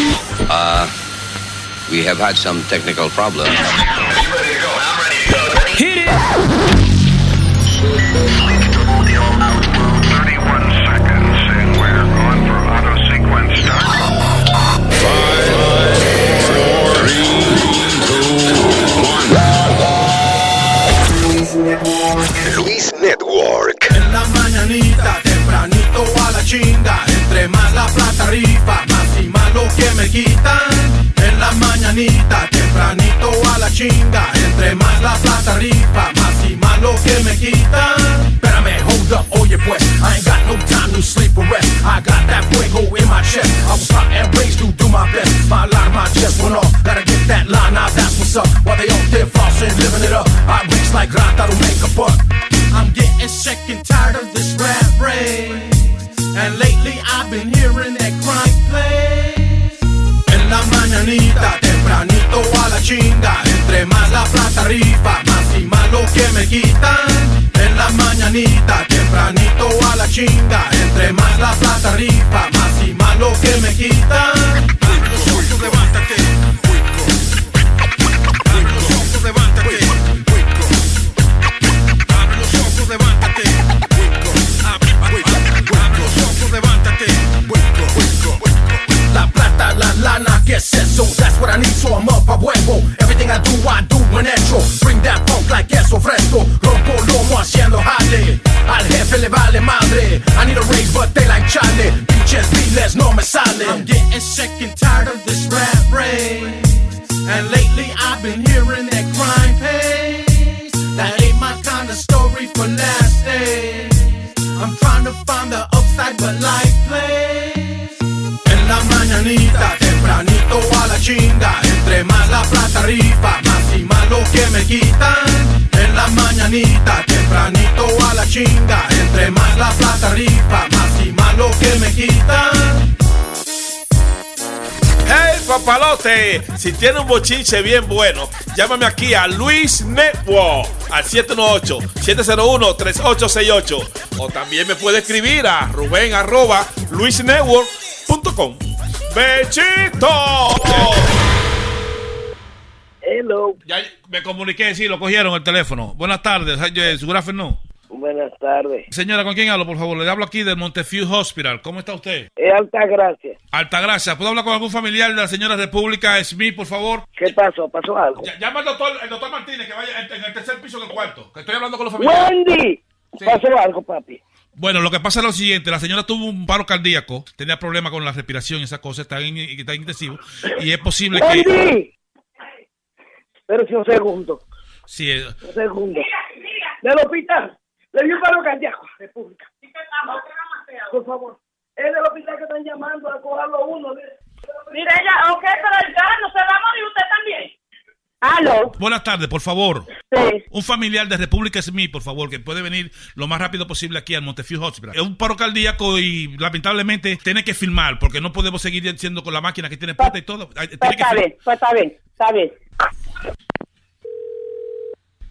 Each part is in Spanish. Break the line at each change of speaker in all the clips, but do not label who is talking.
Uh, we have had some technical problems.
Hit it!
Luis Network.
En la mañanita, tempranito a la chinga. Entre más la plata rifa, que me quitan. En la mañanita, tempranito a la chinga. Entre más la plata rifa, más y más lo que me quitan. Espérame, hold up, oye pues. I ain't got no time to sleep or rest. I got that fuego in my chest. I was hot and raised to do my best. My alarm, I just went off. Gotta get that line out, that's what's up. While they out there flossing, living it up. I reach like grata to make a buck. I'm getting sick and tired of this rap race. And lately I've been hearing that crime plays. En la mañanita, tempranito a la chinga. Entre más la plata rifa, más y más lo que me quitan. En la mañanita, tempranito a la chinga. Entre más la plata rifa, más y más lo que me quitan. Los la lana, ¿qué es eso? That's what I need, so I'm up a huevo. Everything I do, I do en hecho. Bring that funk like queso fresco. Rompo lomo haciendo jale. Al jefe le vale madre. I need a raise, but they like chale. Pinches viles no me sale. I'm getting sick and tired of this rap race. And lately I've been hearing that crime pays. That ain't my kind of story for last days. I'm trying to find the upside, but life plays. En la mañanita, chinga. Entre más la plata rifa, más y más que me quitan. En la mañanita, tempranito a la chinga. Entre más la plata rifa, más y más lo que me quitan.
¡Hey, papalote! Si tiene un bochinche bien bueno, llámame aquí a Luis Network al 718-701-3868. O también me puede escribir a Rubén arroba luisnetwork.com. ¡Bechito!
Hello.
Ya me comuniqué, sí, lo cogieron el teléfono. Buenas tardes, eh, good afternoon.
Buenas tardes.
Señora, ¿con quién hablo, por favor? Le hablo aquí del Montefiore Hospital. ¿Cómo está usted?
Es alta gracia.
Altagracia. ¿Puedo hablar con algún familiar de la señora República Smith, por favor?
¿Qué pasó? ¿Pasó algo?
Llama al doctor, el doctor Martínez que vaya en, en el tercer piso del cuarto. Que estoy hablando con los familiares.
¡Wendy!
Sí.
¿Pasó algo, papi?
Bueno, lo que pasa es lo siguiente, la señora tuvo un paro cardíaco, tenía problemas con la respiración y esas cosas, está en, está en intensivo, y es posible que...
¡Wendy! Pero si un segundo.
Sí, eh,
Un segundo. Del hospital. Le dio un paro cardíaco. República. Por favor. Es del hospital que están llamando a cogerlo uno.
Mire, ella, ok, pero ya no se va a morir usted también.
¿Aló?
buenas tardes, por favor.
Sí.
Un familiar de República Smith, por favor, que puede venir lo más rápido posible aquí al Montefiore Hospital. Es un paro cardíaco y lamentablemente tiene que filmar, porque no podemos seguir siendo con la máquina que tiene puesta y todo.
Pues está bien, pues está bien, está bien.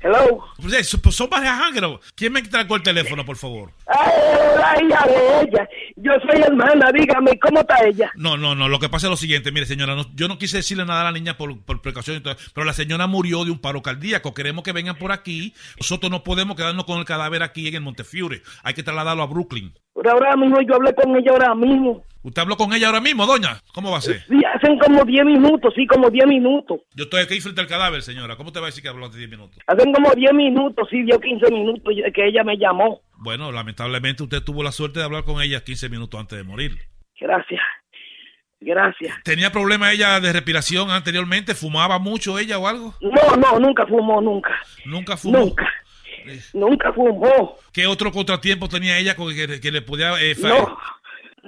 Hello.
Pues, eh, son- son varias ángeles. ¿Quién me trajo el teléfono, por favor?
Ay, la hija de ella. Yo soy hermana, dígame, ¿cómo está ella?
No, no, no. Lo que pasa es lo siguiente, mire, señora, no- yo no quise decirle nada a la niña por, por precaución, pero la señora murió de un paro cardíaco. Queremos que vengan por aquí. Nosotros no podemos quedarnos con el cadáver aquí en el Montefiore. Hay que trasladarlo a Brooklyn.
Pero ahora mismo yo hablé con ella ahora mismo.
¿Usted habló con ella ahora mismo, doña? ¿Cómo va a ser?
Sí, hacen como 10 minutos, sí, como 10 minutos.
Yo estoy aquí frente al cadáver, señora. ¿Cómo te va a decir que habló hace 10 minutos?
Hacen como 10 minutos, sí, dio 15 minutos que ella me llamó.
Bueno, lamentablemente usted tuvo la suerte de hablar con ella 15 minutos antes de morir.
Gracias. Gracias.
¿Tenía problemas ella de respiración anteriormente? ¿Fumaba mucho ella o algo?
No, no, nunca fumó, nunca.
Nunca fumó.
Nunca. Nunca fumó.
¿Qué otro contratiempo tenía ella con que, que le podía... eh,
No.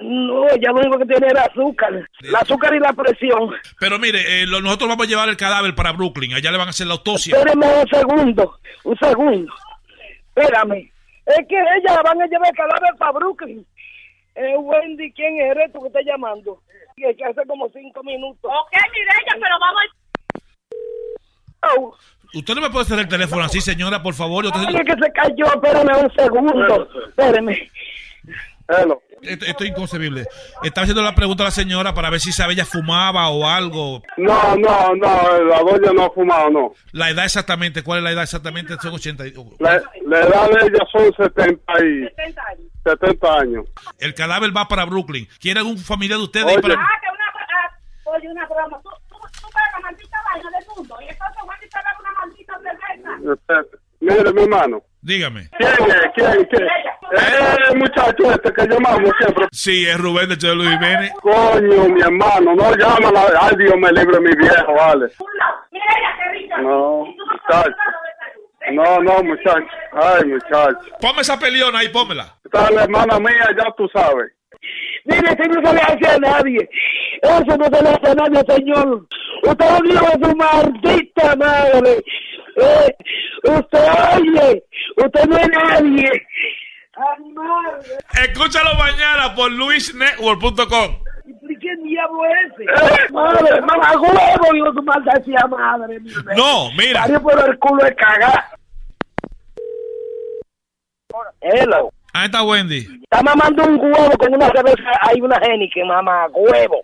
No, ella lo único que tiene era azúcar. El azúcar y la presión.
Pero mire, eh, lo- nosotros vamos a llevar el cadáver para Brooklyn. Allá le van a hacer la autopsia.
Espérame un segundo, un segundo. Espérame. Es que ella la van a llevar el cadáver para Brooklyn. Eh, Wendy, ¿quién eres tú que estás llamando? Que que hace como cinco minutos.
Ok, mire, ella, pero vamos a...
Oh,
Usted no me puede hacer el teléfono así, señora, por favor. Yo te-
ay, es que se cayó, espérame un segundo. Espérame.
Hello.
Esto, esto es inconcebible. Estaba haciendo la pregunta a la señora para ver si sabe ella fumaba o algo.
No, no, no, la doña no ha fumado, no.
La edad exactamente, ¿cuál es la edad exactamente? Son 80. y-
La, la edad de ella son 70 y
70 años.
70 años.
El cadáver va para Brooklyn. ¿Quiere algún familiar de ustedes?
Oye.
para-
Ah, que una. ah, oye, una broma. Tú, tú, tú ves la maldita vaina del mundo. Y entonces Wendy te da una maldita cerveza.
Este, Mire, mi hermano.
Dígame.
¿Quién es? ¿Quién? ¿Quién? Es el muchacho este que llamamos siempre.
Sí, es Rubén de Chelo Luis Jiménez.
Coño, mi hermano, no llámala. Ay, Dios me libre mi viejo, vale. No, muchacho.
sabes
No, no, muchacho. Ay, muchacho.
Ponme esa peleona ahí, pónmela.
Esta es la hermana mía, ya tú sabes.
Mire, que no se le hace a nadie. Eso no se le hace a nadie, señor. Usted dijo a su maldita madre. Eh, usted oye, usted no es nadie.
Escúchalo mañana por luisnetwork.com.
¿Y qué diablo es ese? Madre, mamá, huevo, digo su maldita madre. mi.
No, mira.
Parió por el culo de cagar. Hello.
Ahí está Wendy.
Está mamando un huevo con una cerveza. Hay una que mamá, huevo.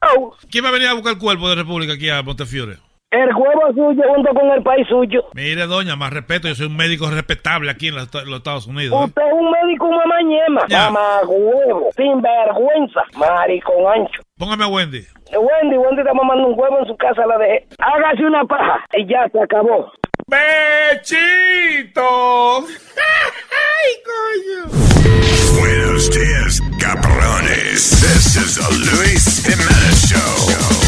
Oh,
¿Quién va a venir a buscar el cuerpo de República aquí a Montefiore?
El huevo suyo junto con el país suyo.
Mire, doña, más respeto. Yo soy un médico respetable aquí en los, en los Estados Unidos. ¿eh?
Usted es un médico mamañema.
Ya.
Mamá, huevo. Sin vergüenza. Maricón ancho.
Póngame a Wendy.
Wendy, Wendy está mamando un huevo en su casa, la dejé. Hágase una paja y ya se acabó.
¡Bechito!
Buenos dias, caperones. This is the Luis Jimenez Show.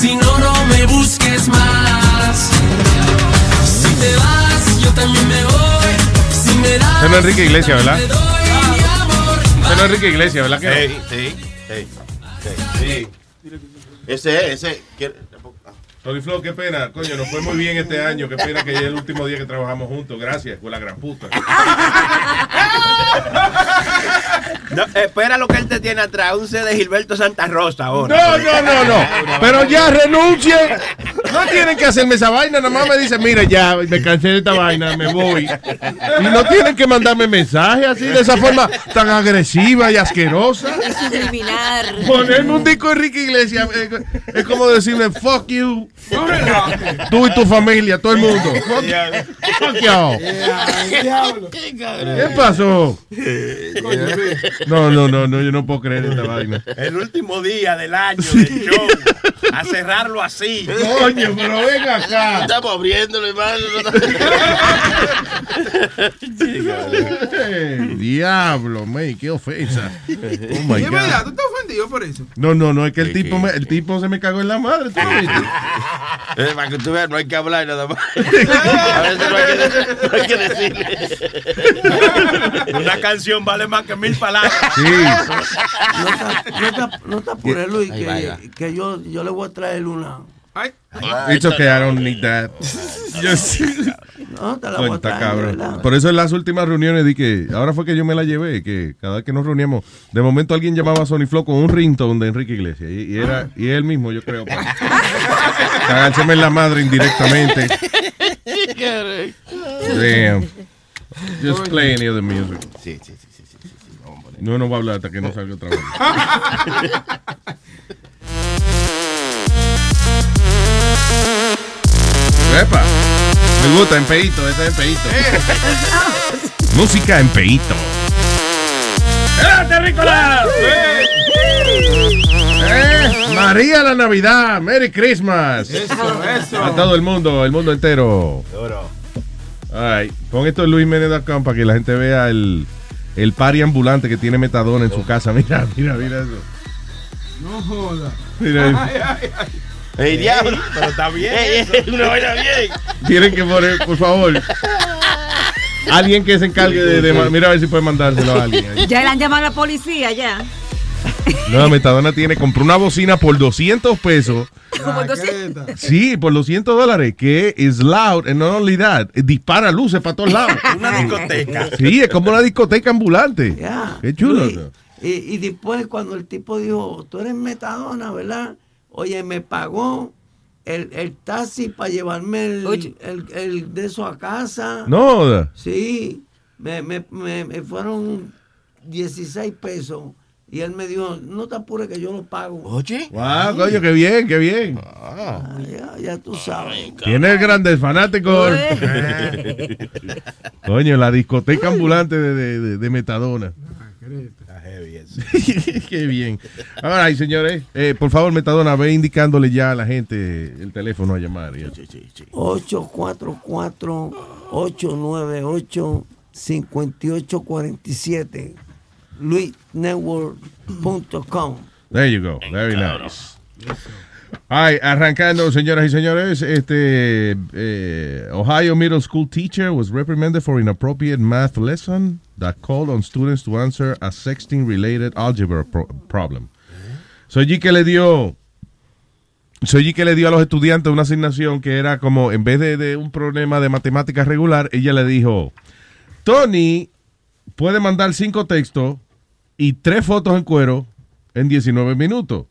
Si no, no me busques más. Si te vas, yo también me voy. Si me das,
es Enrique Iglesias, ¿verdad?
te doy mi amor.
Ese no es Enrique Iglesias, ¿verdad? que no?
Sí, sí, sí, sí, sí. Ese, ese. quiere-
Tony Flow, qué pena, coño, nos fue muy bien este año, qué pena que ya es el último día que trabajamos juntos, gracias, por la gran puta.
No, espera lo que él te tiene atrás, un C de Gilberto Santa Rosa ahora.
No, no, no, no, pero ya renuncien, no tienen que hacerme esa vaina, nada más me dicen, mira, ya, me cansé de esta vaina, me voy. Y no tienen que mandarme mensajes así, de esa forma tan agresiva y asquerosa.
Subliminar.
Ponerme un disco de Enrique Iglesias eh, es como decirme, fuck you. Tú y tu familia, todo el mundo. ¿Qué pasó? No, no, no, no, yo no puedo creer esta vaina.
El último día del año del show. A cerrarlo así.
Coño, pero ven acá.
Estamos abriéndolo, hermano.
Diablo, me, qué ofensa. Oh my
Es verdad,
God.
tú estás ofendido por eso.
No, no, no, es que el tipo, me- el tipo se me cagó en la madre. ¿tú viste?
Eh, para que tú veas, no hay que hablar nada más. A veces no hay que, no hay que decirle. Una canción vale más que mil palabras.
Sí.
No está, no está, no está por él, Luis, que, que yo, yo le voy a traer una.
It's okay, I don't need that. Yo sí.
No, te la voy a traer.
Por eso en las últimas reuniones di que ahora fue que yo me la llevé, que cada vez que nos reuníamos, de momento alguien llamaba a Sony Flow con un ringtone de Enrique Iglesias y, y era y él mismo, yo creo. Cagárseme en la madre indirectamente. Damn. Just play any of the music.
Sí, sí, sí, sí.
No, no va a hablar hasta que no salga otra vez. Epa, me gusta, empeito, ese es empeito. Música empeito.
¡Terrícola!
Eh, María la Navidad, Merry Christmas. A todo el mundo, el mundo entero. Ay, pon esto en luismenez.com para que la gente vea el, el party ambulante que tiene metadona en su casa. Mira, mira, mira eso.
No joda.
Mira eso.
Ay, ay, ay.
¡Ey, diablo! Pero está bien. Ey, ey, una vaina bien.
Tienen que poner, por favor. alguien que se encargue de, de mira a ver si puede mandárselo a alguien. ahí.
Ya le han llamado a la policía, ya.
No, Metadona tiene, compró una bocina por 200 pesos. Sí, por 200 dólares, que es loud, and not only that, dispara luces para todos lados.
Una discoteca.
Sí, es como una discoteca ambulante.
Ya.
Qué chulo.
Y después cuando el tipo dijo, tú eres metadona, ¿verdad? Oye, me pagó el, el taxi para llevarme el, el- el de eso a casa.
No.
Sí, me, me, me, me fueron 16 pesos. Y él me dijo, no te apures que yo lo pago.
Oye.
Wow, coño, qué bien, qué bien.
Ah, ya, ya tú sabes.
Tiene el grande fanático. Coño, la discoteca ambulante de, de- de- de Metadona. Qué bien. Ahora, señores, eh, por favor, Metadona, ve indicándole ya a la gente el teléfono a llamar. y eso.
844-898-5847. luisnetwork.com.
There you go. Very nice. Ay, arrancando, señoras y señores, este eh, Ohio middle school teacher was reprimanded for inappropriate math lesson that called on students to answer a sexting related algebra pro- problem. So allí que le dio so allí que le dio a los estudiantes una asignación que era como en vez de, de un problema de matemáticas regular, ella le dijo, Tony puede mandar cinco textos y tres fotos en cuero en 19 minutos.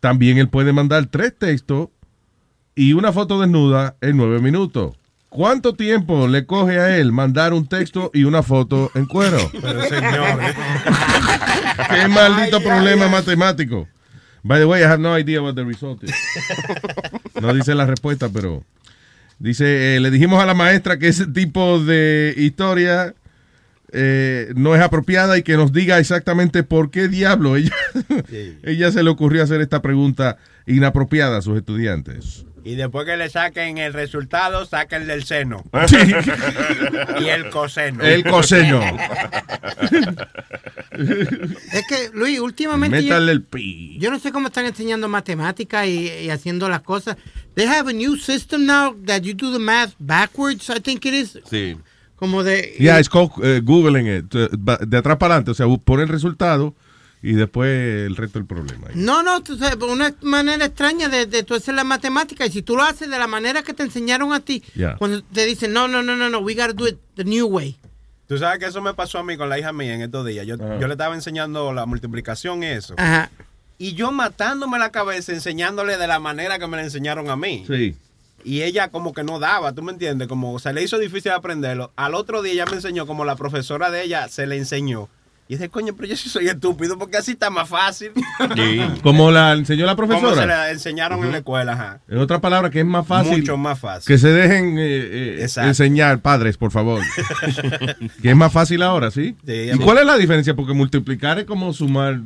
También él puede mandar tres textos y una foto desnuda en 9 minutos. ¿Cuánto tiempo le coge a él mandar un texto y una foto en cuero?
Pero señor.
Qué maldito problema matemático. By the way, I have no idea what the result is. No dice la respuesta, pero dice, eh, le dijimos a la maestra que ese tipo de historia eh, no es apropiada y que nos diga exactamente por qué diablo ella, ella se le ocurrió hacer esta pregunta inapropiada a sus estudiantes.
Y después que le saquen el resultado, saquen del seno.
Sí.
y el coseno.
El coseno.
Es que, Luis, últimamente. yo-
Métale el pi.
Yo no sé cómo están enseñando matemáticas y, y haciendo las cosas. They have a new system now that you do the math backwards, I think it is.
Sí.
Como de...
Yeah, it's called eh, Googling it. De atrás para adelante. O sea, pone el resultado y después el resto del problema.
No, no, tú sabes, una manera extraña de, de tú hacer la matemática. Y si tú lo haces de la manera que te enseñaron a ti,
Yeah.
cuando te dicen, no, no, no, no, no, we gotta do it the new way.
Tú sabes que eso me pasó a mí con la hija mía en estos días. Yo, yo le estaba enseñando la multiplicación y eso.
Ajá.
Y yo matándome la cabeza enseñándole de la manera que me la enseñaron a mí.
Sí.
Y ella como que no daba, ¿tú me entiendes? Como se le hizo difícil aprenderlo. Al otro día ella me enseñó como la profesora de ella se le enseñó. Y dice, coño, pero yo sí soy estúpido porque así está más fácil.
Como la enseñó la
Como se
profesora.
la enseñaron en la escuela, ajá.
En otra palabra, que es más fácil.
Mucho más fácil.
Que se dejen eh, eh, enseñar, padres, por favor. que es más fácil ahora, ¿sí?
Sí,
¿Y cuál es la diferencia? Porque multiplicar es como sumar.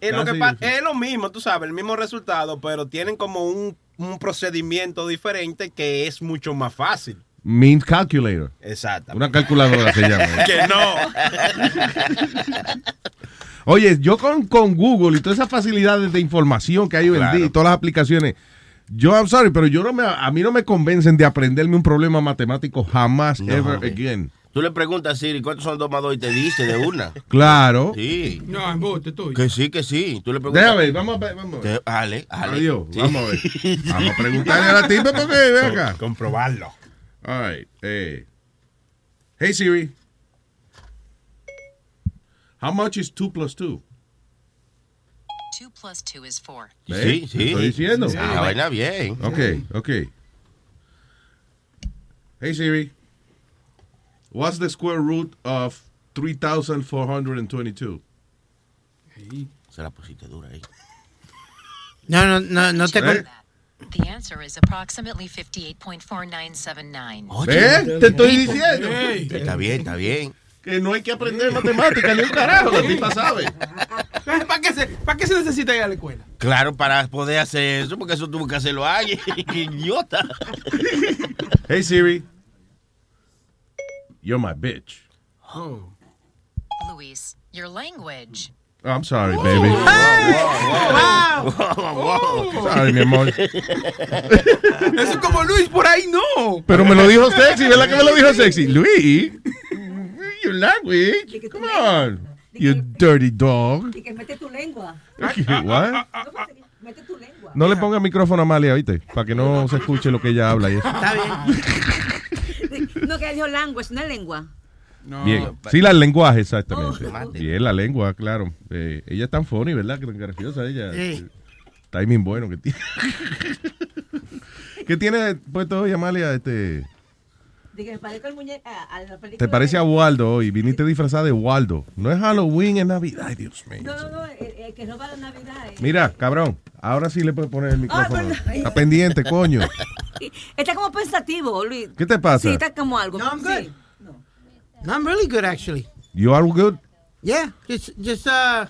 Es lo, que es lo mismo, tú sabes, el mismo resultado, pero tienen como un, un procedimiento diferente que es mucho más fácil.
Means calculator.
Exacto.
Una calculadora se llama.
que no.
Oye, yo con, con Google y todas esas facilidades de información que hay hoy en día y todas las aplicaciones, yo, I'm sorry, pero yo no me, a mí no me convencen de aprenderme un problema matemático jamás,
No,
ever
hombre.
again.
Tú le preguntas a Siri cuántos son dos más dos y te dice de una.
Claro.
Sí.
No, embuste tuyo.
Que sí, que sí. Tú le preguntas.
Déjame ver, vamos a ver, vamos a ver.
Te- Ale, ale.
Adiós,
Sí.
vamos a ver. Vamos a preguntarle a la tipa porque ve acá.
Comprobarlo.
All right. Hey. Hey Siri. How much is 2 plus 2?
2 plus 2 is 4.
¿Ve?
Sí, sí.
Te Estoy diciendo.
Sí, la vaina bien.
Ok, ok. Hey Siri. What's the square root of 3422?
Se la pusiste dura ahí.
No, no, no, no te...
¿Eh?
The answer is approximately 58.4979.
¿Ves? Te estoy diciendo.
Está bien, está bien.
Que no hay que aprender matemáticas ni un carajo, la tipa sabe.
¿Para qué, se, ¿Para qué se necesita ir a la escuela?
Claro, para poder hacer eso, porque eso tuvo que hacerlo alguien. Qué idiota.
Hey Siri. You're my bitch.
Oh.
Luis, your language.
Oh, I'm sorry, baby. Sorry, mi amor.
Eso es como Luis, por ahí no.
Pero me lo dijo sexy, ¿verdad que me lo dijo sexy? Luis. language. Come on. You dirty dog.
Y que mete tu lengua.
What?
Mete tu lengua.
No le ponga micrófono a Amalia, ¿viste? Para que no se escuche lo que ella habla y eso.
Está bien. no, que dijo language, no es lengua.
Bien. Sí, la lenguaje, exactamente. Bien, la lengua, claro. Eh, ella es tan funny, ¿verdad? Que tan graciosa ella.
Sí.
Timing bueno que tiene. ¿Qué tiene puesto hoy, Amalia? Este,
me parezco al muñeco. A, a la película
te parece a Waldo hoy. Viniste disfrazada de Waldo. No es Halloween, es Navidad. Ay, Dios mío.
No, no, no, el, el que no va a la Navidad. eh.
Mira, cabrón. Ahora sí le puedes poner el micrófono.
perdón.
Está pendiente, coño.
Está como pensativo, Luis.
¿Qué te pasa?
Sí, está como algo.
No, I'm
Sí.
good. I'm really good, actually.
You are good?
Yeah, just, just, uh,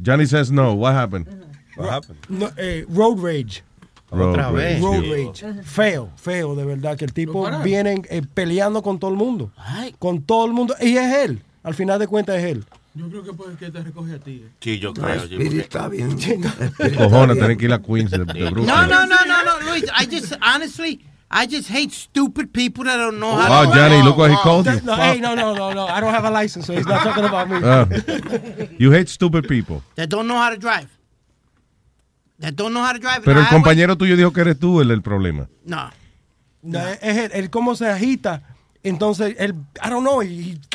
Johnny says no. What happened?
What happened? No, eh, road rage.
Road Otra rage. vez.
Road
Sí.
rage. Feo, feo, de verdad. Que el tipo
Para.
viene eh, peleando con todo el mundo. Con todo el mundo. Y es él. Al final de cuentas es él.
Yo creo que puede que te recoge a ti. eh.
Sí, yo
No,
creo. sí,
Speedy
porque-
está bien.
Cojones, tener que ir a Queens de, de Brooklyn.
no, no, no, no, no, Luis. I just, honestly, I just hate stupid people that don't know how
Wow,
to
Johnny, look what he called you.
No, hey, no, no, no, no. I don't have a license, so he's not talking about me.
Ah. you hate stupid people.
That don't know how to drive. That don't know how to drive.
Pero el
I-
compañero tuyo dijo que eres tú el del problema.
No.
No, es él, él cómo se agita. Entonces, él, I don't know,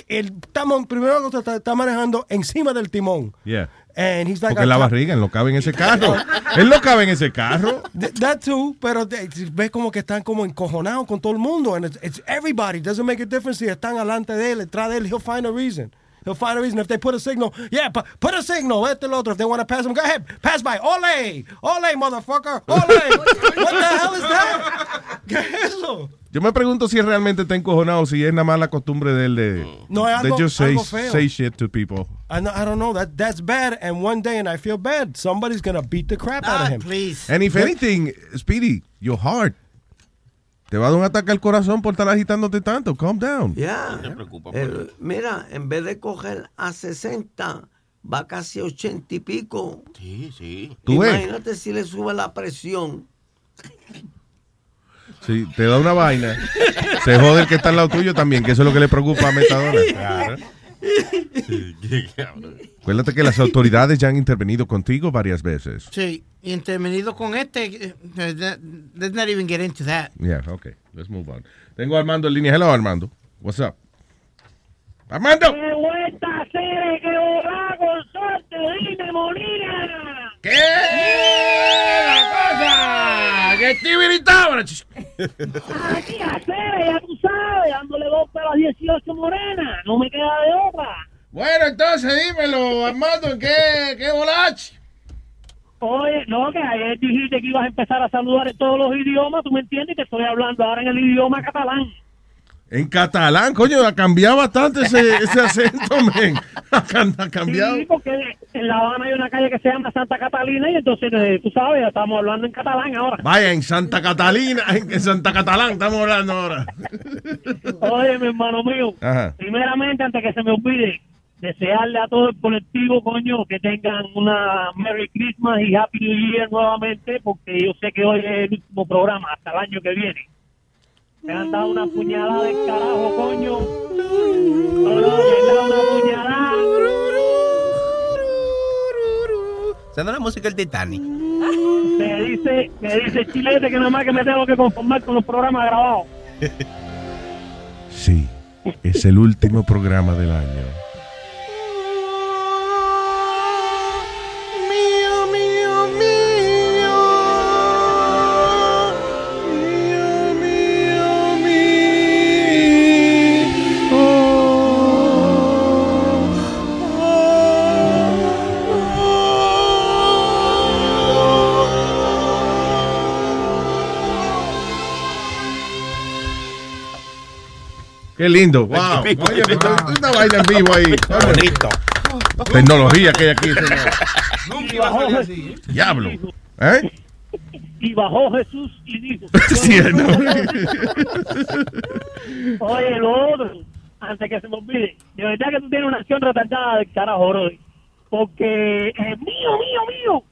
está, mon- primero está, está manejando encima del timón.
Yeah.
And he's like
Porque la barriga, él no cabe en ese carro. él no cabe en ese carro.
Th- That too, pero ves como que están como encojonados con todo el mundo. And it's, it's everybody. Doesn't make a difference si están alante de él, detrás de él. He'll find a reason. He'll find a reason. If they put a signal, yeah, pu- put a signal. Este the otro. If they want to pass him, go ahead. Pass by. Ole. Ole, motherfucker. Ole. What the hell is that? ¿Qué es eso?
Yo me pregunto si él realmente está encojonado si es nada más la costumbre de él de,
No, es
de
algo-
just say,
algo feo.
say shit to people.
I, know, I don't know. That That's bad. And one day, and I feel bad, somebody's going to beat the crap out of ah, him.
Please.
And if anything, Speedy, your heart. Te va a dar un ataque al corazón por estar agitándote tanto. Calm down.
Ya.
No te preocupes,
Eh, mira, en vez de coger a 60, va casi a 80 y pico.
Sí, sí.
¿Tú ves?
Imagínate si le sube la presión.
Si te da una vaina, se jode el que está al lado tuyo también, que eso es lo que le preocupa a Metadona.
Claro.
Acuérdate que las autoridades ya han intervenido contigo varias veces.
Sí, y intervenido con este, eh, eh, let's not even get into that.
Yeah, okay. Let's move on. Tengo a Armando en línea. Hello, Armando. What's up? Armando.
¡Qué vuelta a hacer! ¡Que volá con suerte! ¡Dime, Molina!
¿Qué? La cosa. ¿Qué
Aquí a hacer, ya tú sabes, dándole dos pelos a 18 morenas. No me queda de otra.
Bueno, entonces dímelo, Armando, ¿qué, qué bolache?
Oye, no, que ayer dijiste que ibas a empezar a saludar en todos los idiomas, tú me entiendes, te estoy hablando ahora en el idioma catalán.
En catalán, coño, ha cambiado bastante ese, ese acento, men. Ha, cam- ha cambiado.
Sí, porque en La Habana hay una calle que se llama Santa Catalina y entonces, eh, tú sabes, estamos hablando en catalán ahora.
Vaya, en Santa Catalina, en, en Santa Catalán estamos hablando ahora.
Oye, mi hermano mío,
Ajá.
primeramente, antes que se me olvide, desearle a todo el colectivo, coño, que tengan una Merry Christmas y Happy New Year nuevamente, porque yo sé que hoy es el último programa, hasta el año que viene. Me han dado una puñalada del carajo, coño. No, no, me han dado una puñalada.
Usando la música del Titanic.
Me dice, me dice Chilete que nada más que me tengo que conformar con los programas grabados.
Sí, es el último programa del año. Qué lindo. Wow. Oye, una vaina en vivo ahí.
Bonito.
Tecnología que hay aquí. señor.
Y bajó, Jesús,
Diablo. ¿Eh?
y bajó Jesús y dijo.
Sí, ¿no?
Oye, lo otro, antes que se me olvide, de verdad que tú tienes una acción retardada del carajo, bro. Porque es mío, mío, mío.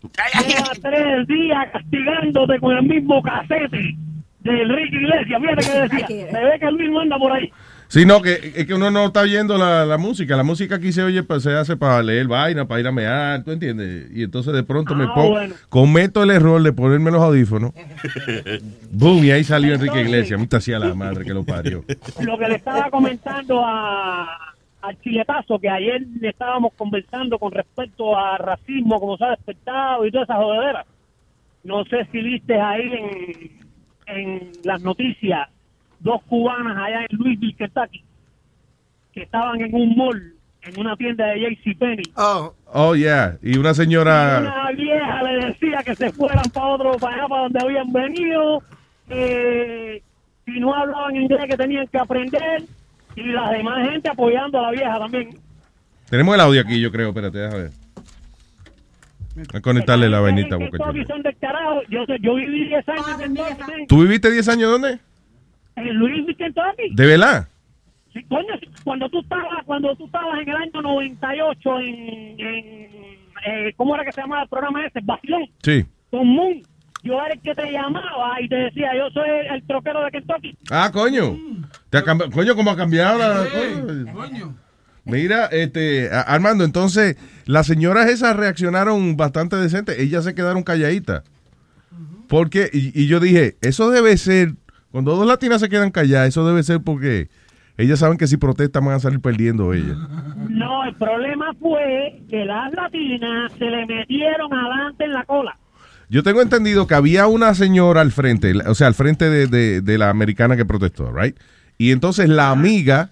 Lleva tres días castigándote con el mismo casete de Enrique Iglesias. Fíjate que decía, se ve que Luis no anda por ahí.
Sí, no, que, es que uno no está oyendo la, la música. La música aquí se oye, pues, se hace para leer vaina, para ir a mear, ¿tú entiendes? Y entonces de pronto me
Ah,
pongo,
bueno.
cometo el error de ponerme los audífonos. Boom, y ahí salió Enrique Iglesias. Me hacía la madre que lo parió.
lo que le estaba comentando a, al chiletazo, que ayer le estábamos conversando con respecto a racismo, como se ha despertado y toda esa jodedera. No sé si viste ahí en, en las noticias dos cubanas allá en Louisville, Kentucky, que estaban en un mall, en una tienda de JCPenney.
Oh.
Oh, yeah. Y una señora...
Una vieja le decía que se fueran para otro, para allá, para donde habían venido, que si no hablaban inglés que tenían que aprender, y la demás gente apoyando a la vieja también.
Tenemos el audio aquí, yo creo. Espérate, déjame ver. A conectarle la vainita a Boca.
Yo, yo viví 10 años en Kentucky,
¿Tú viviste 10 años dónde?
En Louisville, Kentucky.
¿De verdad?
Sí, coño, cuando tú estabas, cuando tú estabas en el año 98 en, en eh, ¿cómo era que se llamaba el programa ese? Bastión.
Sí.
Con Moon. Yo era el que te llamaba y te decía, yo soy el, el troquero de Kentucky.
Ah, coño. Te ha cambi- coño, ¿cómo ha cambiado la cosa? Mira, este, Armando, entonces, las señoras esas reaccionaron bastante decente. Ellas se quedaron calladitas. Porque, y, y yo dije, eso debe ser, cuando dos latinas se quedan calladas, eso debe ser porque ellas saben que si protestan van a salir perdiendo ellas.
No, el problema fue que las latinas se le metieron adelante en la cola.
Yo tengo entendido que había una señora al frente, o sea, al frente de, de- de la americana que protestó, ¿right? Y entonces la amiga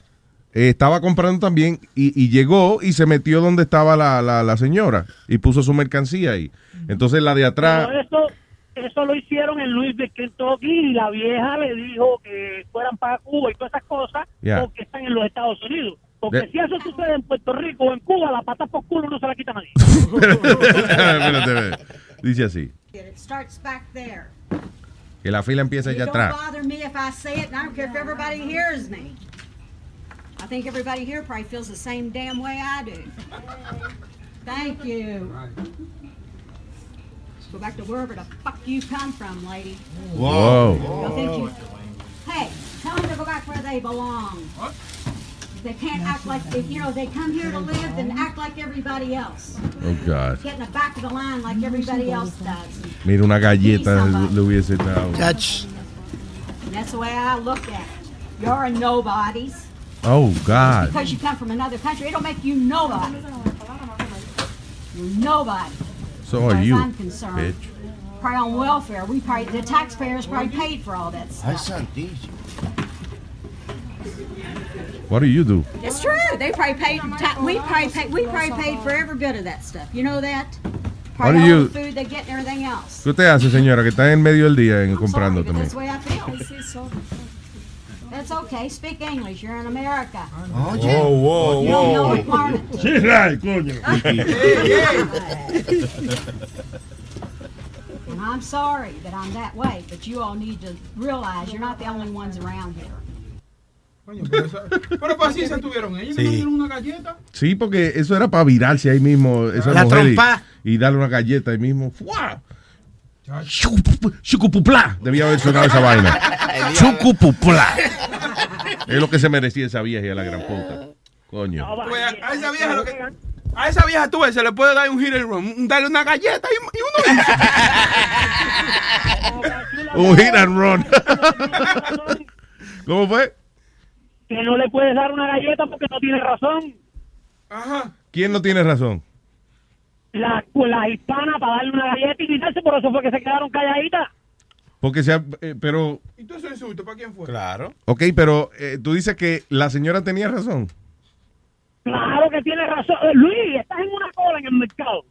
eh, estaba comprando también y, y llegó y se metió donde estaba la, la- la señora y puso su mercancía ahí. Entonces la de atrás...
Pero eso, eso lo hicieron en Louisville, Kentucky, y la vieja le dijo que fueran para Cuba y todas esas cosas
Ya.
porque están en los Estados Unidos. Porque
De-
si eso sucede en Puerto Rico o en Cuba, la pata por culo no se la quita nadie.
Dice así,
It starts back there.
que la fila empieza allá
don't
atrás.
bother me if I say it, and I don't care if everybody hears me. I think everybody here probably feels the same damn way I do. Thank you. Go back to wherever the fuck you come from, lady.
Whoa.
Go think you- Hey, tell them to go back where they belong. What? They can't act like, if, you know, they come here to live, and act like everybody else.
Oh, God.
Get in the back of the line like everybody else does.
Mira, una galleta le hubiese dado.
And that's the way I look at it. You're a nobodies.
Oh, God.
Because you come from another country, it'll make you nobody. You're nobody.
So are you,
I'm concerned.
bitch.
Probably on welfare. We probably, the taxpayers probably paid for all that stuff. I sent these.
What do you do?
It's true. They probably paid. Ta- we probably paid. We probably paid for every bit of that stuff. You know that.
What do you-
food they get and everything else.
¿Qué usted hace, señora, que está en medio del día en, comprando
That's okay. Speak English. You're in America.
Oye. Whoa, whoa,
You don't know
whoa.
requirements.
Sí, right, coño.
And I'm sorry that I'm that way, but you all need to realize you're not the only ones around here.
Pero tuvieron ellos,
Sí.
no dieron una galleta.
Sí, porque eso era para virarse ahí mismo, esa
La
mujer, y-
trompa.
y, darle una galleta ahí mismo. ¡Fua! Chucupu- Chucupupla. Debía haber sonado esa vaina. Chucupupla. Es lo que se merecía esa vieja y a la gran puta. Coño.
Pues a, a esa vieja lo que- a esa vieja tú ves, se le puede dar un hit and run, un- darle una galleta y, y uno
Un hit and run. ¿Cómo fue?
Que no le puedes dar una galleta porque no tiene razón.
Ajá.
¿Quién no tiene razón?
La, pues, la hispana para darle una galleta y gritarse, por eso fue que se quedaron calladitas.
Porque sea, eh, pero,
¿Y tú ese insulto para quién fue?
Claro.
ok, pero eh, tú dices que la señora tenía razón.
Claro que tiene razón. Eh, Luis, estás en una cola en el mercado.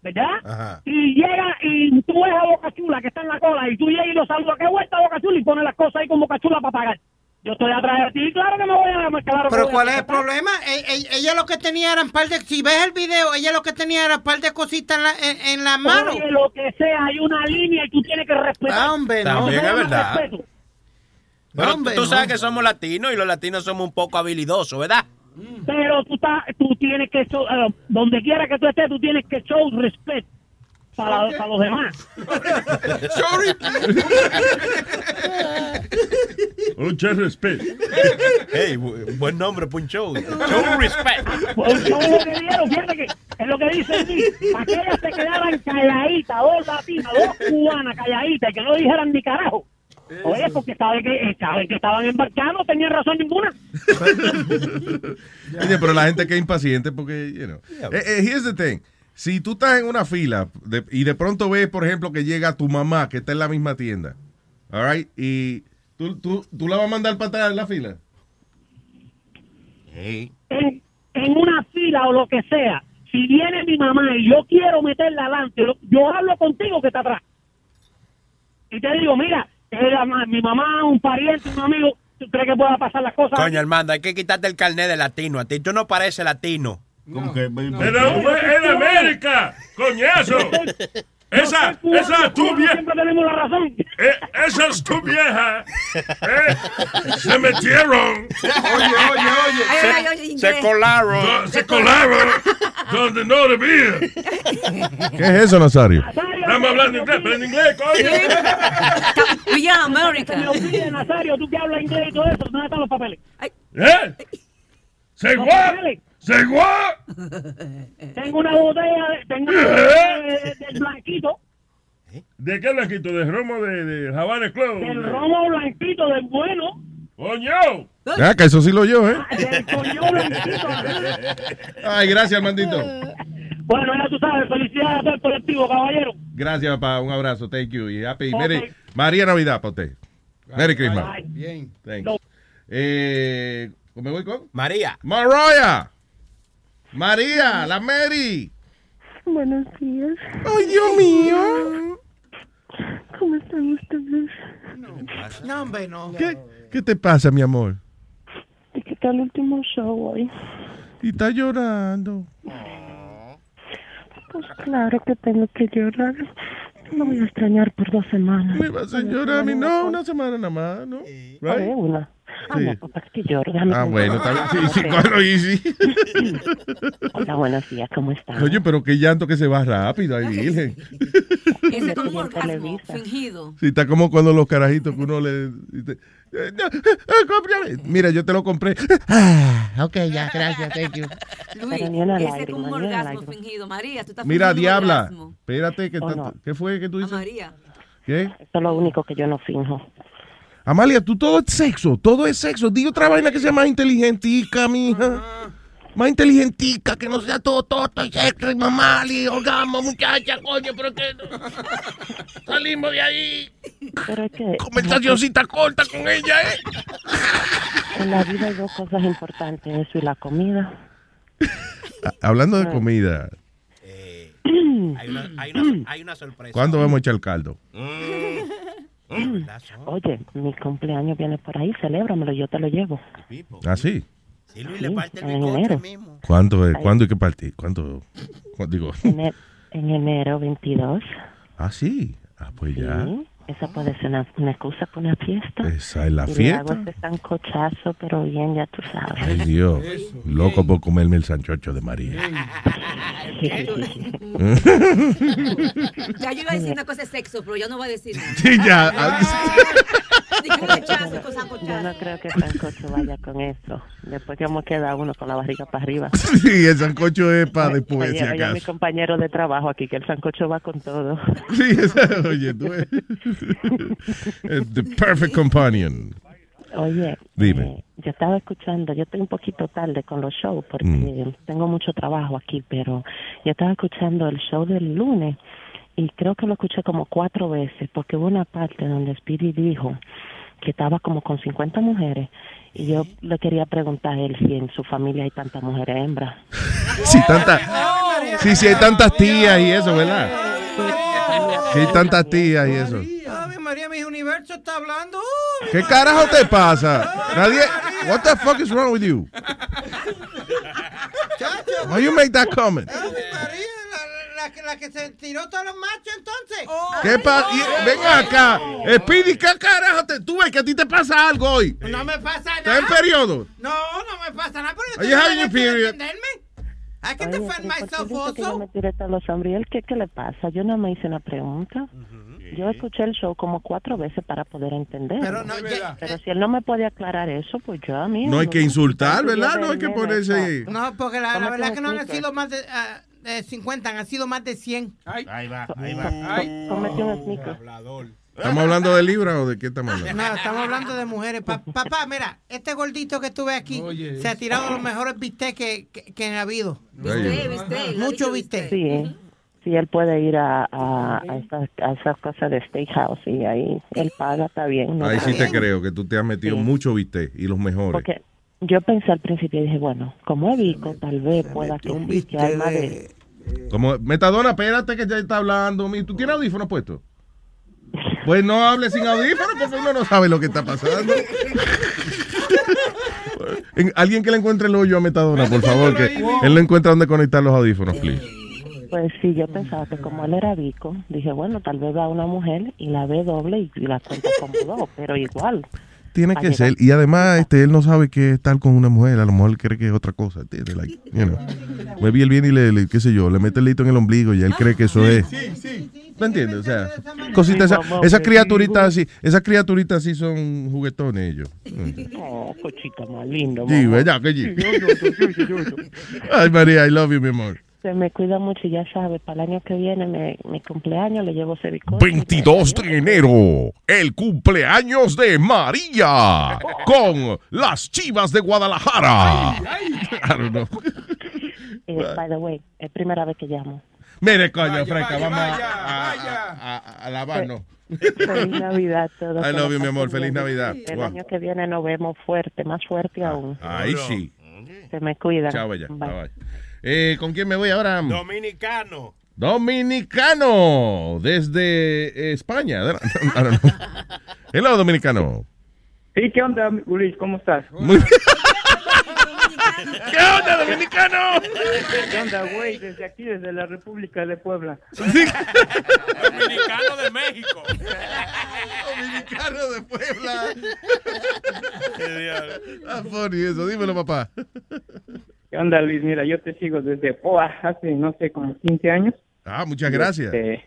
¿Verdad?
Ajá.
Y llega y tú ves a Boca Chula que está en la cola y tú llegas y lo saludas. ¿Qué vuelta Boca Chula? Y pones las cosas ahí con Boca Chula para pagar. Yo estoy atrás de ti, claro que me voy a claro
Pero ¿cuál es el problema? E- e- Ella lo que tenía eran par de... Si ves el video, ella lo que tenía era un par de cositas en la, en, en la mano.
Oye, lo que sea, hay una línea y tú tienes que respetar.
Ah, hombre, no.
También es verdad.
respeto.
Hombre,
tú sabes que somos latinos y los latinos somos un poco habilidosos, ¿verdad?
Pero tú, estás, tú tienes que, show- eh, donde quiera que tú estés, tú tienes que show respeto para, para los demás.
Mucho respeto.
Hey, bu- buen nombre un show. Respect.
Pues yo lo que dieron, fíjate que es lo que dice aquí, para que ellas se quedaran calladitas, dos latinas, dos cubanas calladitas, y que no dijeran ni carajo. Oye, porque saben que, eh, saben que estaban embarcados, no tenían razón ninguna.
Oye, pero la gente que es impaciente porque, you know. Eh, eh, here's the thing. Si tú estás en una fila de- y de pronto ves, por ejemplo, que llega tu mamá que está en la misma tienda, all right, y tú, tú, tú la vas a mandar para atrás en la fila.
En, en una fila o lo que sea, si viene mi mamá y yo quiero meterla adelante, yo hablo contigo que está atrás. Y te digo, mira, eh, la ma- mi mamá, un pariente, un amigo, ¿tú crees que pueda pasar las cosas?
Coño, hermano, hay que quitarte el carnet de latino. A ti tú no pareces latino.
Pero en América, coñazo. Esa, esa tu vieja.
Siempre tenemos la razón.
esa es tu vieja. Eh, se metieron.
Oye, oye, oye.
Se-
Se,
Ay, oye,
se colaron.
No, se colaron donde no debían.
¿Qué es eso, Nazario?
Estamos hablando inglés, pero en inglés, coño.
We are America. Me olvide, Nazario, tú que hablas inglés y todo eso, ¿dónde están los papeles?
¿Eh? ¿Se
Los
guá?
papeles.
¿Se guá?
Tengo una botella, de- tengo una botella de- del blanquito,
¿De qué blanquito? ¿De romo de, de Havana Club?
del romo blanquito, del bueno,
¡Coño!
Ah, que eso sí lo yo, ¿eh?
del coño blanquito.
Ay, gracias, Armandito.
Bueno, ya tú sabes, felicidades a todo el colectivo, caballero.
Gracias, papá. Un abrazo. Thank you. Y happy.
Ok.
Merry- María Navidad para usted. Merry Christmas.
Bien.
Thanks. Eh, ¿Me voy con?
María.
Mariah. María, la Mary.
Buenos días.
Ay, Dios mío.
¿Cómo están ustedes?
No, hombre, no.
¿Qué, qué te pasa, mi amor?
¿De qué tal el último show hoy?
Y está llorando.
Pues claro que tengo que llorar. No voy a extrañar por dos semanas.
Me vas a llorar a mí. No, una semana nada más, ¿no?
A ver, una. Ah,
Sí.
no, pues que lloro.
Ah, bueno, está bien. Sí, sí, claro, easy.
Hola, buenos días, ¿cómo están?
Oye, pero qué llanto que se va rápido, ay, virgen.
Ese es como un orgasmo
fingido.
Sí, está como cuando los carajitos que uno le... Mira, yo te lo compré. Ah, ok, ya, gracias, thank you.
Luis, ese es como un orgasmo fingido. María, tú estás
Mira, diabla.
orgasmo.
Espérate, que
Oh,
está-
no.
¿qué fue que tú
A
dices?
María.
¿Qué?
Eso es lo único que yo no finjo.
Amalia, tú todo es sexo, todo es sexo. Di otra vaina que sea más inteligentica, mija. Más inteligentica, que no sea todo toto y sexo y mamá y orgasmo, muchacha, coño, pero que no. salimos de ahí.
Pero es que...
Conversacioncita corta con ella, ¿eh?
En la vida hay dos cosas importantes, eso y la comida.
Hablando de comida,
Hay una, hay una, hay una sorpresa.
¿cuándo vamos a echar caldo?
Oye, mi cumpleaños viene por ahí, celébramelo, yo te lo llevo.
¿Ah, sí?
Sí, Luis
Sí,
le parte el
en enero.
mismo.
¿Cuándo?
Ay.
¿Cuándo hay que partir? ¿Cuándo? cu- Digo,
En, e- en enero 22.
ah, sí. Ah, pues ya.
Esa puede ser una, una excusa para una fiesta.
Esa es la
y le hago
fiesta.
este sancochazo, pero bien, ya tú sabes.
Ay, Dios. Loco por comerme el sanchocho de María.
Ya yo iba a decir una cosa de sexo, pero yo no voy a decir nada.
Sí, ya.
Rechazo con
Yo no creo que el sancocho vaya con eso. Después que hemos quedado uno con la barriga para arriba.
Sí, el sancocho es para después,
Oye,
si
oye, mi
acaso.
compañero de trabajo aquí, que el sancocho va con todo.
Sí, esa- oye, tú eres the perfect companion.
Oye,
Dime.
eh, yo estaba escuchando, yo estoy un poquito tarde con los shows porque
Mm.
tengo mucho trabajo aquí, pero yo estaba escuchando el show del lunes y creo que lo escuché como cuatro veces porque hubo una parte donde Speedy dijo que estaba como con 50 mujeres y yo le quería preguntar a él si en su familia hay tantas mujeres hembras.
Sí, tanta, sí, sí, hay tantas tías y eso, ¿verdad? Sí, hay tantas tías y eso.
Ave María, mi universo está hablando.
¿Qué carajo te pasa? Nadie. What the fuck is wrong with you? Why you make that comment?
La, que- la que se tiró todos los machos entonces.
¿Qué pasa? Ven acá. Speedy, ¿qué carajo te tú ves que a ti te pasa algo hoy?
No me pasa
¿Estás en
nada.
periodo?
No, no me pasa nada. Pero
Are you period?
I can defend
pero ¿por qué
myself
dice que yo
also.
me tiré todos los hombres? ¿Y él qué, qué le pasa? Yo no me hice una pregunta. Yo escuché el show como cuatro veces para poder entender.
Pero no, ya-
Pero si él no me puede aclarar eso, pues yo a mí...
No hay que insultar, ¿verdad? No hay que ponerse...
No, porque la, la verdad
un
que no han
sneaker.
sido más de ah, eh, 50, han sido más de 100.
Ahí
va, ahí
Cómete un sneaker.
¿Estamos hablando de libra o de qué estamos hablando?
No, estamos hablando de mujeres. Pa- papá, mira, este gordito que tuve aquí se ha tirado los mejores bistecs que, que, que han habido.
Bistec,
bistec,
Mucho bistec.
Sí, sí, él puede ir a, a, a esas, a esas cosas de steakhouse y ahí él paga, está bien. ¿no?
Ahí
Está
sí te creo que tú te has metido
Sí.
mucho bistec y los mejores.
Porque yo pensé al principio y dije, bueno, como es Vico, tal vez pueda que que hay más de...
Como, Metadona, espérate que ya está hablando. ¿Tú tienes audífonos puestos? Pues no hables sin audífonos porque uno no sabe lo que está pasando. En- Alguien que le encuentre el hoyo a Metadona, por favor, que él no encuentra dónde conectar los audífonos, please.
Pues sí, yo pensaba que como él era Vico, dije, bueno, tal vez va una mujer y la ve doble y, y la cuenta como dos, pero igual.
Tiene que ser. Y además, este, él no sabe que estar con una mujer. A lo mejor él cree que es otra cosa. ¿entiendes? Like, you know. Maybe él viene y le, le- qué sé yo, le mete el lito en el ombligo y él cree que eso es. ¿Me entiendes? O sea, cositas,
Sí,
esas criaturitas así, esas criaturitas así son juguetones ellos.
Oh, cochita más lindo.
Sí. ¿verdad que sí? Ay, María, I love you, mi amor.
Se me cuida mucho y ya sabe, para el año que viene, me- mi cumpleaños, le llevo bizcocho.
22 de enero, el cumpleaños de María con las Chivas de Guadalajara. I don't know.
Eh, by the way, es primera vez que llamo.
Mire, coño, Freca, vamos a, a, a, a- a lavarnos.
Feliz Navidad todos.
I love you, mi amor. Feliz Navidad.
El
Wow.
año que viene nos vemos fuerte, más fuerte aún.
Ahí sí.
Se me cuidan.
Chao, bella.
Bye.
Bye, bye. Eh, ¿Con quién me voy ahora?
Dominicano.
Dominicano, desde España. I don't know. Hello, Dominicano.
Sí, ¿qué onda, Luis? ¿Cómo estás?
Muy ¿Qué onda, dominicano?
¿Qué onda, güey? Desde aquí, desde la República de Puebla.
Dominicano de México.
Dominicano de Puebla. Ah, funny eso. Dímelo, papá.
¿Qué onda, Luis? Mira, yo te sigo desde Poa hace, no sé, como 15 años.
Ah, muchas gracias.
Este,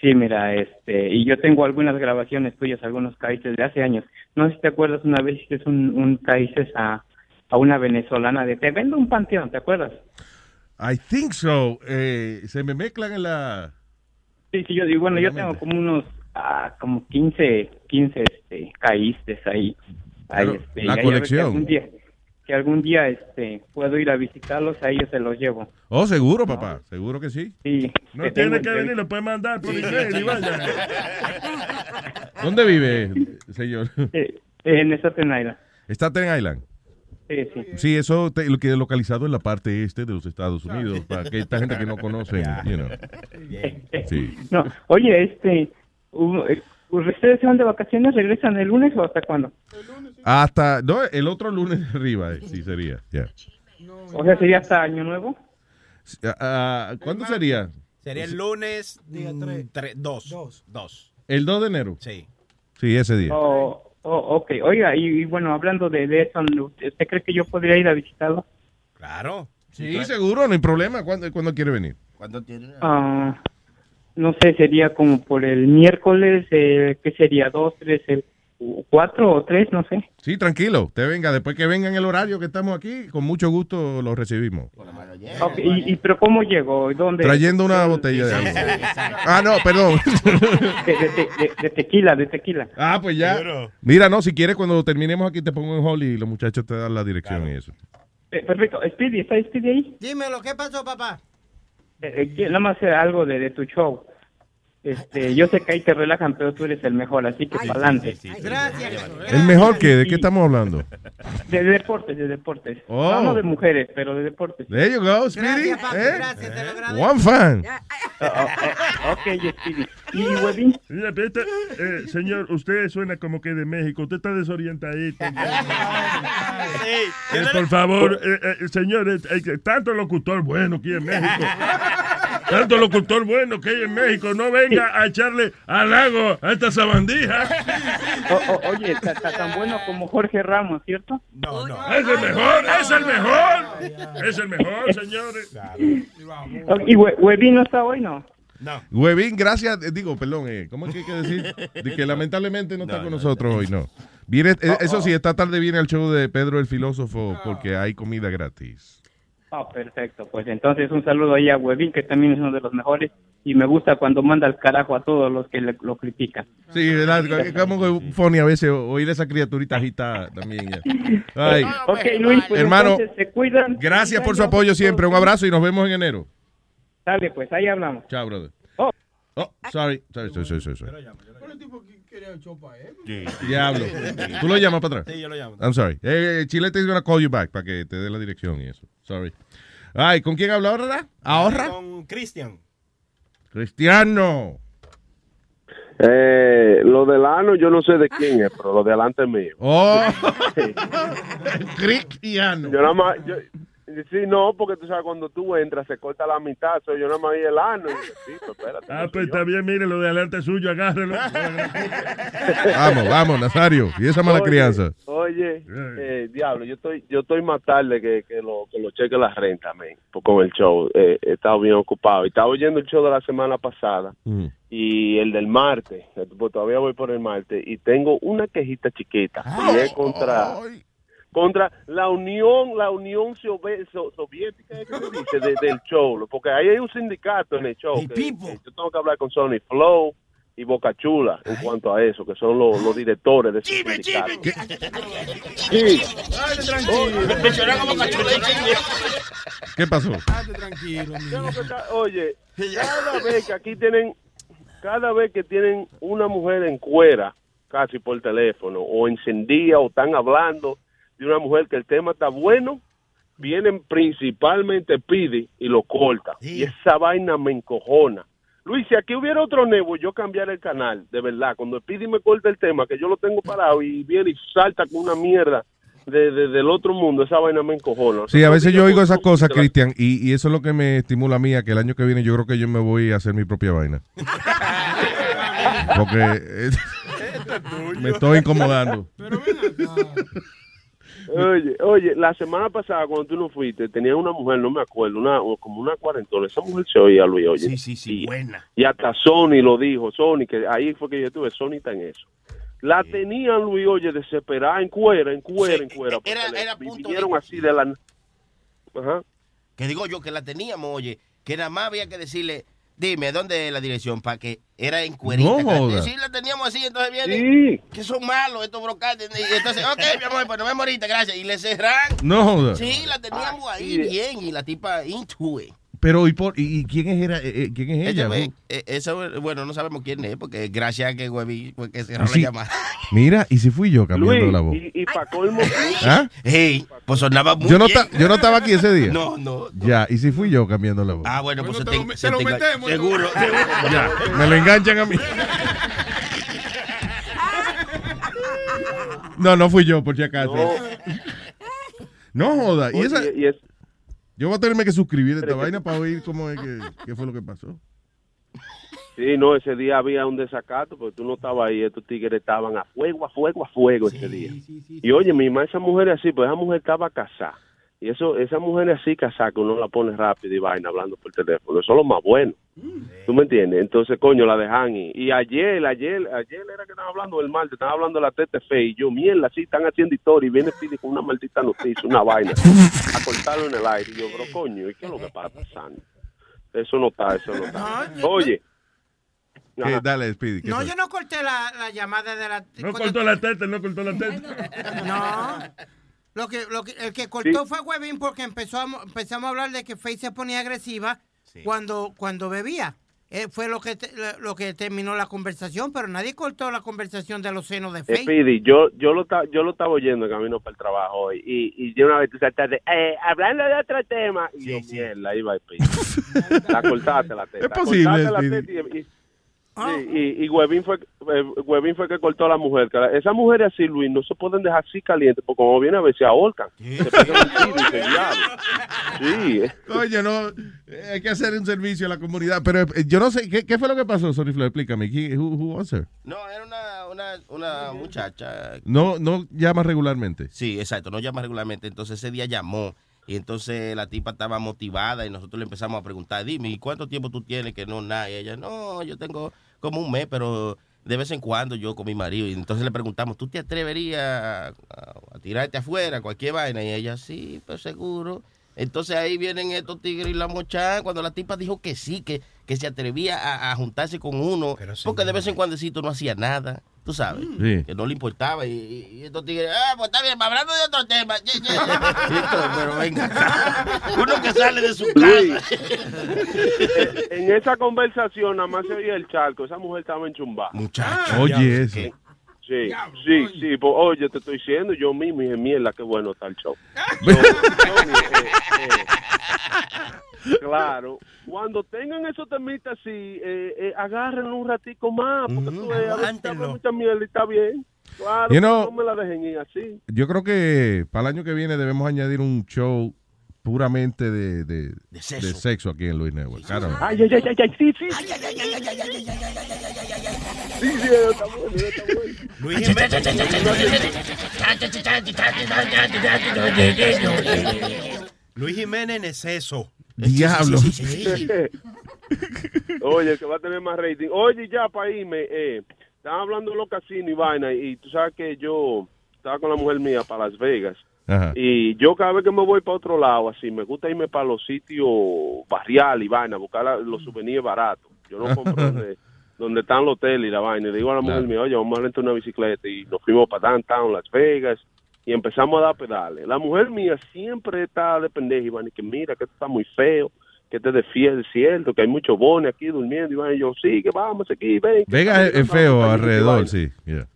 sí, mira, este, y yo tengo algunas grabaciones tuyas, algunos caíces de hace años. No sé si te acuerdas, una vez hiciste un, un caíces a, a una venezolana de te vendo un panteón, ¿te acuerdas?
I think so. Eh, se me mezclan en la...
Sí, sí, yo digo, bueno, yo tengo como unos, ah, como 15, 15, este, caíces ahí. ahí este,
la colección.
Que algún día, algún día, este, puedo ir a visitarlos, ahí yo se los llevo.
Oh, seguro, papá. Seguro que sí.
Sí.
No tiene que venir, lo puede mandar por email y vaya.
¿Dónde vive, señor?
Eh, en Staten Island.
¿Está en Island?
Sí, sí.
Sí, eso te- lo que es localizado en la parte este de los Estados Unidos, para que esta gente que no conoce, you know. Sí.
No, oye, este, eh, ¿ustedes se van de vacaciones? ¿Regresan el lunes o hasta cuándo?
Hasta, no, el otro lunes de arriba, eh, sí sería, ya.
O sea, sería hasta Año Nuevo.
Ah, ah, ¿Cuándo sería?
Sería el lunes
Día
mm,
tres.
tre- dos.
Dos.
Dos.
¿El 2 de enero?
Sí.
Sí, ese día.
Oh, oh, ok, oiga, y, y bueno, hablando de, de eso, ¿usted cree que yo podría ir a visitarlo?
Claro.
Sí, seguro, no hay problema. ¿Cuándo, cuándo quiere venir?
¿Cuándo tiene?
Ah, no sé, sería como por el miércoles, eh, ¿qué sería? ¿Dos, tres, el cuatro o tres? No sé.
Sí, tranquilo. Usted venga, después que venga en el horario que estamos aquí, con mucho gusto lo recibimos.
Ok, y, y pero cómo llego? ¿Dónde?
Trayendo una botella de agua. Ah, no, perdón.
De, de- de- de tequila, de tequila.
Ah, pues ya. Mira, no, si quieres, cuando terminemos aquí te pongo en hold y los muchachos te dan la dirección y eso.
Eh, perfecto. Speedy, ¿está Speedy ahí?
Dímelo, ¿qué pasó, papá?
Eh, eh, nada más hacer algo de, de tu show. Este, yo sé que ahí te relajan, pero tú eres el mejor, así que para adelante.
Gracias.
¿El mejor que ¿De qué estamos hablando?
De deportes, de deportes.
Oh.
No, no de mujeres, pero de deportes.
There you go, Speedy.
Gracias, papi,
¿eh?
gracias, te lo agradezco.
One fan.
Oh, oh, oh, ok, Speedy. ¿Y Webin?
Mira, pero este- eh, señor, usted suena como que de México. Usted está desorientadito. Eh, por favor, eh, eh, señor, tanto locutor bueno aquí en México. Tanto locutor bueno que hay en México. No venga a echarle halago a esta sabandija.
Oye, ta- tan bueno como Jorge Ramos, ¿cierto?
No, no.
Es el mejor, es el mejor. Es el mejor, señores.
¿Y Webin no está hoy, no?
Huevín, gracias. eh, Digo, perdón, eh, ¿cómo es que hay que decir? De que lamentablemente no está
No,
con
no,
nosotros hoy, no. Viene, eh, eso sí, esta tarde viene al show de Pedro el Filósofo porque hay comida gratis.
Ah, perfecto. Pues entonces un saludo ahí a Webin, que también es uno de los mejores. Y me gusta cuando manda el carajo a todos los que le- lo critican.
Sí, ¿verdad? Como que funny a veces oír esa criaturita agitada también. ya. Ay.
Ok, Luis, pues
Hermano,
entonces se cuidan.
gracias por su apoyo siempre. Un abrazo y nos vemos en enero.
Dale, pues ahí hablamos.
Chao, brother.
Oh.
Oh, sorry. Sorry, sorry, sorry, sorry, sorry.
Pero el tipo que quería el show para él.
Diablo. ¿Tú lo llamas para atrás?
Sí, yo lo llamo.
I'm sorry. Eh, Chilete is gonna call you back para que te dé la dirección y eso. Sorry. Ay, ¿con quién habla ahora? ¿Ahorra?
Con Cristian.
Cristiano.
Eh, lo del ano yo no sé de quién es, pero lo de adelante es mío.
Oh, Cristiano.
Yo nada más, yo, sí, no, porque tú sabes, cuando tú entras se corta la mitad, so yo nada más vi el ano y sí, pues espérate.
Ah, pues está bien, mire, lo de adelante es suyo, agárrelo.
Vamos, vamos, Nazario. Y esa mala
Oye,
crianza.
Oye, eh, diablo, yo estoy yo estoy más tarde que, que lo que lo cheque la renta, por- con el show. Eh, he estado bien ocupado. Y estaba oyendo el show de la semana pasada
Mm.
y el del martes, eh, pues todavía voy por el martes, y tengo una quejita chiquita. y es contra contra la Unión, la Unión Soviética, ¿es que se dice? De- del show, porque ahí hay un sindicato en el show. que- que yo tengo que hablar con Sony Flow y Boca Chula en cuanto a eso, que son los, los directores de ese sindicato. Sí.
¿Qué pasó?
tranquilo,
Oye, cada vez que aquí tienen, cada vez que tienen una mujer en cuera, casi por teléfono, o encendida, o están hablando de una mujer que el tema está bueno, vienen principalmente Pidi y lo corta. Y esa vaina me encojona. Luis, si aquí hubiera otro Nebo, yo cambiara el canal, de verdad. Cuando Pidi me corta el tema, que yo lo tengo parado y viene y salta con una mierda de, de- del otro mundo, esa vaina me encojona.
Sí, a veces yo oigo esas cosas, Cristian, y, y eso es lo que me estimula a mí, a que el año que viene yo creo que yo me voy a hacer mi propia vaina. Porque eh, me estoy incomodando.
Oye, oye, la semana pasada cuando tú no fuiste, tenía una mujer, no me acuerdo, una como una cuarentona. Esa mujer se oía, Luis, oye.
Sí, sí, sí,
Y-
buena.
Y hasta Sony lo dijo, Sony, que ahí fue que yo estuve, Sony está en eso. La tenían, Luis, oye, desesperada, en cuera, en cuera, en cuera.
era- punto
vinieron
de-
así de la... Ajá.
Que digo yo que la teníamos, oye, que nada más había que decirle, dime, ¿dónde es la dirección? Para que era en cuerita.
No.
Sí, la teníamos así, entonces viene,
Sí.
que son malos estos brocantes. Y entonces, ok, mi amor, pues nos vemos ahorita, gracias. Y le cerran.
No joda.
Sí, la teníamos ahí
sí.
bien y la tipa into it.
Pero, ¿y, por, y, y quién es, era, eh, eh, quién es ella?
Eh, eso, bueno, no sabemos quién es, porque gracias a que Hueví fue que cerró
sí.
la llamada.
Mira, y si fui yo cambiando
Luis,
la voz.
y, y para colmo...
¿Ah?
Hey, pues sonaba muy
Yo no,
bien.
ta- yo no estaba aquí ese día.
No, no.
Ya, y si fui yo cambiando la voz.
Ah, bueno, pues se
te
te,
lo-
se
se lo
te enga-
metemos,
Seguro, seguro.
Ya, me lo enganchan a mí. No, no fui yo, por si acaso. No, joda. Y esa,
y es-
yo voy a tenerme que suscribir a esta vaina para oír cómo es que, qué fue lo que pasó.
Sí, no, ese día había un desacato porque tú no estabas ahí, estos tigres estaban a fuego, a fuego, a fuego ese día. Y oye, mi mamá, esa mujer así, pues esa mujer estaba casada. Y eso, esa mujer así casada, que uno la pone rápido y vaina hablando por teléfono, eso es lo más bueno. ¿Tú me entiendes? Entonces, coño, la dejan. Y, y ayer, ayer, ayer era que estaba hablando del mal, estaba hablando de la TTF y yo, mierda, sí, están haciendo historia y viene Pidi con una maldita noticia, una vaina, a cortarlo en el aire. Y yo, bro, coño, ¿y qué es lo que está pasando? Eso no está, eso no está. Oye.
Dale, Speedy. ¿qué
No,
fue?
yo no corté la, la llamada de la.
No cortó la teta, no cortó la teta.
No. Lo que, lo que, el que cortó fue Webin porque empezó a- empezamos a hablar de que Faye se ponía agresiva cuando, cuando bebía. Eh, fue lo que, te- lo que terminó la conversación, pero nadie cortó la conversación de los senos de
Eh,
Faye.
Speedy, yo, yo, lo, ta- yo lo estaba oyendo en camino para el trabajo hoy y, y yo una vez tú saltaste, eh, hablando de otro tema, y yo, mierda, ahí va Speedy. la cortaste la teta.
Es posible,
cortaste la teta y, y, sí, y, y Huevín fue, eh, Huevín fue que cortó a la mujer. Esas mujeres así, Luis, no se pueden dejar así calientes porque como viene a ver se ahorcan. Se pegan un tiro y se diablo. Sí, eh.
Oye, no, eh, hay que hacer un servicio a la comunidad. Pero eh, yo no sé, ¿qué, qué fue lo que pasó, Sorry Flo? Explícame. ¿Quién- Who, who was her?
No, era una, una, una muchacha.
No, no llama regularmente.
Sí, exacto, no llama regularmente. Entonces ese día llamó Y entonces la tipa estaba motivada y nosotros le empezamos a preguntar, dime, ¿y cuánto tiempo tú tienes que no nada? Y ella, no, yo tengo como un mes, pero de vez en cuando yo con mi marido. Y entonces le preguntamos, ¿tú te atreverías a, a- a tirarte afuera, cualquier vaina? Y ella, sí, pues seguro. Entonces ahí vienen estos tigres y la mochan cuando la tipa dijo que sí, que, que se atrevía a, a juntarse con uno, porque de vez en cuando no hacía nada, tú sabes,
Sí.
que no le importaba. Y, y- estos tigres, ah, pues está bien, hablando de otro tema. ye, ye". Listo, pero venga. Uno que sale de su casa.
en esa conversación nada más se oía el charco. Esa mujer estaba enchumbada.
Muchacho.
Oye, eso.
Sí, sí, sí. Pues, oye, te estoy diciendo yo mismo y dije, mierda, qué bueno está el show. Tony, eh, eh, claro, cuando tengan esos temitas así, eh, eh, agárrenlo un ratico más, porque tú ves, a veces habla mucha mierda y está bien. Claro,
You know-
no me la dejen ir así.
Yo creo que para el año que viene debemos añadir un show puramente de, de, de sexo. aquí en Luis Network. Claro.
Ay, ay, ay, ay, ay, sí, sí. Sí, sí, está bueno, está bueno.
Luis
Luis Jiménez en exceso.
Diablo.
Oye, el que va a tener más rating. Oye, ya para irme, eh, estaban hablando de los casinos y vaina, y tú sabes que yo estaba con la mujer mía para Las Vegas.
Ajá.
Y yo cada vez que me voy para otro lado, así, me gusta irme para los sitios barrial y vaina, buscar la- los souvenirs baratos. Yo no compro donde, donde están los hoteles y la vaina. Y le digo a la mujer
Claro.
mía, oye, vamos a rentar una bicicleta. Y nos fuimos para downtown, Las Vegas, y empezamos a dar pedales. La mujer mía siempre está de pendeja, y vaina, y que mira, que esto está muy feo, que te defiende, cierto, que hay muchos bones aquí durmiendo. Y vaina, y yo, sí, que vamos aquí, ven. que
Vegas es, feo alrededor, sí. yeah.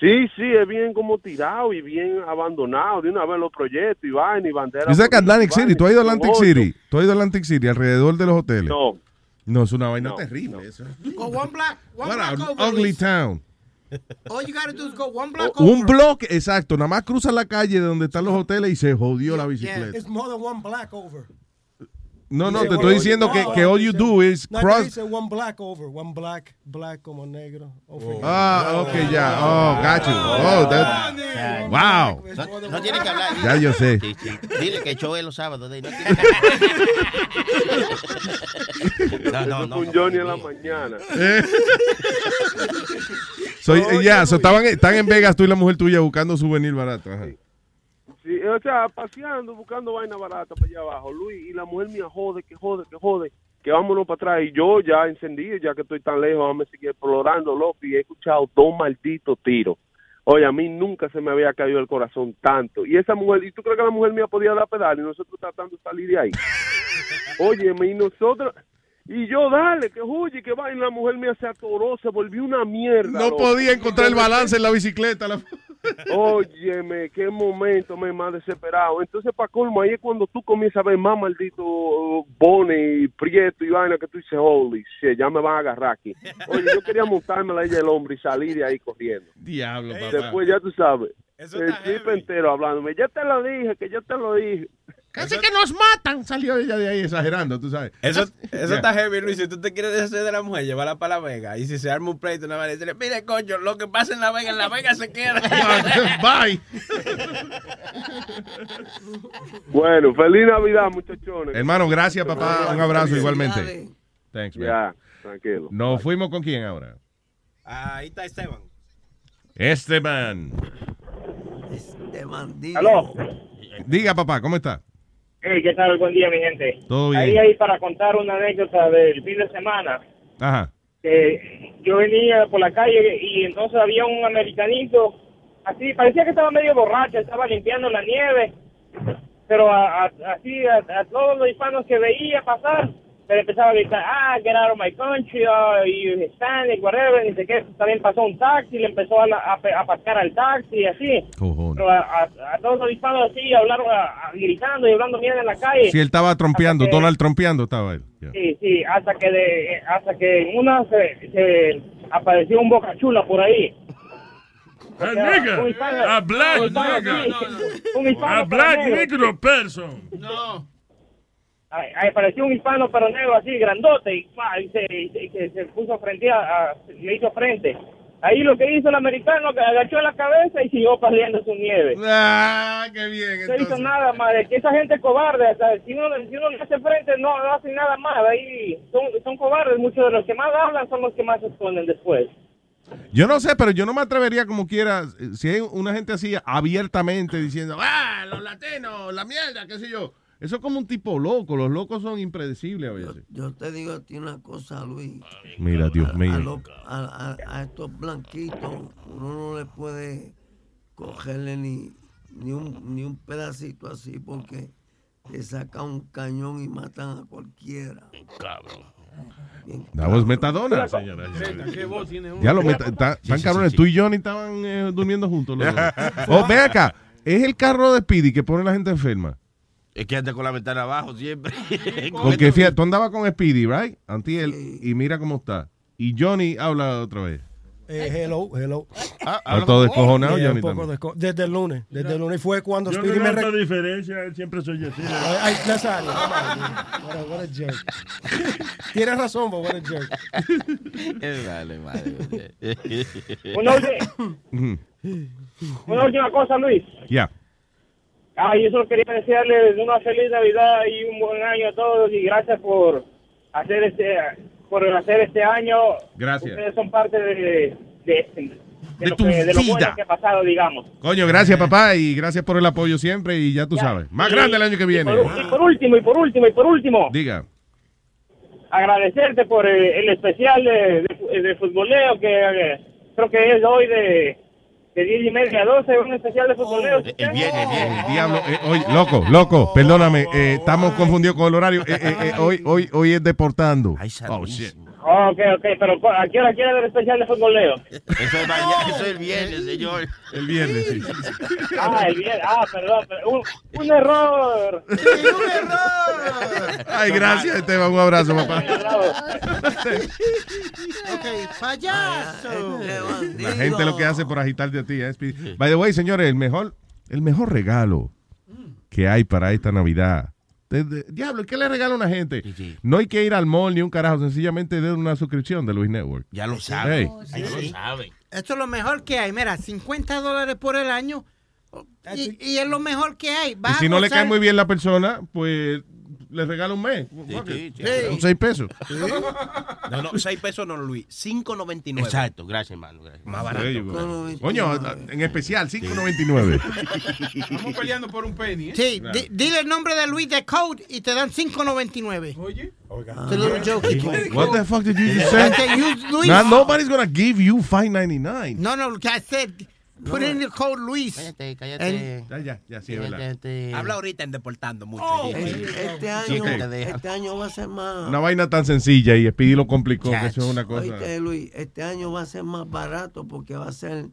Sí, sí, es bien como tirado y bien abandonado. De una vez los proyectos y vaina y banderas.
Tú sabes que Atlantic City, tú has ido a Atlantic City, tú has ido a Atlantic City alrededor de los hoteles.
No.
No, es una vaina
No,
terrible eso.
Go one block, one
What
block
a
over.
ugly town.
All you gotta do is go one block over.
Un bloque, exacto. Nada más cruza la calle de donde están los hoteles y se jodió la bicicleta.
It's more than one black over.
No, no, te estoy diciendo que, que all you do is
No,
cross.
dice one black over, one black, black como negro. over.
Ah, ok, ya. Oh, got you. Oh, that- wow.
No, no tiene que hablar.
Ya yo sé.
Sí, sí. Dile que es los sábados. No, tiene que- no, no, no.
fue un Johnny en la mañana.
Eh. Soy, ya, so, estaban, están en Vegas tú y la mujer tuya buscando souvenir barato. Ajá.
Sí, o sea, paseando, buscando vaina barata para allá abajo, Luis, y la mujer mía jode, que jode, que jode, que vámonos para atrás. Y yo ya encendido, ya que estoy tan lejos, vamos a seguir explorando, loco, y he escuchado dos malditos tiros. Oye, a mí nunca se me había caído el corazón tanto. Y esa mujer, ¿y tú crees que la mujer mía podía dar pedal y nosotros tratando de salir de ahí? Oye, y nosotros... Y yo, dale, que huye, que va, y la mujer mía se atoró, se volvió una mierda.
No
loco.
podía encontrar el balance en la bicicleta. la-
Óyeme, qué momento me más desesperado. Entonces, para colmo, ahí es cuando tú comienzas a ver más maldito Bone y Prieto y vaina que tú dices, holy shit, ya me van a agarrar aquí. Oye, yo quería montarme la ella del hombre y salir de ahí corriendo.
Diablo, papá.
Después, ya tú sabes,
Eso
el chip entero hablándome, ya te lo dije, que ya te lo dije.
Casi que nos matan. Salió ella de ahí exagerando, tú sabes.
Eso, eso está heavy, Luis. Si tú te quieres deshacer de la mujer, llévala para La Vega. Y si se arma un pleito, una vez, decirle, mire, coño, lo que pasa en La Vega, en La Vega se queda.
Bye.
Bueno, feliz Navidad, muchachones.
Hermano, gracias, papá. Un abrazo igualmente. Thanks, man.
Ya, tranquilo.
Nos fuimos con quién ahora.
Ahí está Esteban.
Esteban.
Esteban,
Aló.
Diga, papá, ¿cómo está?
Hey, ¿qué tal? Buen día, mi gente.
Todo bien.
Ahí, ahí, para contar una anécdota del fin de semana.
Ajá.
que yo venía por la calle y entonces había un americanito, así, parecía que estaba medio borracho, estaba limpiando la nieve, pero a- a- así a, a todos los hispanos que veía pasar, le empezaba a gritar, ah, get out of my country, uh, you Hispanic, whatever, ni sé qué. También pasó un taxi, le empezó a, a, a pascar al taxi y así. Pero a, a- a todos los hispanos así, hablaron a- a- gritando y hablando mierda en la calle.
Si él estaba trompeando,
que-
Donald trompeando estaba él. Ya.
Sí, sí, hasta que de, hasta que en una se, se apareció un boca chula por ahí.
A nigga,
un hispano-
a black
un hispano,
nigga.
sí, un hispano
A
pero
black
negro.
negro person.
No. Apareció un hispano pero negro así, grandote, y, se, y se, puso frente a, a- le hizo frente. Ahí lo que hizo el americano, que agachó la cabeza y siguió perdiendo su nieve.
Ah, qué bien.
No hizo nada más, que esa gente cobarde, o sea, si uno, si uno hace frente no, no hacen nada más, ahí son, son cobardes, muchos de los que más hablan son los que más se esconden después.
Yo no sé, pero yo no me atrevería como quiera, eh, si hay una gente así abiertamente diciendo, ah, los latinos, la mierda, qué sé yo. Eso es como un tipo loco, los locos son impredecibles a veces.
Yo te digo a ti una cosa, Luis.
Mira, Dios
A,
mío.
los- a- a- a estos blanquitos uno no le puede cogerle ni, ni, un, ni un pedacito así porque te sacan un cañón y matan a cualquiera.
Cabrón.
Was metadona, señora. Ya lo meta, ta-
Sí,
tan
sí,
cabrones.
sí.
Tú y Johnny estaban eh, durmiendo juntos. los dos. oh, ve acá. Es el carro de Speedy que pone a la gente enferma.
Es que anda con la ventana abajo siempre.
Porque fíjate, tú andabas con Speedy, right? Antiel, y mira cómo está. Y Johnny habla otra vez.
Eh, hello, hello.
Está todo descojonado,
Yeah,
Johnny
un poco
también.
desco- Desde el lunes. Desde el lunes fue cuando
Yo no
Speedy me... re-
diferencia, siempre soy así.
Ay, Nazario, what, a, what a jerk. Tienes razón, but what a jerk.
Vale, madre.
Una última cosa, Luis.
Ya.
Ah, y eso quería desearles una feliz Navidad y un buen año a todos y gracias por hacer este por hacer este año.
Gracias.
Ustedes son parte de, de, de
De
lo,
tu
que, de lo bueno
vida.
que ha pasado, digamos.
Coño, gracias papá y gracias por el apoyo siempre y ya tú sabes. Más
Y-
grande el año que viene.
Y por, y por último, y por último, y por último,
Diga.
agradecerte por eh, el especial de futboleo que eh, creo que es hoy de, de 10 y media a 12, un especial de futboleo.
El viernes, el viernes.
Diablo, eh, oye, loco, loco, perdóname, eh, estamos confundidos con el horario. Eh, eh, eh, hoy, hoy, hoy es deportando. Oh, shit.
Ok, ok, pero ¿a qué hora quiere ver el especial de futboleo?
Eso es, mañana, eso es el viernes, señor.
El viernes, sí.
Ah, el viernes, ah, perdón, pero un, un error.
Ay, gracias, Esteban. Un abrazo, papá.
Ok, payaso.
La gente lo que hace por agitarte a ti. ¿eh? By the way, señores, el mejor, el mejor regalo que hay para esta Navidad. De- de- diablo, ¿qué le regala a una gente? No hay que ir al mall ni un carajo, sencillamente den una suscripción de Luis Network.
Ya lo saben.
Hey.
Ya lo saben.
Esto es lo mejor que hay. Mira, 50 dólares por el año. Y, y es lo mejor que hay.
Y
Vas
si no le cae muy bien la persona, pues le regala un mes. Fuck it. Son seis pesos.
No, no, 6 pesos no, Luis. 5.99.
Exacto, gracias, hermano. Gracias.
Más barato.
Coño, en especial, 5.99.
Estamos peleando por un penny, ¿eh?
Sí, di- dile el nombre de Luis de Code y te dan 5.99.
Oye.
It's a little joke.
What the fuck did you just say? Nah, nobody's gonna give you 5.99.
No, no, I said, put in the code Luis.
Cállate,
cállate.
Ya, ya, ya, sí, es verdad.
Habla ahorita en deportando mucho.
Este, este año, este año va a ser más.
Una vaina tan sencilla y Speedy lo complicó, que eso es una cosa.
Oíste, Luis, este año va a ser más barato porque va a ser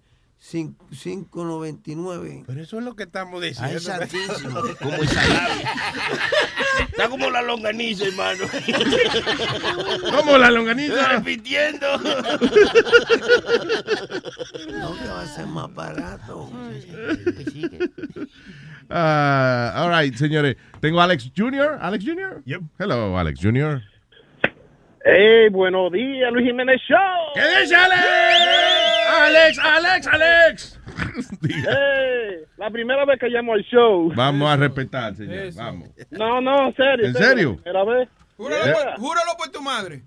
5.99.
Pero eso es lo que estamos diciendo.
Ay, santísimo. Como el salami. Está como la longaniza, hermano.
¿Cómo la longaniza?
Repitiendo.
No, que va a ser más barato.
Ah, all right, señores. Tengo a Alex Jr. Alex Jr. Hello, Alex Jr.
Hey, buenos días, Luis Jiménez Show.
¿Qué dice Alex? Alex, Alex, Alex.
Hey, la primera vez que llamo al show.
Vamos a respetar, señor. Vamos.
No, no, en serio.
¿En serio?
La primera vez.
Júralo,
Yeah.
por, júralo por tu madre.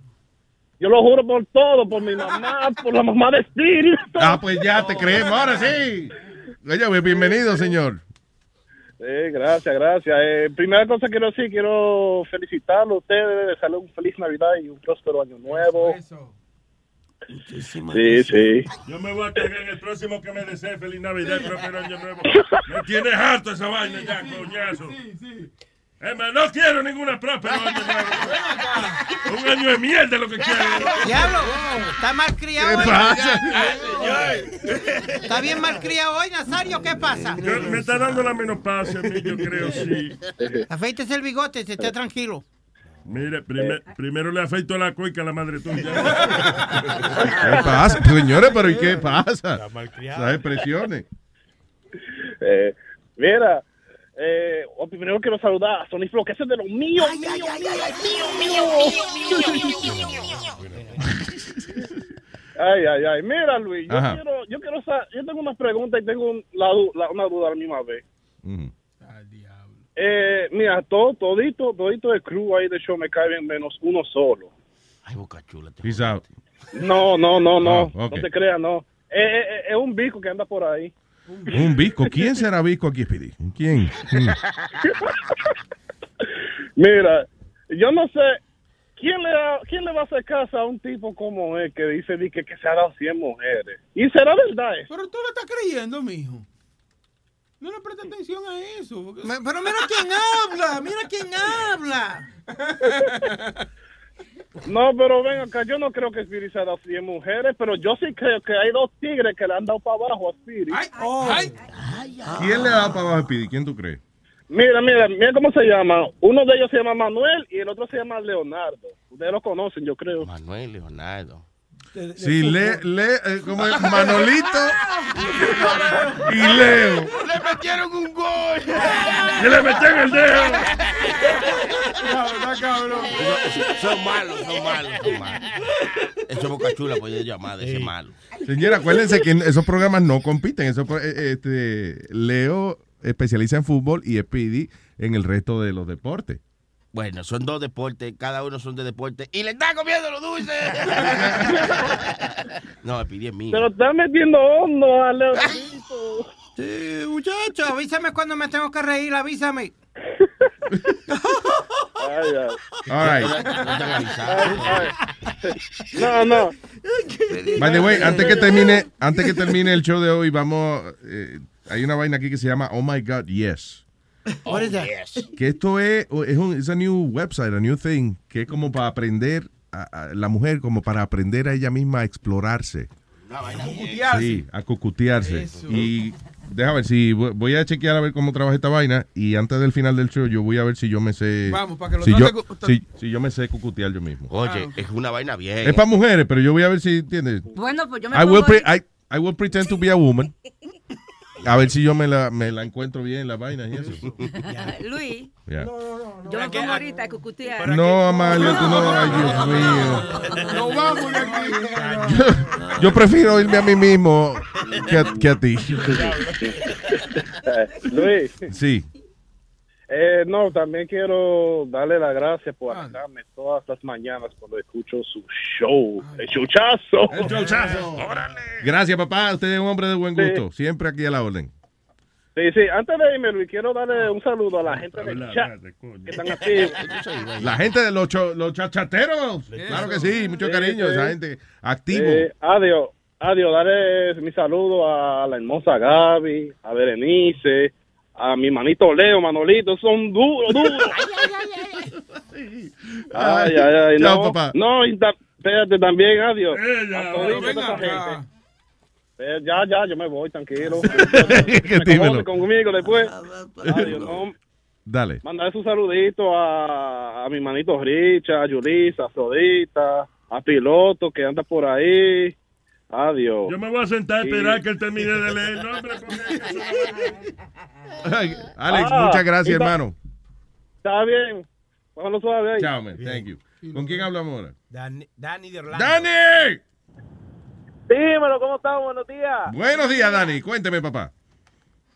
Yo lo juro por todo, por mi mamá, por la mamá de Spirit.
Ah, pues ya te creemos, ahora sí. Oye, bienvenido, señor.
Eh, gracias, gracias. Eh, primera cosa quiero decir, quiero felicitarlo a ustedes, desearle un feliz Navidad y un próspero año nuevo. Sí, sí.
Yo me voy a cagar en el próximo que me desee feliz Navidad, próspero año nuevo. Me tienes harto esa vaina ya, coñazo. Es no quiero ninguna próspero año nuevo. Un año de mierda es lo que quiero.
Diablo, está mal criado
¿Qué
hoy.
pasa?
Está bien mal criado hoy, Nazario, ¿qué pasa?
Yo- me está dando la menopausia a mí, yo creo, sí.
Afeites el bigote, se esté tranquilo.
Mire, primer- primero le afeito la cuica a la madre tuya.
¿Qué pasa? Señores, pero ¿y qué pasa? Esas expresiones.
Eh, mira, eh, oh, primero quiero saludar a Sony Flow, que ese es de los míos, mío, mío, mío, mío, mío. Ay, ay, ay. Mira, Luis, yo
Ajá.
quiero, yo quiero sa- yo tengo unas preguntas y tengo un- la la- una duda a la misma vez.
Ujú.
Eh, mira, todo, todito, todito el crew ahí de show me cae bien menos uno solo.
Peace out.
No, no, no, no,
Ah, ok.
no te creas, no. Eh, eh, eh, es un bico que anda por ahí.
Un Vico. ¿Quién será Vico aquí, Speedy? ¿Quién? Mm.
Mira, yo no sé quién le, quién le va a hacer caso a un tipo como él que dice di que, que se ha dado 100 mujeres. Y será verdad eso.
Pero tú lo estás creyendo, mijo. No le prestes atención a eso. porque-
Pero mira quién habla, mira quién habla.
No, pero ven acá, yo no creo que Spirit se ha dado 100 mujeres, pero yo sí creo que hay dos tigres que le han dado para abajo a Spirit.
¿Quién le da para abajo a Speedy? ¿Quién tú crees?
Mira, mira, mira cómo se llama. Uno de ellos se llama Manuel y el otro se llama Leonardo. Ustedes lo conocen, yo creo.
Manuel Leonardo.
Sí, le, le, eh, como es Manolito y Leo.
Le metieron un gol.
Que le metieron el dedo.
Cabrón, cabrón.
Son malos, son malos, son malos. Eso es Boca Chula, puede llamar de ese malo.
Señora, acuérdense que esos programas no compiten. Eso, eh, este, Leo especializa en fútbol y Speedy en el resto de los deportes.
Bueno, son dos deportes, cada uno son de deporte. Y le está comiendo los dulces. no, me pidí mío.
Pero está metiendo hondo a Leonardo.
Sí, muchacho, avísame cuando me tengo que reír, avísame.
Ay, ay.
All right.
Ay, ay. No, no.
By the way, antes que termine, antes que termine el show de hoy, vamos. eh, hay una vaina aquí que se llama Oh My God Yes.
What is that?
Que esto es, es un es a new website, a new thing, que es como para aprender a, a la mujer, como para aprender a ella misma a explorarse. Sí, a cucutearse. Y déjame ver si voy voy a chequear a ver cómo trabaja esta vaina y antes del final del show yo voy a ver si yo me sé
Vamos, para que lo
si yo, si, si yo me sé cucutear yo mismo.
Oye, es una vaina bien.
Es para mujeres, pero yo voy a ver si entiendes.
Bueno, pues yo me
I will, pre- I, I will pretend to be a woman. A ver si yo me la, me la encuentro bien, la vaina y eso.
Luis,
Yeah.
yo me pongo ahorita a cucutear.
No, Amalia, tú no. Ay, Dios mío.
No vamos de aquí.
Yo, yo prefiero irme a mí mismo que a, que a ti.
Luis.
Sí.
Eh, no, también quiero darle las gracias por alegrarme todas las mañanas cuando escucho su show. El chuchazo.
El chuchazo. Gracias, papá. Usted es un hombre de buen
Sí.
gusto. Siempre aquí a la orden.
Sí, sí, antes de irme, Luis, quiero darle un saludo a la gente del chat que están activos.
La gente de los, cho- los chachateros. Claro que sí. Mucho
Sí,
cariño.
sí.
Esa gente activo.
Eh, adiós, adiós, darle mi saludo a la hermosa Gaby, a Berenice, a mi manito Leo, Manolito, son duros, duros. Ay, ay, ay,
Chao,
no,
papá.
no, espérate también, adiós.
Ella,
A todita
ven
esa
acá.
gente. Eh, ya, ya, yo me voy, tranquilo.
Que
Me conmigo después. Adiós, no.
Dale.
Mandar un saludito a, a mi manito Richa, a Yulisa, a Sodita, a Piloto que anda por ahí. Adiós.
Yo me voy a sentar a
Sí.
esperar que él termine de leer el nombre.
Alex,
Ah,
muchas gracias, hermano.
Está bien. Póngalo suave ahí.
Chao, man. Thank you. ¿Con quién hablamos ahora?
Dani, Dani de Orlando.
¡Dani!
Dímelo, ¿cómo estamos? Buenos días.
Buenos días, Dani. Cuénteme, papá.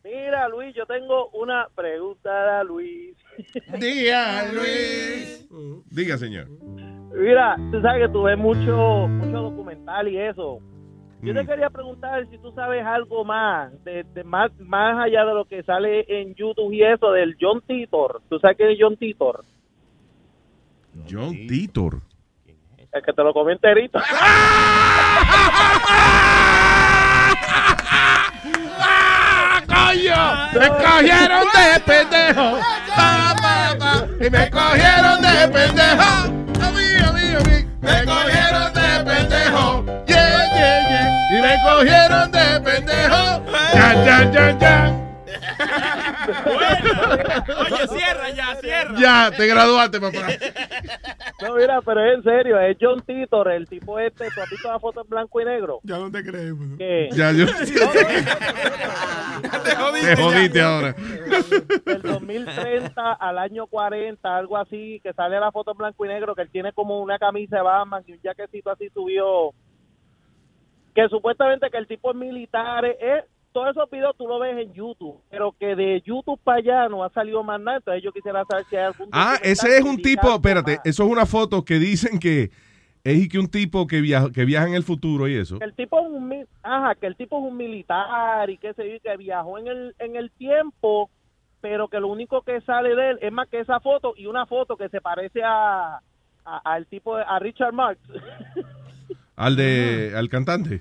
Mira, Luis, yo tengo una pregunta a Luis.
Día, Luis. Diga, señor.
Mira, tú sabes que tú ves mucho, mucho documental y eso. Yo te quería preguntar si tú sabes algo más, de, de más, más allá de lo que sale en YouTube y eso, del John Titor. ¿Tú sabes qué es John Titor?
John Titor.
El que te lo comí enterito.
¡Coño! ¡Me cogieron de pendejo! Pa, pa, pa, y me cogieron de pendejo. A mí, a mí, a mí. Me cogieron de pendejo. Me cogieron de pendejo. Ya, ya, ya, ya.
Oye, cierra ya, cierra.
Ya, te graduaste, papá.
No, mira, pero es en serio, es John Titor, el tipo este, has visto la foto en blanco y negro.
Ya no te creemos.
Que
Ya, yo. Te jodiste ahora.
del 2030 al año 40, algo así, que sale la foto en blanco y negro, que él tiene como una camisa de Batman y un jaquecito así subió. Que supuestamente que el tipo es militar, es, todos esos videos tú lo ves en YouTube, pero que de YouTube para allá no ha salido más nada, entonces yo quisiera saber si hay algún
Ah, ese es un tipo, espérate, eso es una foto que dicen que es y que un tipo que viaja, que viaja en el futuro y eso.
que el tipo es un ajá, que el tipo es un militar y que se dice que viajó en el en el tiempo, pero que lo único que sale de él es más que esa foto y una foto que se parece a, a- al tipo de, a Richard Marx,
Al de, al cantante.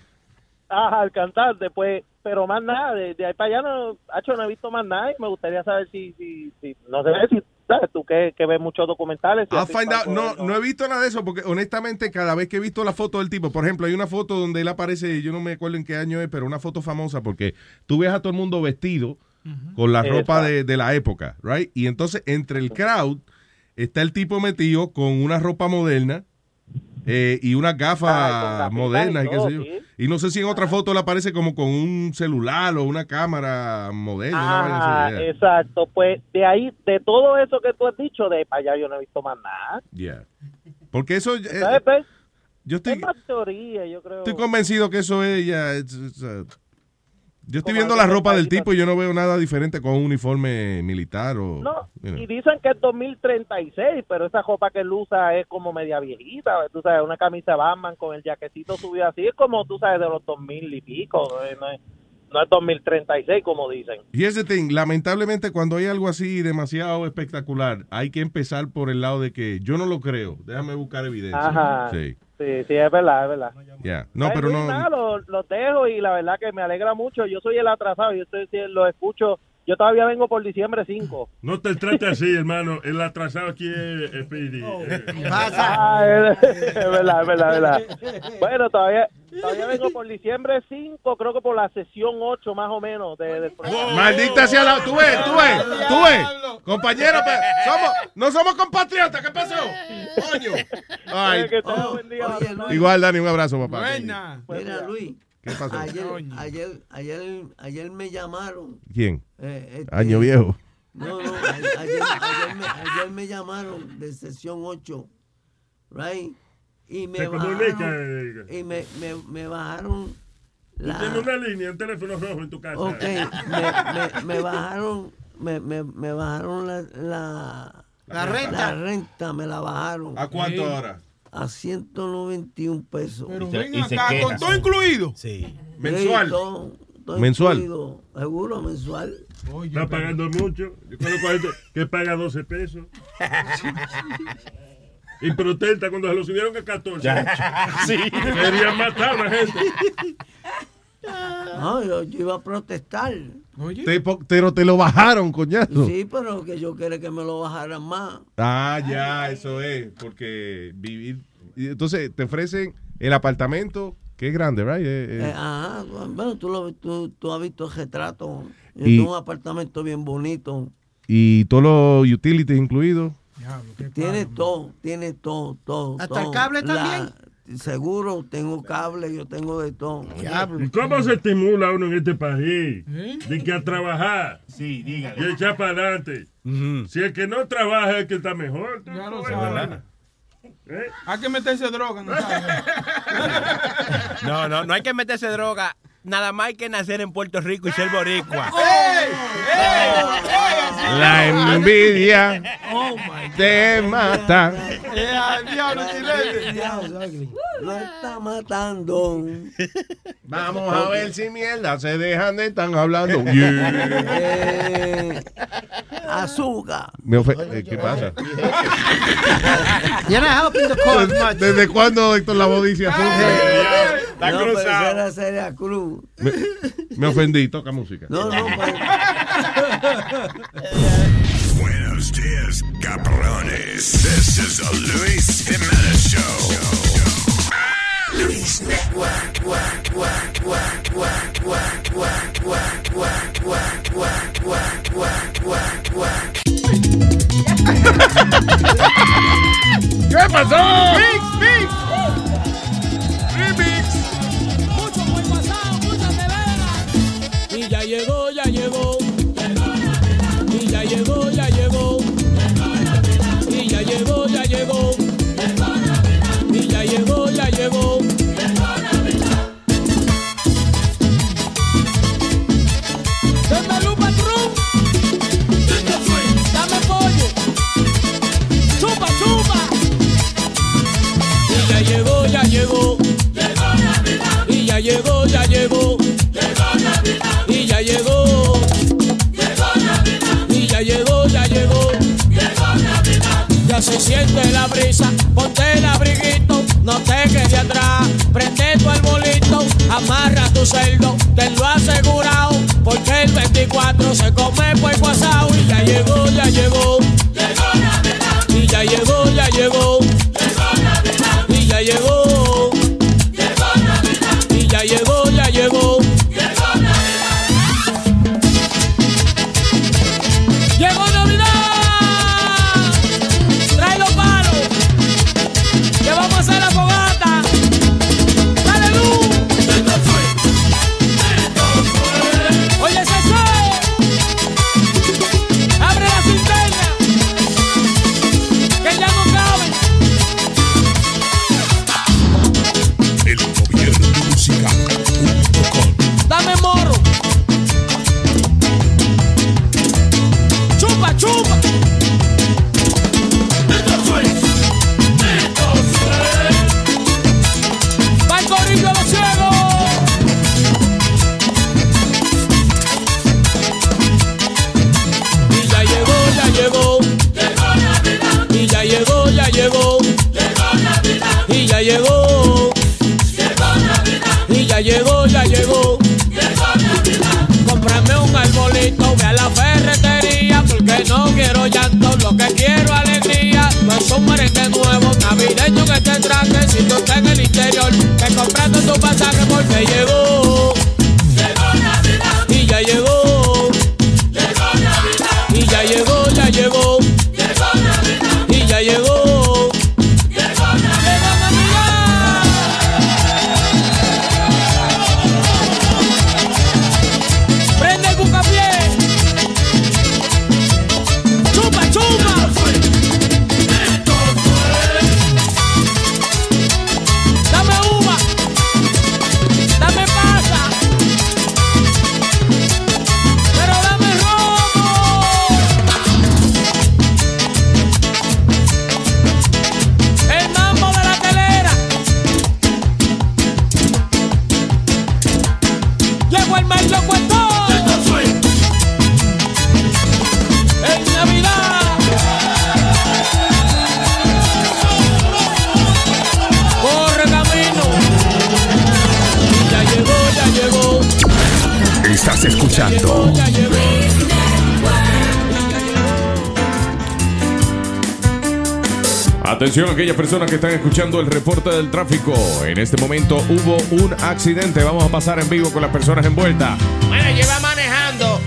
ajá, al cantante, pues, pero más nada, de, de ahí para allá no, hacho, no he visto más nada y me gustaría saber si, si, si no sé si sabes tú que, que ves muchos documentales. si
find out.
de
No, no he visto nada de eso porque honestamente cada vez que he visto la foto del tipo, por ejemplo, hay una foto donde él aparece, yo no me acuerdo en qué año es, pero una foto famosa porque tú ves a todo el mundo vestido con la ropa de, de la época, right? Y entonces entre el crowd está el tipo metido con una ropa moderna eh, y unas gafas modernas
y
y qué
todo,
sé yo.
sí.
Y no sé si en otra foto le aparece como con un celular o una cámara moderna.
Ah, exacto. Pues de ahí, de todo eso que tú has dicho, de para allá yo no he visto más nada.
Yeah. Porque eso... eh,
¿Sabes? Pues,
yo estoy,
es más teoría, yo creo.
estoy convencido que eso es ya... yo estoy viendo la ropa del tipo y yo no veo nada diferente con un uniforme militar o...
No,
you know.
y dicen que es 2036, pero esa ropa que él usa es como media viejita, tú sabes, una camisa Batman con el jaquecito subido así, es como tú sabes de los 2000 y pico, eh, no es, no es 2036 como dicen.
Here's the thing, lamentablemente cuando hay algo así demasiado espectacular, hay que empezar por el lado de que yo no lo creo, déjame buscar evidencia.
Ajá.
Sí,
Sí, sí, es verdad, es verdad.
ya. No, pero no...
nada, los los dejo y la verdad que me alegra mucho. Yo soy el atrasado, yo estoy, lo escucho. Yo todavía vengo por diciembre 5.
No te trate así, hermano. El atrasado aquí es, Speedy. Eh,
Ah, es, es verdad, es verdad, es verdad. Bueno, todavía, todavía vengo por diciembre 5, creo que por la sesión 8 más o menos de, del programa.
Maldita sea la... Tú ves, tú ves, tú ves. Compañero, pues, somos, no somos compatriotas, ¿qué pasó? Coño. Ay,
Que tenga buen día, Bartolomé.
igual, Dani, un abrazo, papá.
Mira, Luis.
¿Qué pasó?
Ayer, ayer, ayer, ayer me llamaron.
¿Quién?
eh, este,
Año viejo.
No, no, a- ayer, ayer me, ayer me llamaron de sesión 8, right? Y me bajaron, y me, me, me bajaron la...
tienes una línea, un teléfono rojo en tu casa.
Ok, me, me, me bajaron, me, me, me bajaron la, la,
La renta.
La renta me la bajaron.
¿A cuánto
Sí.
ahora?
A 151 pesos.
Pero Y se- ven y se acá, queja. ¿con todo incluido?
Sí.
Mensual.
todo- todo
Mensual.
incluido. Seguro, mensual.
Está pagando mucho. Yo conozco a gente que paga 12 pesos. Y protesta cuando se lo subieron a 14.
Sí.
Querían matar a la gente.
No, yo, yo iba a protestar.
Te, pero te lo bajaron, coñazo.
Sí, pero que yo quería que me lo bajaran más.
Ah, ya, eso es. Porque vivir. y Entonces, te ofrecen el apartamento, que es grande, ¿right? Eh, eh,
Eh, ajá, bueno, tú, lo, tú, tú has visto el retrato.
Y-
tengo un apartamento bien bonito.
y todos los utilities incluidos.
Tiene todo, tiene todo, todo.
¿Hasta
todo.
el cable también?
Seguro, tengo cable, yo tengo de todo.
¿Y cómo se estimula uno en este país? De que a trabajar. Sí, dígale. Y echar para adelante. Si el que no trabaja es el que está mejor.
Ya lo
Bueno,
sabe. Hay que meterse droga, ¿no sabes?
No, no, no hay que meterse droga. Nada más hay que nacer en Puerto Rico y ser boricua.
La envidia
Oh,
te mata.
Lo está matando.
Vamos a ver si mierda se dejan de estar hablando. Yeah.
Azúcar.
Eh, ¿Qué pasa?
You're not helping the cause much.
¿Desde cuándo Héctor Lavoe dice azúcar?
no, pero era Celia Cruz.
Me, me ofendí, toca música.
No, no, pues.
Buenos dias, cabrones. This is a Luis Jimenez Show. Luis Network. Work, work, work, work, work, work, work, work, work, work, work, work, work.
¿Qué pasó?
Mix, mix.
Remix.
Mucho muy pasado, mucha nevera. Y ya llegó, ya llegó. Y ya llegó, ya llegó. se siente la brisa, ponte el abriguito, no te quedes atrás, prende
tu arbolito, amarra tu cerdo, te lo asegurado, porque el 24 se come puerco asado. Y ya llegó, ya llegó, llegó Navidad, y ya llegó, ya llegó, llegó Navidad, y ya llegó. Ya llegó. Y ya llegó, ya llegó. Cómprame un arbolito, ve a la ferretería, porque no quiero llanto, lo que quiero alegría. No es un merengue nuevo, navideño que te traje, si tú estás en el interior, que comprando tu pasaje porque llegó.
Atención a aquellas personas que están escuchando el reporte del tráfico. En este momento hubo un accidente. Vamos a pasar en vivo con las personas envueltas.
Bueno, yo iba manejando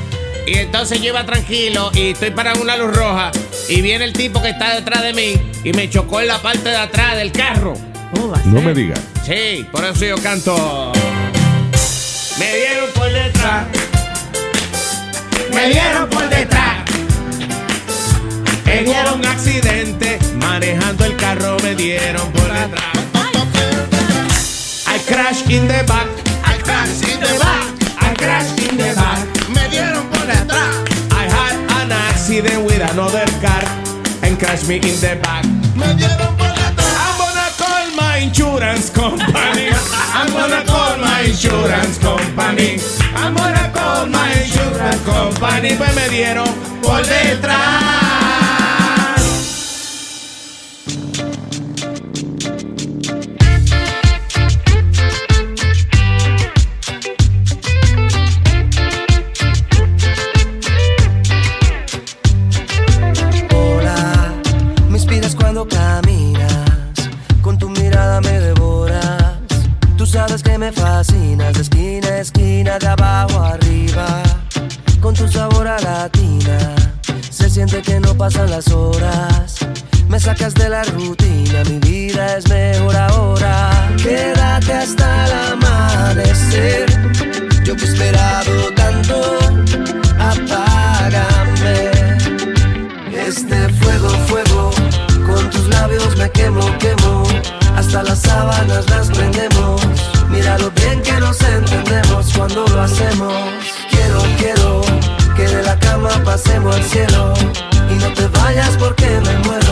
y entonces yo iba tranquilo y estoy parado en una luz roja y viene el tipo que está detrás de mí y me chocó en la parte de atrás del carro.
No me digas.
Sí, por eso yo canto. Me dieron por detrás. Me dieron por detrás. En un accidente, manejando el carro me dieron por detrás. I crash in the back. I crash in the back. I crash in the back. Me dieron por detrás. I had an accident with another car and crashed me in the back. Me dieron por detrás. I'm gonna call my insurance company. I'm gonna call my insurance company. I'm gonna call my insurance company. Pues me dieron por detrás.
Pasan las horas. Me sacas de la rutina, mi vida es mejor ahora. Quédate hasta el amanecer. Yo que he esperado tanto, apágame. Este fuego, fuego, con tus labios me quemo, quemo. Hasta las sábanas las prendemos. Mira lo bien que nos entendemos cuando lo hacemos. Quiero, quiero que de la cama pasemos al cielo. Porque me muero.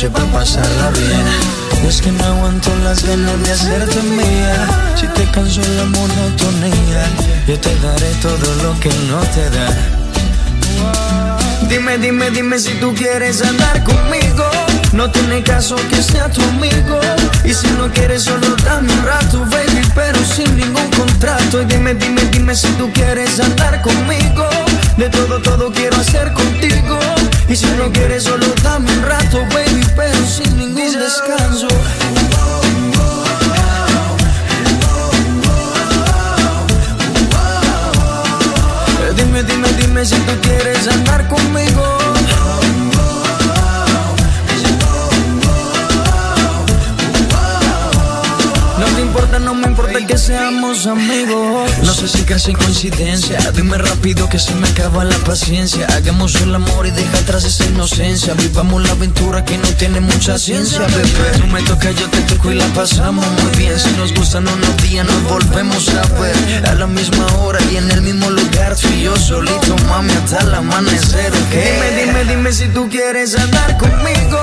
Noche
va a pasarla bien. Es que no aguanto las ganas de hacerte mía. Si te canso la monotonía, yo te daré todo lo que no te da. Dime, dime, dime si tú quieres andar conmigo. No tiene caso que sea tu amigo. Y si no quieres, solo dame un rato, baby, pero sin ningún contrato. Y dime, dime, dime si tú quieres andar conmigo. De todo, todo quiero hacer contigo. Y si no quieres, solo dame un rato, baby, pero sin ningún descanso. Eh, Dime, dime, dime si tú quieres andar conmigo. No te importa, no me importa que seamos amigos. Sé si casi coincidencia. Dime rápido que se me acaba la paciencia. Hagamos el amor y deja atrás esa inocencia. Vivamos la aventura que no tiene mucha ciencia, bebé. Tú me tocas, yo te toco y la pasamos muy bien. Si nos gustan unos días, nos volvemos a ver. A la misma hora y en el mismo lugar. Tú y yo solito, mami, hasta el amanecer, ¿ok? Dime, dime, dime si tú quieres andar conmigo.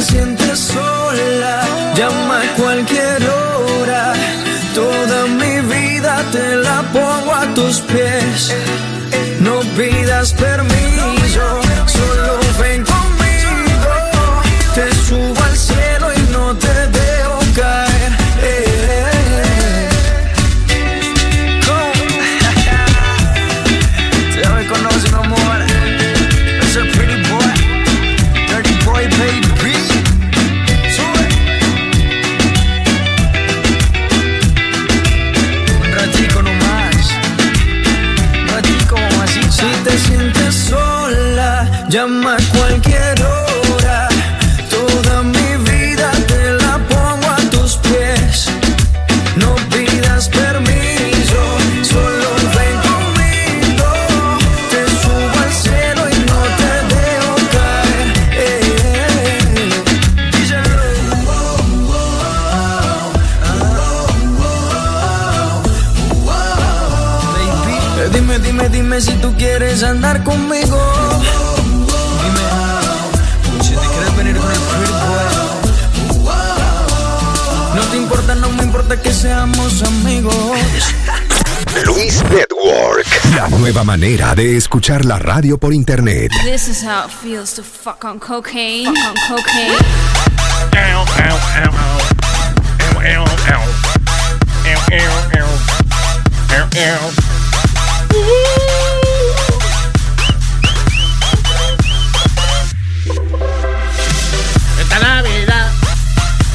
Te sientes sola, llama a cualquier hora. Toda mi vida te la pongo a tus pies. No pidas permiso, seamos amigos.
Luis Network. La nueva manera de escuchar la radio por internet.
This is how it feels to fuck on cocaine. Fuck on cocaine.
Esta Navidad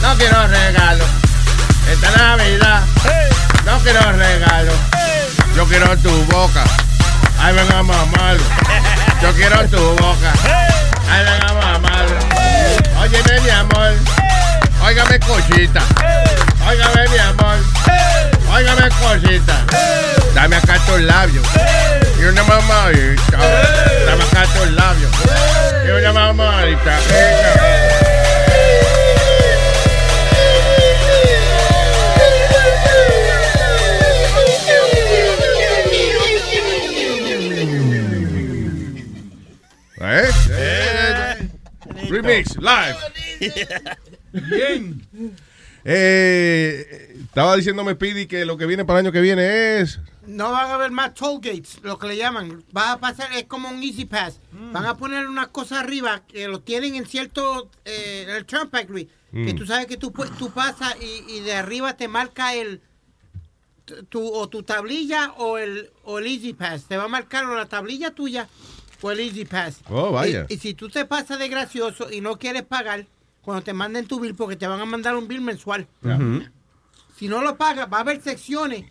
no quiero regalo. Esta Navidad no quiero regalo. Yo quiero tu boca. Ay, venga a mamarlo. Yo quiero tu boca. Ay, venga a mamarlo. Óyeme, mi amor. Óigame, cosita. Óigame, mi amor. Óigame, cosita. Dame acá tus labios. Y una mamadita. Dame acá tus labios. Y una mamadita.
Remix, live.
Bien.
Eh, estaba diciéndome Speedy que lo que viene para el año que viene es.
No van a haber más toll gates, lo que le llaman. Va a pasar, es como un Easy Pass. Van a poner una cosa arriba que lo tienen en cierto, eh, el Turnpike, Luis, que
Mm.
tú sabes que tú, tú pasas y, y de arriba te marca el, tu, o tu tablilla o el, o el Easy Pass. Te va a marcar o la tablilla tuya o el Easy Pass.
Oh, vaya.
Y, y si tú te pasas de gracioso y no quieres pagar, cuando te manden tu bill, porque te van a mandar un bill mensual. Si no lo pagas, va a haber secciones,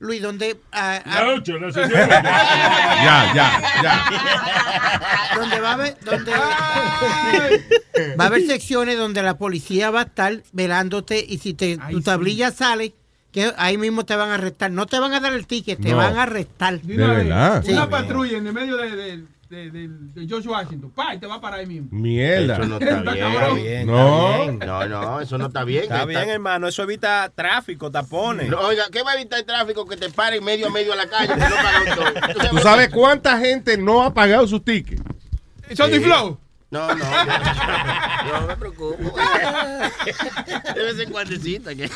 Luis, donde... ah, ah,
La ocho, la sección.
Ya, ya, ya.
donde va a haber donde va a haber secciones donde la policía va a estar velándote y si te, tu tablilla sale que ahí mismo te van a arrestar no te van a dar el ticket te
No.
van a arrestar
De verdad.
Sí.
Una patrulla en el medio de, de, de, de- de George Washington. Pa, y te va a parar ahí mismo.
Mierda.
Eso no está bien.
No.
No, no, eso no está bien.
Está bien, hermano. Eso evita tráfico, tapones.
No, oiga, ¿qué va a evitar el tráfico que te paren medio a medio a la calle? que no?
¿Tú sabes cuánta gente no ha pagado sus tickets?
¿Son de flow?
No, no, yo, no me preocupo. De vez en que...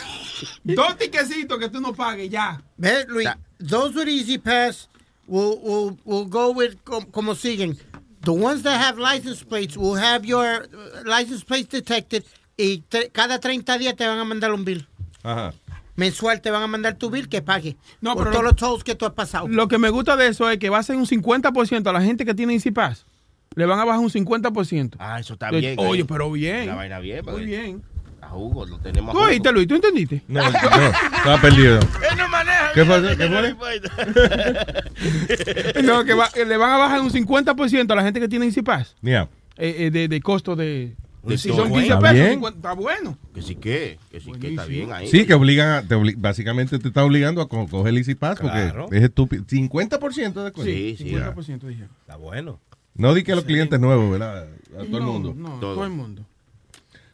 Dos tiquecitos que tú no pagues ya.
¿Ves, Luis? Those with Easy Pass will, will, will go with com- como siguen. The ones that have license plates will have your uh, license plates detected y te- cada 30 días te van a mandar un bill.
Ajá.
Mensual te van a mandar tu bill que pague.
No,
por
pero
todos
lo-
los tolls que tú has pasado.
Lo que me gusta de eso es que va a ser un 50% a la gente que tiene Easy Pass. Le van a bajar un 50%.
Ah, eso está
De-
bien.
Oye, pero bien.
La vaina bien.
Muy bien.
Hugo, lo tenemos
¿Tú oíste, Luis? ¿Tú entendiste?
No, no, estaba perdido.
Él no maneja.
¿Qué fue? ¿Qué
importa.
No, que va- que le van a bajar un 50% a la gente que tiene Pass.
Yeah.
Eh, eh, de, de costo de... Si son 15
Está
pesos,
bien.
50 está bueno.
Que sí que, que sí que está bien ahí.
Sí, que obligan a, te obli- básicamente te está obligando a co- coger el Easy Pass
Claro.
porque es estúpido. 50% de descuento.
Sí,
sí.
50% dije.
Está bueno.
No di que los clientes nuevos, ¿verdad? A todo el
No,
mundo.
No,
Todo.
todo el mundo.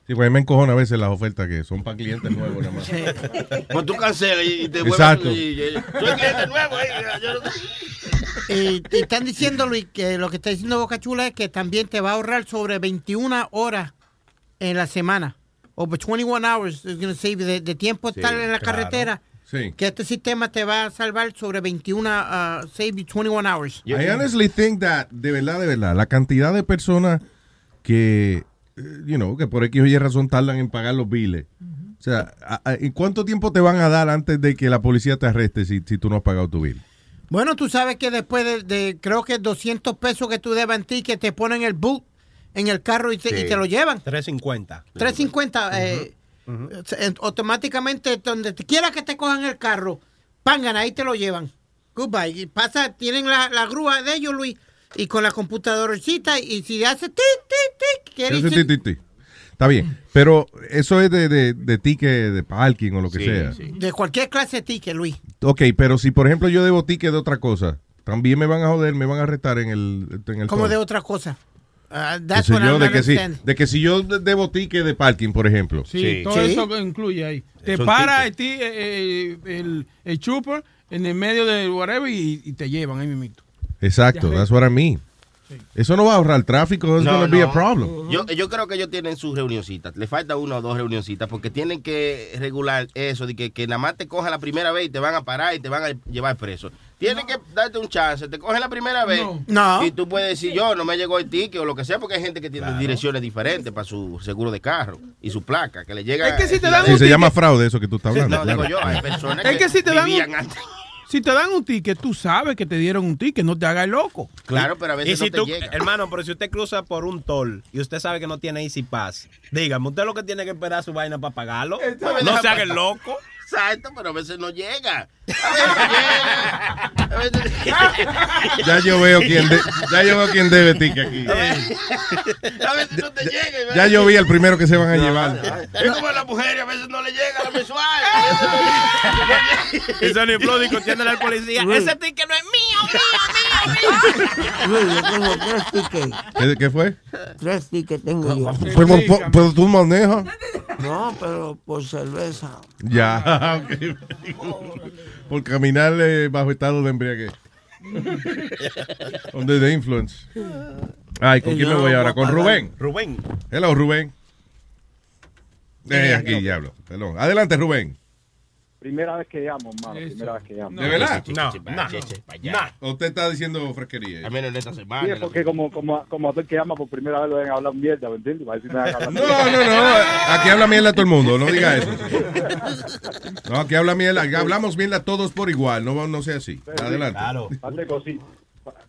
Sí, pues a mí me encojona a veces las ofertas que son para clientes nuevos nada más.
Pues tú cancelas y te vuelves.
Exacto.
y- y- y- Soy cliente nuevo. eh, yo no-
Y, y están diciendo, Luis, que lo que está diciendo Boca Chula es que también te va a ahorrar sobre 21 horas en la semana. Over 21 hours is gonna save de, de tiempo
Sí,
estar en la
claro.
carretera.
Sí.
Que este sistema te va a salvar sobre 21, uh, save you 21 hours.
I honestly think that, de verdad, de verdad, la cantidad de personas que, you know, que por X o Y razón tardan en pagar los biles. O sea, a- a- ¿y cuánto tiempo te van a dar antes de que la policía te arreste si, si tú no has pagado tu bill?
Bueno, tú sabes que después de, de, creo que 200 pesos que tú debas en ti, que te ponen el boot en el carro y te, y te lo llevan.
350.
350, eh, eh, automáticamente donde te quiera que te cojan el carro, pangan, ahí te lo llevan. Goodbye. Y pasa, tienen la, la grúa de ellos, Luis, y con la computadorcita, y si hace tic, tic, tic, quiere
Ese
decir-
ti, ti, ti. Está bien, pero eso es de, de, de ticket de parking o lo que
Sí,
sea.
de cualquier clase de ticket, Luis.
Ok, pero si por ejemplo yo debo ticket de otra cosa, también me van a joder, me van a arrestar en el, en el
Como
toll.
de otra cosa. Ah, that's
yo,
I'm
de que, si, de que si yo de- debo ticket de parking, por ejemplo.
Sí, todo eso incluye ahí. Te
Son
para el, ti- eh, eh, el, el chuper en el medio de whatever y, y te llevan ahí mismo.
Exacto, that's what I mean. Eso no va a ahorrar tráfico. It's
No,
gonna be a
no.
problem.
Yo, yo creo que ellos tienen sus reunioncitas. Le falta una o dos reunioncitas porque tienen que regular eso de que, que nada más te cojan la primera vez y te van a parar y te van a llevar preso. Tienen que darte un chance. Te cogen la primera vez
No.
y tú puedes decir yo no me llegó el ticket o lo que sea porque hay gente que tiene direcciones diferentes para su seguro de carro y su placa que le llega.
Es que si te dan
Sí,
un
se
ticket-
llama fraude eso que tú estás hablando.
No, digo
claro.
yo, hay personas
Es que si te dan un,
antes.
Si te dan un ticket, tú sabes que te dieron un ticket, no te hagas loco.
Claro, pero a
Y
veces
si
no te
tú,
llega.
hermano, pero si usted cruza por un toll y usted sabe que no tiene Easy Pass, dígame, usted lo que tiene que esperar su vaina para pagarlo. No se haga el loco.
Exacto, pero a veces no llega.
Ya yo veo quién de- ya yo veo quién debe ticket aquí.
A veces no te llega.
Ya yo vi el primero que se van a llevar.
Es como a la mujer, a veces no le llega la mensual.
Y Sony Flow discutiéndole al policía, ese ticket no es mío, mío, mío, mío.
Yo tengo tres tickets.
¿Qué, fue?
Tres tickets tengo yo.
Pero, pero- pero tú manejas.
No, pero por cerveza.
Ya, ok. Por caminar eh, bajo estado de embriaguez. Under the influence. Ay, ¿con quién me voy ahora? ¿Con Rubén?
Rubén.
Hello, Rubén. Eh, aquí, diablo. Perdón. Adelante, Rubén.
Primera vez que llamo, hermano. Primera vez que llamo.
¿De verdad?
No,
no. Usted está diciendo fresquería.
Al menos en esta
Sí,
semana.
es porque como, como, como aquel que llama por primera vez lo ven a hablar mierda, ¿me entiendes? Va a decir, me van a hablar
No, no, no. Aquí habla mierda todo el mundo. No diga eso. No, aquí habla mierda. Aquí hablamos mierda todos por igual. No, no sea así. Adelante.
Par de cositas.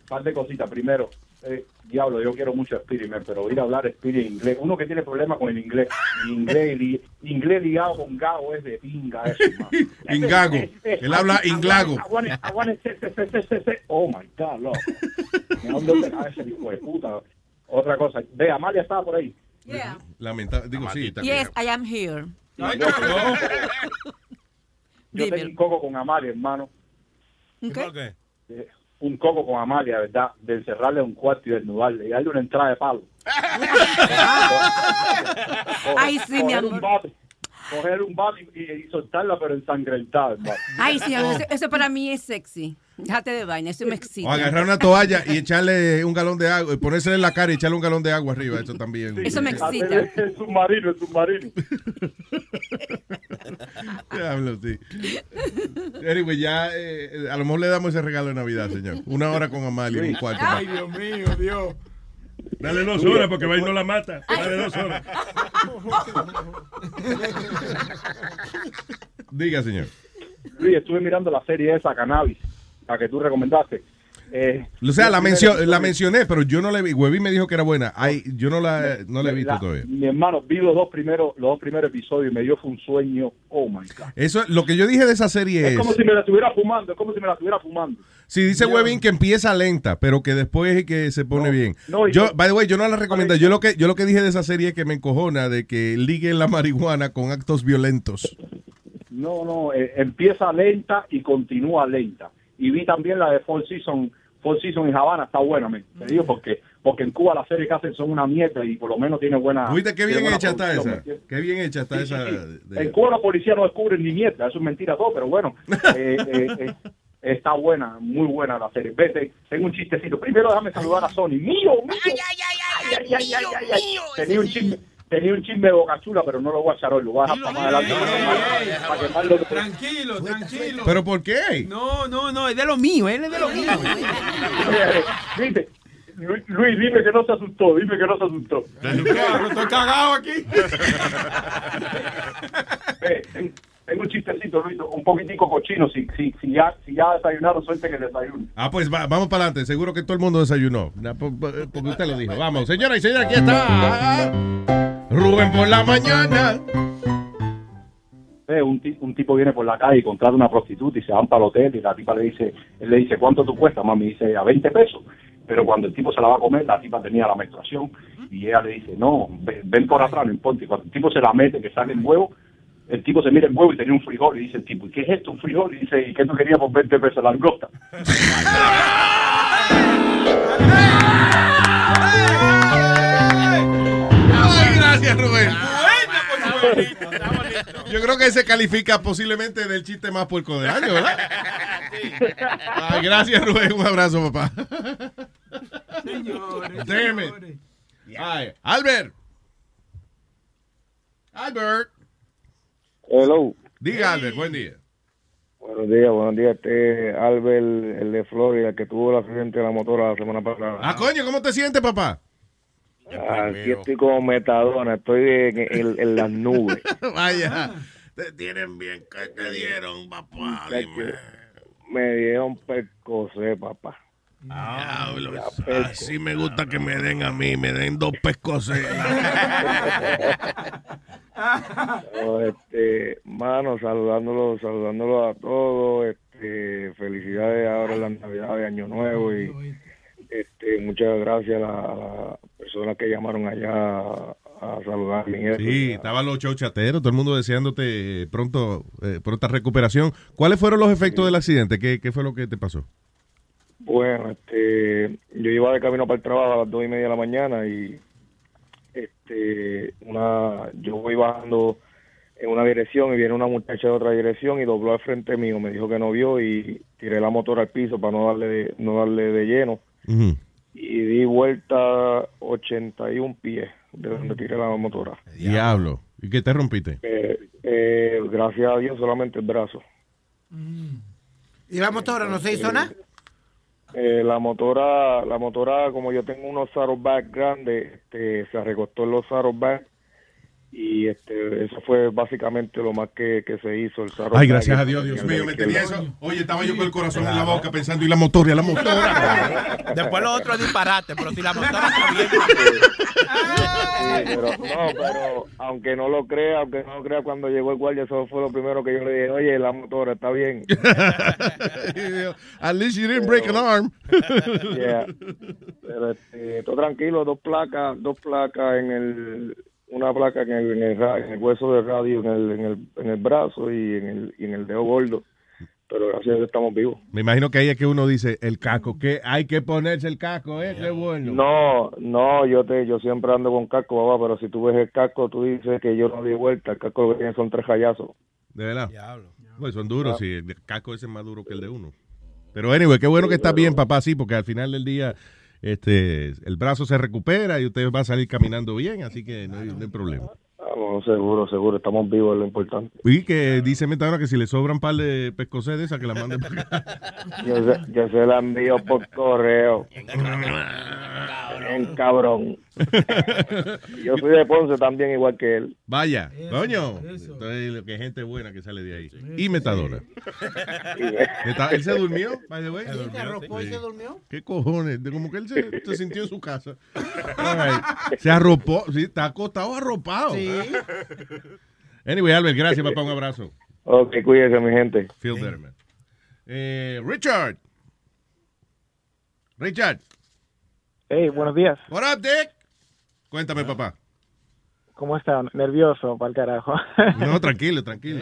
Par de cositas. Primero, eh, diablo, yo quiero mucho Spirit, man, pero ir a hablar Spirit en inglés. Uno que tiene problemas con el inglés. Inglés, li- inglés ligado con gago es de pinga eso, man.
Ingago. Él habla inglago.
Oh my God, loco. ¿De dónde a ese hijo de puta? Otra cosa. Ve, Amalia estaba por ahí.
Yeah.
Lamentable. Digo, sí. está
Yes, I am here.
Yo tengo un coco con Amalia, hermano.
Okay.
qué?
Un coco con Amalia, ¿verdad? De encerrarle en un cuarto y desnudarle y darle una entrada de palo.
Ay, sí, mi
un
amor.
bate, coger un bate y, y soltarla, pero ensangrentada.
Ay, sí, eso, eso para mí es sexy. Déjate de vaina, eso me excita.
O agarrar una toalla y echarle un galón de agua, ponérsele en la cara y echarle un galón de agua arriba, eso también.
Eso me excita.
El submarino, el submarino.
Diablo, sí. Anyway, ya eh, a lo mejor le damos ese regalo de Navidad, señor. Una hora con Amalia en un cuarto.
Ay, Dios mío, Dios. Dale dos horas porque va y no la mata. Dale dos horas.
Diga, señor.
Luis, estuve mirando la serie esa, Cannabis, la que tú recomendaste. Eh,
O sea, la, mencio- la mencioné, pero yo no la vi. Webby me dijo que era buena. Ay, yo no la, no la he visto
la-
todavía.
Mi hermano, vi los dos primeros, los dos primeros episodios y me dio fue un sueño. Oh my God.
Eso, lo que yo dije de esa serie
Es
es.
como si me la estuviera fumando, es como si me la estuviera fumando.
Sí, dice
Yeah.
Webin que empieza lenta, pero que después es que se pone bien.
no,
yo,
no-
by the way, yo no la recomiendo. Yo lo que yo lo que dije de esa serie es que me encojona de que liguen la marihuana con actos violentos.
No, no, eh, empieza lenta y continúa lenta. Y vi también la de Four Seasons, Four Seasons en Habana, está buena, me, te digo, porque porque en Cuba las series que hacen son una mierda y por lo menos tiene buena...
¿Viste qué bien hecha está
producción, ¿me
esa? Qué bien hecha está
Sí, sí,
esa.
sí.
de-
En Cuba la policía no descubren ni mierda, eso es mentira todo, pero bueno, eh, eh, eh, está buena, muy buena la serie. Vete, tengo un chistecito. Primero déjame saludar a Sony. ¡Mío, mío! ¡Ay, ay, ay, ay, ay, ay, ay! Tenía un chisme, tenía un chisme de boca chula, pero no lo voy a echar hoy, lo voy a dejar para más adelante. para- para quemarlo.
Tranquilo, tranquilo.
¿Pero por qué?
No, no, no, es de lo mío, él es de lo mío.
Viste, Luis, Luis, dime que no se asustó, dime que no se asustó.
Estoy cagado aquí.
Ten- tengo un chistecito, Luis, un poquitico cochino. Si, si, si, ya, si ya desayunaron, suerte que desayuno.
Ah, pues va- vamos para adelante. Seguro que todo el mundo desayunó. Porque usted lo dijo. Vamos, señora y señora, aquí está. Rubén por la mañana.
Eh, un, un tipo viene por la calle y contrata una prostituta y se van para el hotel y la tipa le dice, él le dice, ¿cuánto tú cuesta? Mami dice, a 20 pesos. Pero cuando el tipo se la va a comer, la tipa tenía la menstruación y ella le dice, no, ven, ven por atrás, no importa. Y cuando el tipo se la mete, que sale el huevo, el tipo se mira el huevo y tenía un frijol y dice el tipo, ¿y qué es esto? Un frijol. Y dice, ¿y qué tú querías por 20 pesos la langosta?
Ay, gracias, Rubén. Yo creo que se califica posiblemente del chiste más puerco del año, ¿verdad? Ay, gracias, Rubén. Un abrazo, papá. Damn it. Ay, Albert. Albert.
Hello.
Diga, Albert, buen día.
Buenos días, buenos días. Este Albert, el de Florida, que tuvo el accidente de la motora la semana pasada.
Ah, coño, ¿cómo te sientes, papá?
Aquí estoy como metadona, estoy en, en- en las nubes.
Vaya. Te tienen bien que te dieron, papá. Dime.
Me dieron percocé, papá.
Diablo, así me gusta que me den a mí, me den dos pescos.
No, este, mano, saludándolo, saludándolo a todos, este, felicidades ahora en la Navidad de Año Nuevo y este, muchas gracias a, la- las personas que llamaron allá a, a saludarme.
Sí, estaban los show chateros, todo el mundo deseándote pronto, eh, pronta recuperación. ¿Cuáles fueron los efectos del accidente? ¿Qué, qué fue lo que te pasó?
Bueno, este, yo iba de camino para el trabajo a las dos y media de la mañana y este, una, yo voy bajando en una dirección y viene una muchacha de otra dirección y dobló al frente mío, me dijo que no vio y tiré la motora al piso para no darle de, no darle de lleno y di vuelta 81 pies de donde tiré la motora.
Diablo. ¿Y qué te rompiste?
Eh, eh, gracias a Dios solamente el brazo.
¿Y la motora no se hizo nada?
Eh, la motora, la motora, como yo tengo unos saddlebags grandes, este, se recostó en los saddlebags y este, eso fue básicamente lo más que, que se hizo. El
Ay, gracias a Dios, Dios mío, me tenía eso. Oye, estaba yo con el corazón en la boca pensando, y la motora, y la motora.
Después lo otro es disparate, pero si la motora está bien.
Sí, pero, no, pero aunque no lo crea, aunque no lo crea, cuando llegó el guardia, eso fue lo primero que yo le dije, oye, la motora está bien.
At least you didn't break an arm.
Yeah. Pero este, todo tranquilo, dos placas, dos placas en el, una placa en el, en el, ra- en el hueso del radio, en el, en el, en el brazo y en el, y en el dedo gordo. Pero gracias a Dios estamos vivos.
Me imagino que ahí es que uno dice, el casco, que hay que ponerse el casco, ¿eh? Qué bueno.
No, no, yo te, yo siempre ando con casco, papá, pero si tú ves el casco, tú dices que yo no di vuelta, el casco lo que tiene son tres rayazos.
De verdad. Pues son duros, sí. El casco ese es más duro que el de uno. Pero anyway, qué bueno que está bien, papá, sí, porque al final del día este el brazo se recupera y usted va a salir caminando bien, así que no hay, no hay problema.
Vamos, seguro, seguro, estamos vivos, es lo importante.
Y que dice Metadona que si le sobran un par de pescosés de esas, que la mande para acá.
Yo se, yo se la envío por correo. En cabrón. yo soy de Ponce también, igual que él.
Vaya, coño. Entonces, lo que gente buena que sale de ahí. Y Metadona. Meta- ¿Él se durmió, by the way?
¿Se arropó y se durmió?
¿Qué cojones? Como que él se, se sintió en su casa. Right. Se arropó, sí, está acostado arropado.
Sí.
Anyway, Albert, gracias, papá. Un abrazo.
Ok, cuídese, mi gente.
Feel better, man. Eh, Richard. Richard.
Hey, buenos días.
What up, Dick? Cuéntame, papá.
¿Cómo están? Nervioso, para el carajo.
No, tranquilo, tranquilo.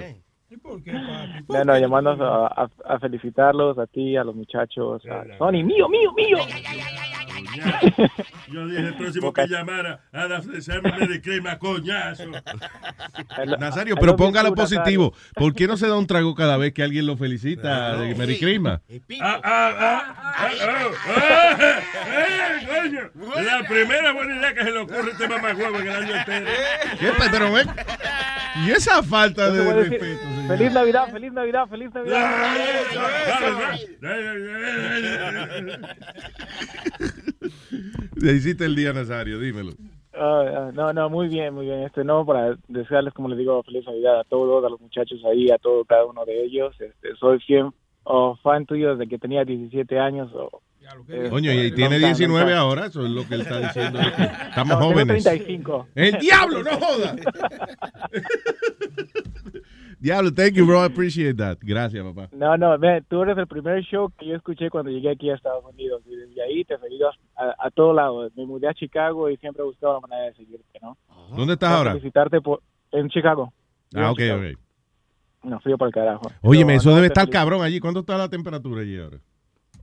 No, no, llamando a, a- a felicitarlos, a ti, a los muchachos. A Sony, mío, mío, mío.
Yo dije el próximo que llamara a desearme de crema, coñazo.
Nazario, pero póngalo positivo. ¿Por qué no se da un trago cada vez que alguien lo felicita de Merry?
Ah, ah, ah, ah, ah, ah, eh, coño. La primera buena idea que se le ocurre a este mamagüevo en el año entero.
¿Qué, pero ven? Y esa falta de respeto. señor.
Feliz Navidad, feliz Navidad, feliz Navidad.
Le hiciste el día, Nazario, dímelo.
Ah, ah, no, no, muy bien, muy bien. Este, no, para desearles, como les digo, feliz Navidad a todos, a los muchachos ahí, a todo, cada uno de ellos. Este, soy fiel oh, fan tuyo desde que tenía 17 años. oh, eh,
Coño, y tiene
long time,
19
long time.
ahora, eso es lo que él está diciendo. Estamos
No,
jóvenes.
35.
¡El diablo, no joda! diablo, thank you, bro. I appreciate that. Gracias, papá.
No, no, ve, tú eres el primer show que yo escuché cuando llegué aquí a Estados Unidos y desde ahí te he seguido a, a todos lados. Me mudé a Chicago y siempre he buscado la manera de seguirte, ¿no?
¿Dónde estás
Quiero
ahora?
Felicitarte por, en Chicago.
Ah, ok,
Chicago.
ok.
No, frío para el carajo.
Óyeme,
Pero,
eso
no,
debe estar cabrón allí. ¿Cuánto está la temperatura allí ahora?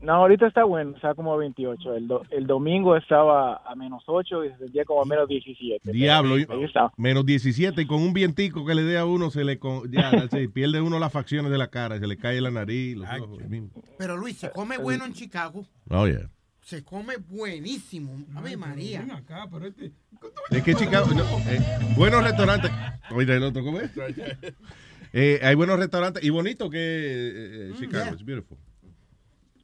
No, ahorita está bueno, está como 28. El, do- el domingo estaba a menos 8 y se sentía como a menos 17.
Diablo,
Ahí está.
menos 17 y con un vientico que le dé a uno se le con- ya, se pierde uno las facciones de la cara, se le cae la nariz, los ojos.
Pero Luis, se come bueno en Chicago.
Oh, yeah.
se come buenísimo. Ave María.
Ven acá, pero este...
Es que Chicago, no, eh, buenos restaurantes. Oye, el otro, ¿cómo es? Eh, hay buenos restaurantes y bonito que eh, eh, Chicago, it's beautiful.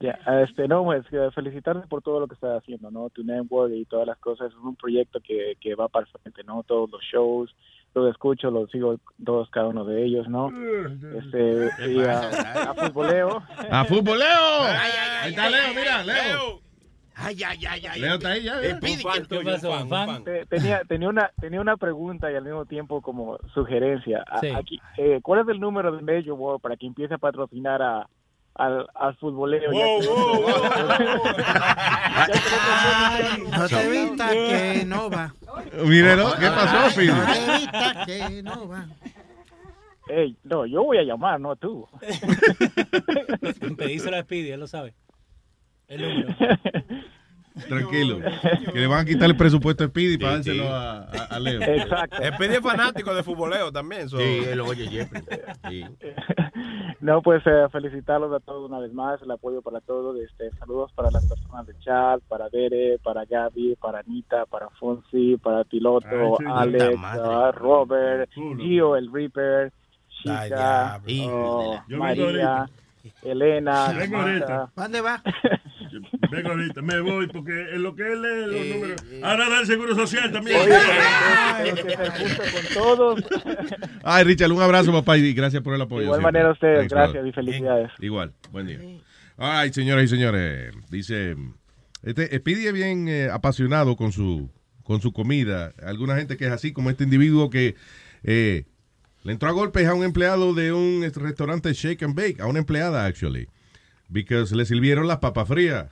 Ya, este, no, pues eh, felicitarte por todo lo que estás haciendo, ¿no? Tu network y todas las cosas. Es un proyecto que, que va para frente, ¿no? Todos los shows, los escucho, los sigo todos, cada uno de ellos, ¿no? Este, y a, a futboleo.
¡A futboleo! Ahí está Leo, mira, Leo.
Ay, ay, ay, ay.
Leo está ahí ya.
Eh,
fan
¿qué-
tuyo,
qué pasó,
fan,
un fan?
fan.
Te- Tenía, tenía, una, tenía una pregunta y al mismo tiempo como sugerencia.
Sí.
Aquí, eh, ¿Cuál es el número de Major World para que empiece a patrocinar a, al, al futboleo? Ya que-
No te vistas que no va.
Mírelo, ¿qué pasó, Phil?
No te vistas que no va.
Ey, no, yo voy a llamar, no tú.
Pedíselo a Speedy, él lo sabe. El número.
Tranquilo. Que le van a quitar el presupuesto a Speedy para dárselo a, a- a Leo.
Exacto.
Speedy es fanático de futboleo también. so-
Sí, él lo oye siempre. Sí.
No, pues eh, felicitarlos a todos una vez más, el apoyo para todos. Este, saludos para las personas del chat, para Dere, para Gaby, para Anita, para Fonsi, para Piloto,
Ay,
Alex, Robert. Gio, el Reaper, Chica,
Ay,
oh, María. Elena,
Vengo ahorita.
¿Dónde va?
Vengo ahorita, me voy porque en lo que él lee los números. Ahora da el seguro social también.
Oye, que justo con todos.
Ay, Richard, un abrazo, papá, y gracias por el apoyo.
De igual
siempre.
manera a ustedes,
Thanks,
gracias
brother.
y felicidades.
Igual, buen día. Ay, señoras y señores, dice, este Speedy es bien eh, apasionado con su, con su comida. Alguna gente que es así, como este individuo que eh, le entró a golpes a un empleado de un est- restaurante Shake and Bake, a una empleada, actually, because le sirvieron las papas frías.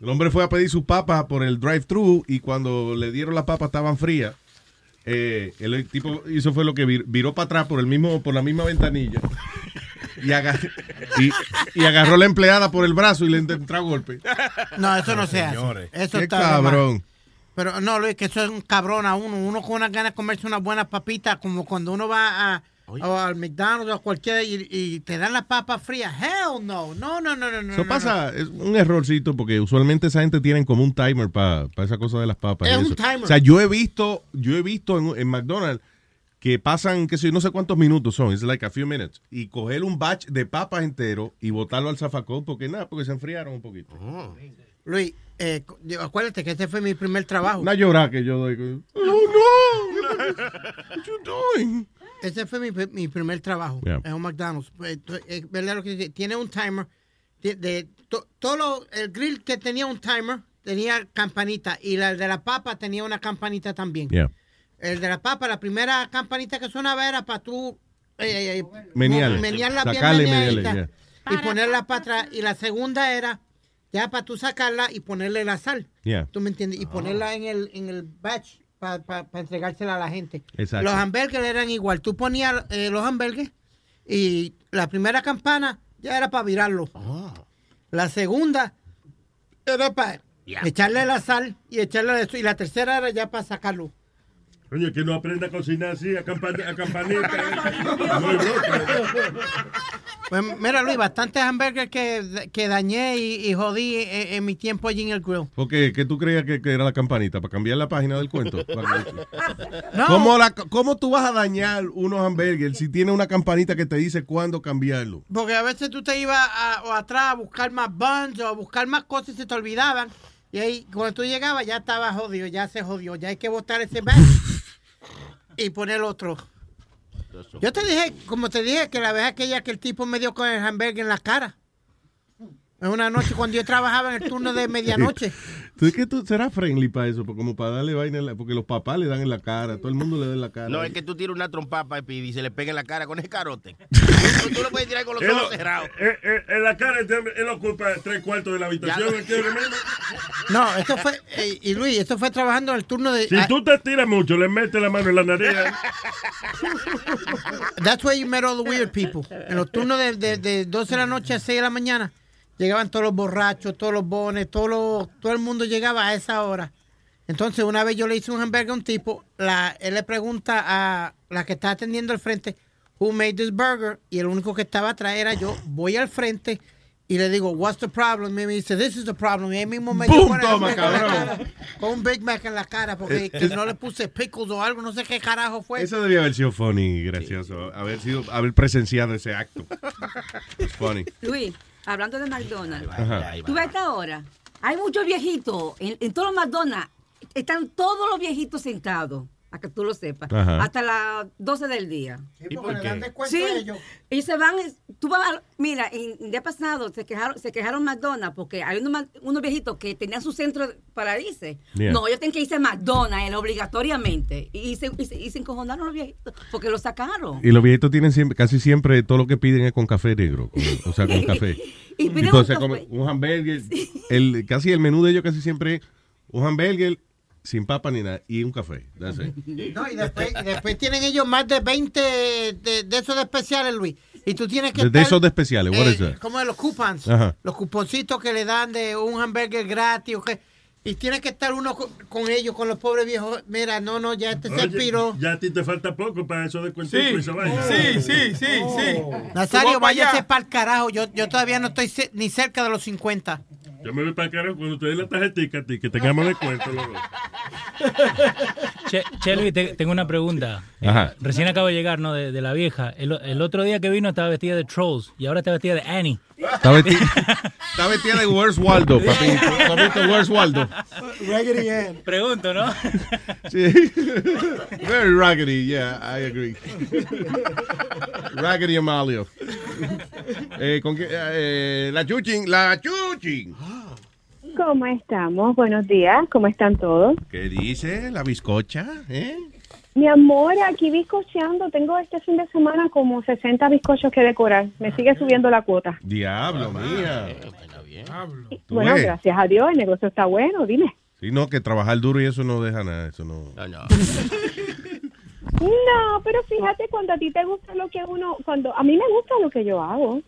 El hombre fue a pedir sus papas por el drive-thru y cuando le dieron las papas estaban frías. Eh, el tipo hizo fue lo que vir- viró para atrás por el mismo por la misma ventanilla y, aga- y, y agarró a la empleada por el brazo y le entró a golpe.
No, eso no se hace. Eso
Qué
está más. Pero no, Luis, que eso es un cabrón a uno. Uno con unas ganas de comerse unas buenas papitas, como cuando uno va a, o al McDonald's o a cualquiera y, y te dan las papas frías. Hell no. No, no, no, no.
Eso
no,
pasa, es un errorcito porque usualmente esa gente tienen como un timer para esa cosa de las papas.
Es un
eso.
timer.
O sea, yo he visto, yo he visto en, en McDonald's que pasan, qué sé yo, no sé cuántos minutos son, es like a few minutes, y coger un batch de papas entero y botarlo al zafacón porque nada, porque se enfriaron un poquito.
Luis, eh, acuérdate que este fue mi primer trabajo.
Una llorada que yo doy. Oh, no, what you doing?
Ese fue mi, mi primer trabajo
Yeah.
en un McDonald's. Eh, t- Es verdad lo que dice, tiene un timer. De, de- to- todo lo- el grill que tenía un timer tenía campanita y la de la papa tenía una campanita también.
Yeah.
El de la papa, la primera campanita que sonaba era para tú eh, eh,
Sacarle
meneadita
menearle,
y ponerla para atrás. Y la segunda era ya para tú sacarla y ponerle la sal.
Yeah.
¿Tú me entiendes? Y ponerla en el, en el batch para entregársela a la gente.
Exacto.
Los hamburgues eran igual. Tú ponías eh, los hamburgues y la primera campana ya era para virarlo. La segunda era para echarle la sal y echarle eso. Y la tercera era ya para sacarlo.
Coño, que no aprenda a cocinar así, a, campan- a campanita. Bruto.
Pues mira, Luis, bastantes hamburgues que, que dañé y, y jodí en, en mi tiempo allí en el grill.
Porque ¿qué tú creías que, que era la campanita? ¿Para cambiar la página del cuento?
No.
¿Cómo, la- ¿Cómo tú vas a dañar unos hamburgers si tiene una campanita que te dice cuándo cambiarlo?
Porque a veces tú te ibas a- o atrás a buscar más buns o a buscar más cosas y se te olvidaban. Y ahí, cuando tú llegabas, ya estaba jodido, ya se jodió. Ya hay que botar ese bag y poner otro. Yo te dije, como te dije, que la vez aquella que el tipo me dio con el hamburger en la cara. En una noche cuando yo trabajaba en el turno de medianoche.
¿Tú es que tú serás friendly para eso? Como para darle vaina, en la- porque los papás le dan en la cara, todo el mundo le da en la cara.
No, es que tú tiras una trompa para y se le pega en la cara con ese carote. tú, tú lo puedes tirar con los ojos cerrados.
eh, eh, en la cara, él ocupa tres cuartos de la habitación. Aquí.
No, esto fue, eh, y Luis, esto fue trabajando en el turno de...
Si
ah,
tú te tiras mucho, le metes la mano en la nariz.
That's where you met all the weird people. En los turnos de, de, de 12 de la noche a 6 de la mañana, llegaban todos los borrachos, todos los bones, todo, lo- todo el mundo llegaba a esa hora. Entonces, una vez yo le hice un hamburger a un tipo, la, él le pregunta a la que está atendiendo al frente, who made this burger? Y el único que estaba atrás era yo. Voy al frente Y le digo, what's the problem? Y me dice, this is the problem. Y ahí mismo me dio
Toma,
cara, Con un Big Mac en la cara, porque
Eh,
que
eh.
no le puse pickles o algo, no sé qué carajo fue.
Eso debía haber sido funny, gracioso. Haber sido, haber presenciado ese acto. It's funny.
Luis, hablando de McDonald's,
Ajá.
tú ves esta hora, hay muchos viejitos, en, en todos los McDonald's, están todos los viejitos sentados, a que tú lo sepas,
Ajá.
hasta las 12 del día.
¿Y por le dan descuento
Sí,
a ellos?
ellos se van, tú vas a- mira, en el día pasado se quejaron, se quejaron McDonald's porque hay unos, viejitos que tenían su centro para irse.
Yeah.
No, ellos tienen que irse a McDonald's eh, obligatoriamente. Y, se, y, se, y se encojonaron los viejitos porque lo sacaron.
Y los viejitos tienen siempre, casi siempre todo lo que piden es con café negro. con- o sea, con café.
Y piden
Entonces,
un
como
café.
un hamburger. El, casi el menú de ellos casi siempre es un hamburger sin papa ni nada y un café. That's it.
No, y después, y después tienen ellos más de 20 de, de esos de especiales, Luis. Y tú tienes que
De, esos de especiales. What
eh,
is that?
como de los coupons.
Ajá.
Los cuponcitos que le dan de un hamburger gratis. y tienes que estar uno con, con ellos, con los pobres viejos. Mira, no, no, ya este se expiró.
ya a ti te falta poco para eso de cuentico
Sí,
y esa vaina.
sí, sí, sí, sí. Nazario, váyase para el carajo. Yo, yo todavía no estoy ni cerca de los 50.
Yo me voy para el carajo cuando te den la tarjetita a ti, que tengamos de cuento. los dos.
Che, che, Luis, te- tengo una pregunta. Eh,
Ajá.
Recién acabo de llegar, ¿no? De, de la vieja. El, el otro día que vino estaba vestida de Trolls y ahora está vestida de Annie.
Está vestida, está vestida de Where's Waldo, papi. Papito, Where's Waldo.
Raggedy Ann.
Pregunto, ¿no?
Sí. Very raggedy, yeah, I agree. raggedy Amalio. Eh, ¿con qué? Eh, la Chuchin, la Chuchin.
¿Cómo estamos? Buenos días, ¿cómo están todos?
¿Qué dice la bizcocha? ¿Eh?
Mi amor, aquí bizcocheando, tengo este fin de semana como 60 bizcochos que decorar. Me sigue subiendo la cuota.
Diablo, mía. Tú
Bueno,
ves.
gracias a Dios, el negocio está bueno, dime.
Sí, no, que trabajar duro y eso no deja nada, eso no.
No, pero fíjate cuando a ti te gusta lo que uno, cuando a mí me gusta lo que yo hago.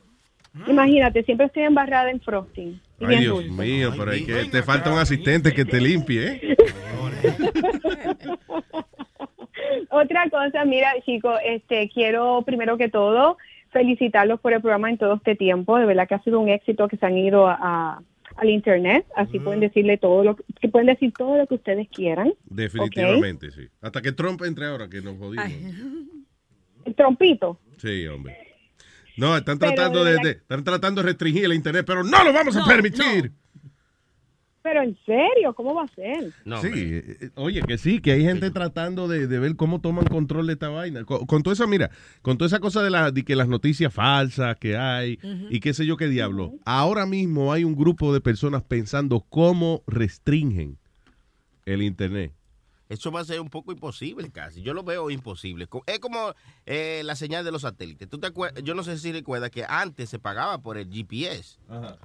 Imagínate, siempre estoy embarrada en frosting. Y
Ay,
bien
Dios
dulce.
mío, pero hay que, te falta un asistente que te limpie, ¿eh?
Otra cosa, mira, chicos, este, quiero primero que todo felicitarlos por el programa en todo este tiempo. De verdad que ha sido un éxito que se han ido a, a- al internet. Así pueden decirle todo lo que pueden decir todo lo que ustedes quieran.
Definitivamente, sí. Hasta que Trump entre ahora, que nos jodimos.
El trompito.
Sí, hombre. No, están tratando
de
están tratando de restringir el internet, pero no lo vamos a permitir.
Pero en serio, ¿cómo va a ser?
sí, eh, eh, oye, que sí, que hay gente tratando de, de ver cómo toman control de esta vaina. Con, con toda esa, mira, con toda esa cosa de, la, de que las noticias falsas que hay y qué sé yo qué diablo. Ahora mismo hay un grupo de personas pensando cómo restringen el internet.
Eso va a ser un poco imposible casi. Yo lo veo imposible. Es como eh, la señal de los satélites. ¿Tú te acuer- Yo no sé si recuerdas que antes se pagaba por el GPS.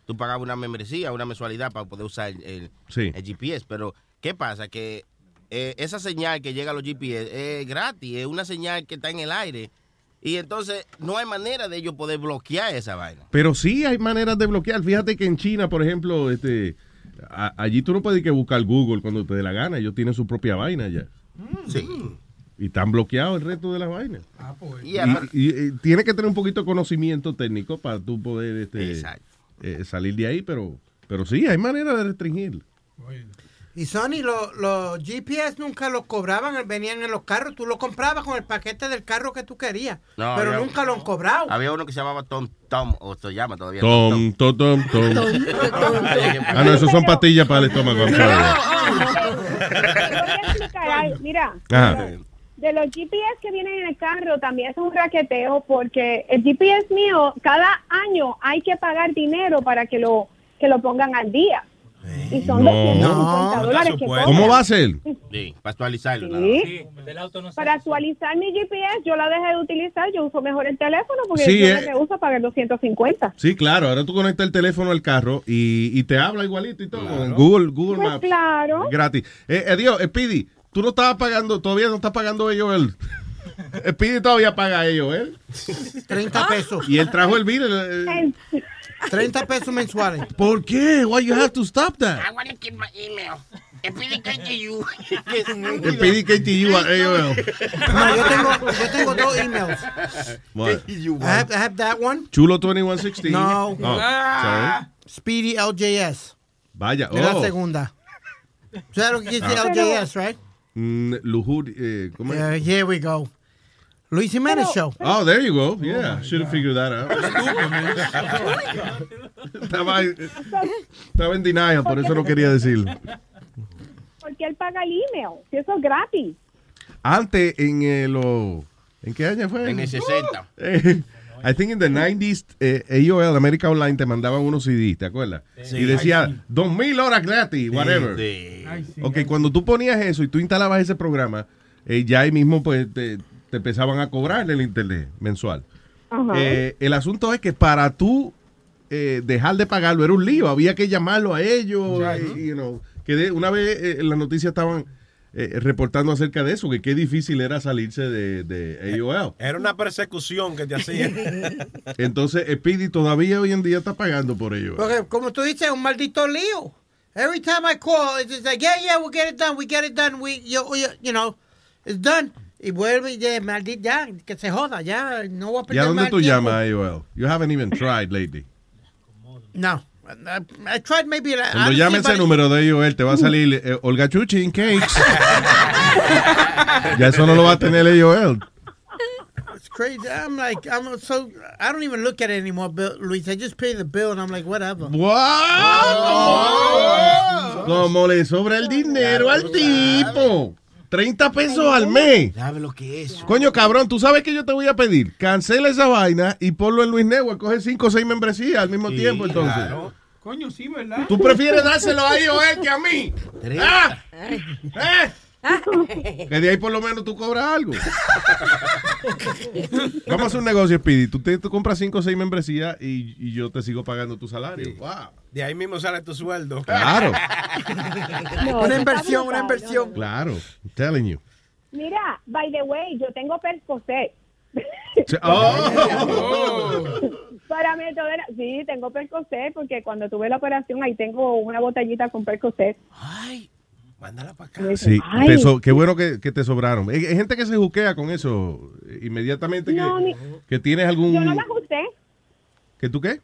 Tú pagabas una membresía, una mensualidad para poder usar el, el-
Sí.
el GPS. Pero, ¿qué pasa? Que eh, esa señal que llega a los GPS es gratis. Es una señal que está en el aire. Y entonces no hay manera de ellos poder bloquear esa vaina.
Pero sí hay maneras de bloquear. Fíjate que en China, por ejemplo, este, a- allí tú no puedes que buscar Google cuando te dé la gana. Ellos tienen su propia vaina ya.
Sí.
Y están bloqueados el resto de las vainas.
Y,
Y, y, tiene que tener un poquito de conocimiento técnico para tú poder este, eh, salir de ahí, pero, pero sí, hay manera de restringir.
Y Sony, lo- los GPS nunca los cobraban, venían en los carros. Tú lo comprabas con el paquete del carro que tú querías.
No,
pero
había-
nunca lo han cobrado.
Había uno que se llamaba Tom Tom, o se llama todavía
Tom, tom, tom, tom. Ah, no, eso son pastillas para el estómago.
Mira,
Ajá.
de los GPS que vienen en el carro también es un raqueteo porque el GPS mío cada año hay que pagar dinero para que lo que lo pongan al día. Y son
No.
250 dólares que
¿Cómo va a ser?
Sí, para actualizarlo. nada
Sí.
más.
Para actualizar mi GPS yo la dejé de utilizar, yo uso mejor el teléfono porque
Sí,
yo
eh.
que uso pagar 250.
Sí, claro. Ahora tú conectas el teléfono al carro y, y te habla igualito y todo. Google, Google
Pues
Maps.
claro.
Gratis. Eh, eh, Dios, Speedy, tú no estabas pagando, todavía no estás pagando ellos el. Speedy todavía paga ellos, ¿eh?
30 pesos.
Y él trajo el bill. eh,
30 pesos mensuales.
¿Por qué? Why you have to stop that?
I want to get my email.
El PDKTU a AOL.
No, yo tengo, yo tengo dos emails.
What?
I have, I have that one.
Chulo 2116.
No.
Oh, sorry.
Speedy LJS.
Vaya.
Es la
Oh.
segunda. ¿Sabes lo que decir
Ah.
LJS, right?
Mm, Lujur, eh, ¿cómo es?
Yeah, here we go. Luis Jiménez Show.
Oh, there you go. Yeah, should have figured that out. estaba, estaba en denial, por eso no quería decirlo.
Porque él paga el email, si eso es gratis.
Antes, en eh, lo... ¿En qué año fue?
En el 60.
Eh, I think in the 90s, eh, AOL, América Online, te mandaban unos CDs, ¿te acuerdas?
Sí.
y decía,
Ay, sí.
dos mil horas gratis, whatever.
sí.
Ok, cuando tú ponías eso y tú instalabas ese programa, eh, ya ahí mismo pues te, te empezaban a cobrar el internet mensual.
Ajá.
Eh, el asunto es que para tú eh, dejar de pagarlo era un lío, había que llamarlo a ellos,
Ya, ¿no?
you know, que de- una vez eh, en las noticias estaban eh, reportando acerca de eso, que qué difícil era salirse de, de AOL.
Era una persecución que te hacía.
Entonces, Speedy todavía hoy en día está pagando por ello.
Porque como tú dices, un maldito lío. Every time I call, it's just like, yeah, yeah, we'll get it done, we get it done, we, you, you, you know, it's done. Y vuelve y ya, maldito, ya, que se joda, ya, no voy a
¿Y
perder
a dónde tú
tiempo.
llamas a AOL? You haven't even tried lately.
No. I, I tried maybe...
Cuando llame ese número de AOL, te va a salir eh, Olga Chuchin Cakes. ya eso no lo va a tener AOL.
It's crazy. I'm like, I'm so, I don't even look at it anymore, Bill, Luis. I just pay the bill and I'm like, whatever.
Como le sobra el dinero al tipo. 30 pesos al mes.
¿Sabe lo que es?
Coño, cabrón, tú sabes que yo te voy a pedir. Cancela esa vaina y ponlo en Luis Network. Coge 5 o 6 membresías al mismo tiempo, entonces.
Coño, sí, ¿verdad?
¿Tú prefieres dárselo a AOL que a mí? ¿Ah? ¿Eh? Que de ahí por lo menos tú cobras algo. Vamos a hacer un negocio, Speedy. Tú, te, tú compras 5 o 6 membresías y, y yo te sigo pagando tu salario. Wow.
De ahí mismo sale tu sueldo.
Claro.
una inversión, una inversión.
Claro. I'm telling you.
Mira, by the way, yo tengo Percocet.
Oh.
Para mi toler- sí, tengo Percocet porque cuando tuve la operación ahí tengo una botellita con Percocet.
Ay, mándala para acá.
Sí,
Ay.
te so- qué bueno que, que te sobraron. Hay, gente que se juquea con eso inmediatamente que,
No, ni-
que tienes algún...
Yo no las usé,
¿Que tú qué?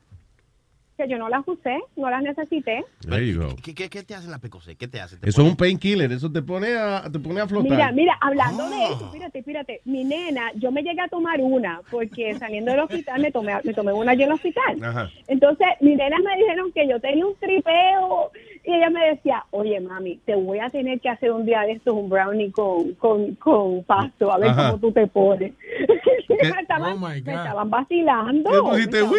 Que yo no las usé, no las necesité.
There you go.
¿Qué, qué, qué te hace la pecosé? ¿Qué te hace? ¿Te
Eso es un painkiller, eso te pone a, te pone a flotar.
Mira, mira, hablando de eso, fíjate, fíjate, mi nena, yo me llegué a tomar una porque saliendo del hospital me tomé, me tomé una allí en el hospital.
Ajá.
Entonces, mis nenas me dijeron que yo tenía un tripeo y ella me decía, oye, mami, te voy a tener que hacer un día de estos un brownie con, con, con pasto, a ver
Ajá.
cómo tú te pones.
¿Qué?
me, estaban,
Oh,
me estaban vacilando.
¿Qué pusiste?
me estaban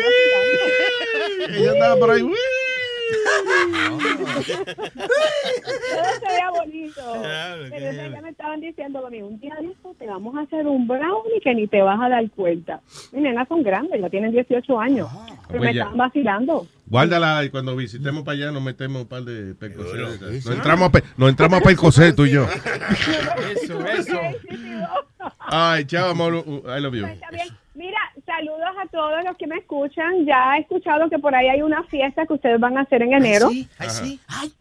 ¡Wii! Ella andaba por ahí. ¡Wii!
Todo se veía bonito.
Claro,
Pero me estaban diciendo lo mismo. Un día de esto te vamos a hacer un brownie que ni te vas a dar cuenta. Mis nenas son grandes, ya tienen 18 años. pero
pues
me
ya.
estaban vacilando.
Guárdala y cuando visitemos para allá nos metemos un par de percocet. Nos entramos, a pe- nos entramos a percocet tú y yo.
Eso, eso.
Ay, chao, amor. I love you.
Está bien. Mira, saludos a todos los que me escuchan. Ya he escuchado que por ahí hay una fiesta que ustedes van a hacer en enero.
Ay, sí. Ay.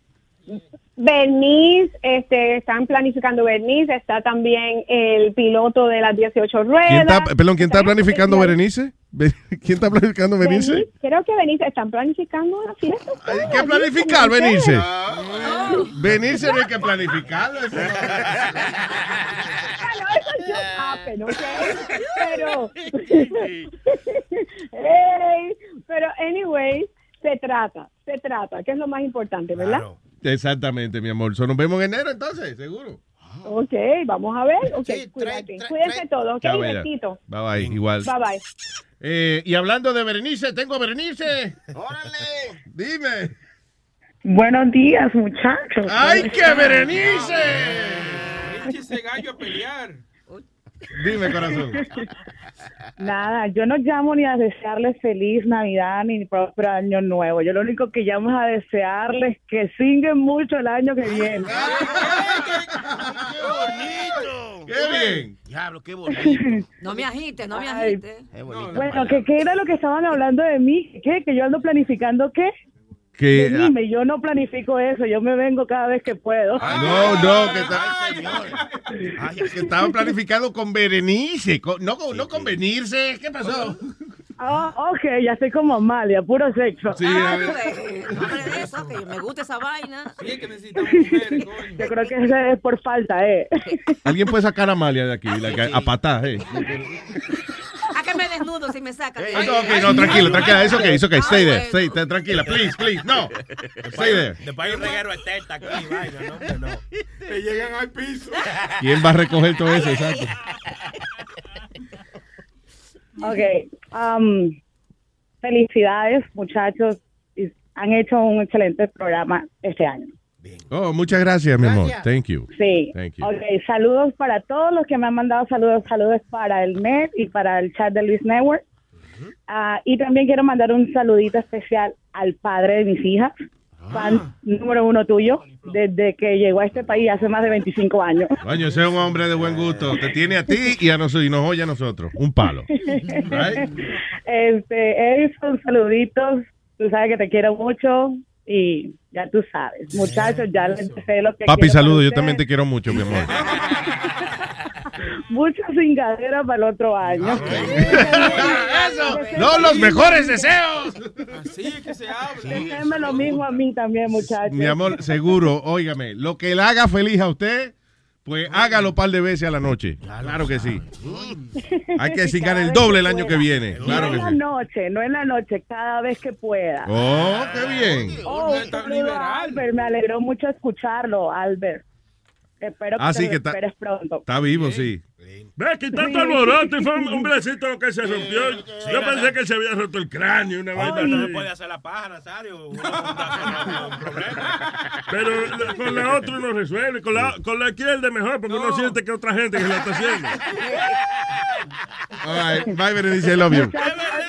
Bernice, este, están planificando Bernice, está también el piloto de las 18 ruedas.
¿Quién está, perdón, ¿quién está planificando Berenice? ¿Quién está planificando?
Bernice, creo que Bernice están planificando una fiesta.
Hay que planificar. Venirse no hay que planificarlo. eso no-
Ah, no, eso es just happen, ¿ok? Pero, Hey, pero anyway, se trata, se trata, que es lo más importante, ¿verdad?
Exactamente, mi amor. So, nos vemos en enero entonces, seguro.
Ok, vamos a ver. Ok, cuídate. Cuídense todos, ok,
Chao. Bye bye, igual.
Bye bye.
Eh, y hablando de Berenice, tengo a Berenice.
¡Órale!
Dime.
Buenos días, muchachos.
¡Ay, qué Berenice!
Eche ese gallo a pelear.
Dime, corazón.
Nada, yo no llamo ni a desearles feliz Navidad ni próspero año nuevo. Yo lo único que llamo es a desearles que singuen mucho el año que viene.
¡Qué bien!
Diablo, qué bonito.
No me agites, no me
Ay,
agites.
Qué bonito.
Bueno, ¿qué, ¿qué era lo que estaban hablando de mí? ¿Qué? ¿Que yo ando planificando qué?
Que... ah,
Dime, yo no planifico eso, yo me vengo cada vez que puedo.
No, no, que, está- Ay, que estaba planificado con Berenice, con- no, con- no con venirse. ¿Qué pasó?
Ah, ok, ya estoy como Amalia, puro sexo.
Sí,
Ah,
a ver.
pues, hombre, de eso, que me gusta esa vaina.
Yo creo que ese es por falta, ¿eh?
Alguien puede sacar a Amalia de aquí, la que- a patar, eh.
¿A qué me desnudo si me sacan?
Ah, no, ok, no, tranquila, tranquila, eso que, eso que, stay there, stay, stay, tranquila, please, please, no, stay there.
Después hay un reguero de teta aquí, vaina, ¿no? Que no.
Te llegan al piso.
¿Quién va a recoger todo eso? Exacto.
Ok, um, felicidades, muchachos. y Han hecho un excelente programa este año.
Oh, muchas gracias, mi amor. Thank you.
Sí.
Thank you.
Ok, saludos para todos los que me han mandado saludos. Saludos para el net y para el chat de Luis Network. Ah, y también quiero mandar un saludito especial al padre de mis hijas, fan número uno tuyo, desde que llegó a este país hace más de 25 años.
Coño, ese es un hombre de buen gusto. Te tiene a ti y a nosotros y nos oye a nosotros. Un palo.
Este, Edison, saluditos. Tú sabes que te quiero mucho y ya tú sabes. Muchachos, ya les sé lo que
Papi,
quiero
saludo. Yo también te quiero mucho, mi amor.
Mucha cingadera para el otro año.
¡No, los mejores deseos!
Así es que se habla.
Lo mismo a mí también, muchachos.
Mi amor, seguro, óigame, lo que le haga feliz a usted, pues hágalo un par de veces a la noche. Claro que sí. Hay que cingar el doble el año que viene. Claro
no
que
en la
sí.
noche, no en la noche, cada vez que pueda.
Oh, qué bien.
Oh, saludo a Albert, me alegró mucho escucharlo, Albert. Espero que
Ah,
te
sí, que está-
recuperes pronto.
Está vivo, sí.
Ve, aquí tanto alboroto y fue un, un bracito lo que se rompió. Yo pensé que se había roto el cráneo, una vaina
No se puede hacer la paja, Nazario.
Pero la- con la otra uno resuelve, con la, con la izquierda es mejor, porque uno siente que otra gente que la está haciendo.
All right. Bye, Berenice, I love you.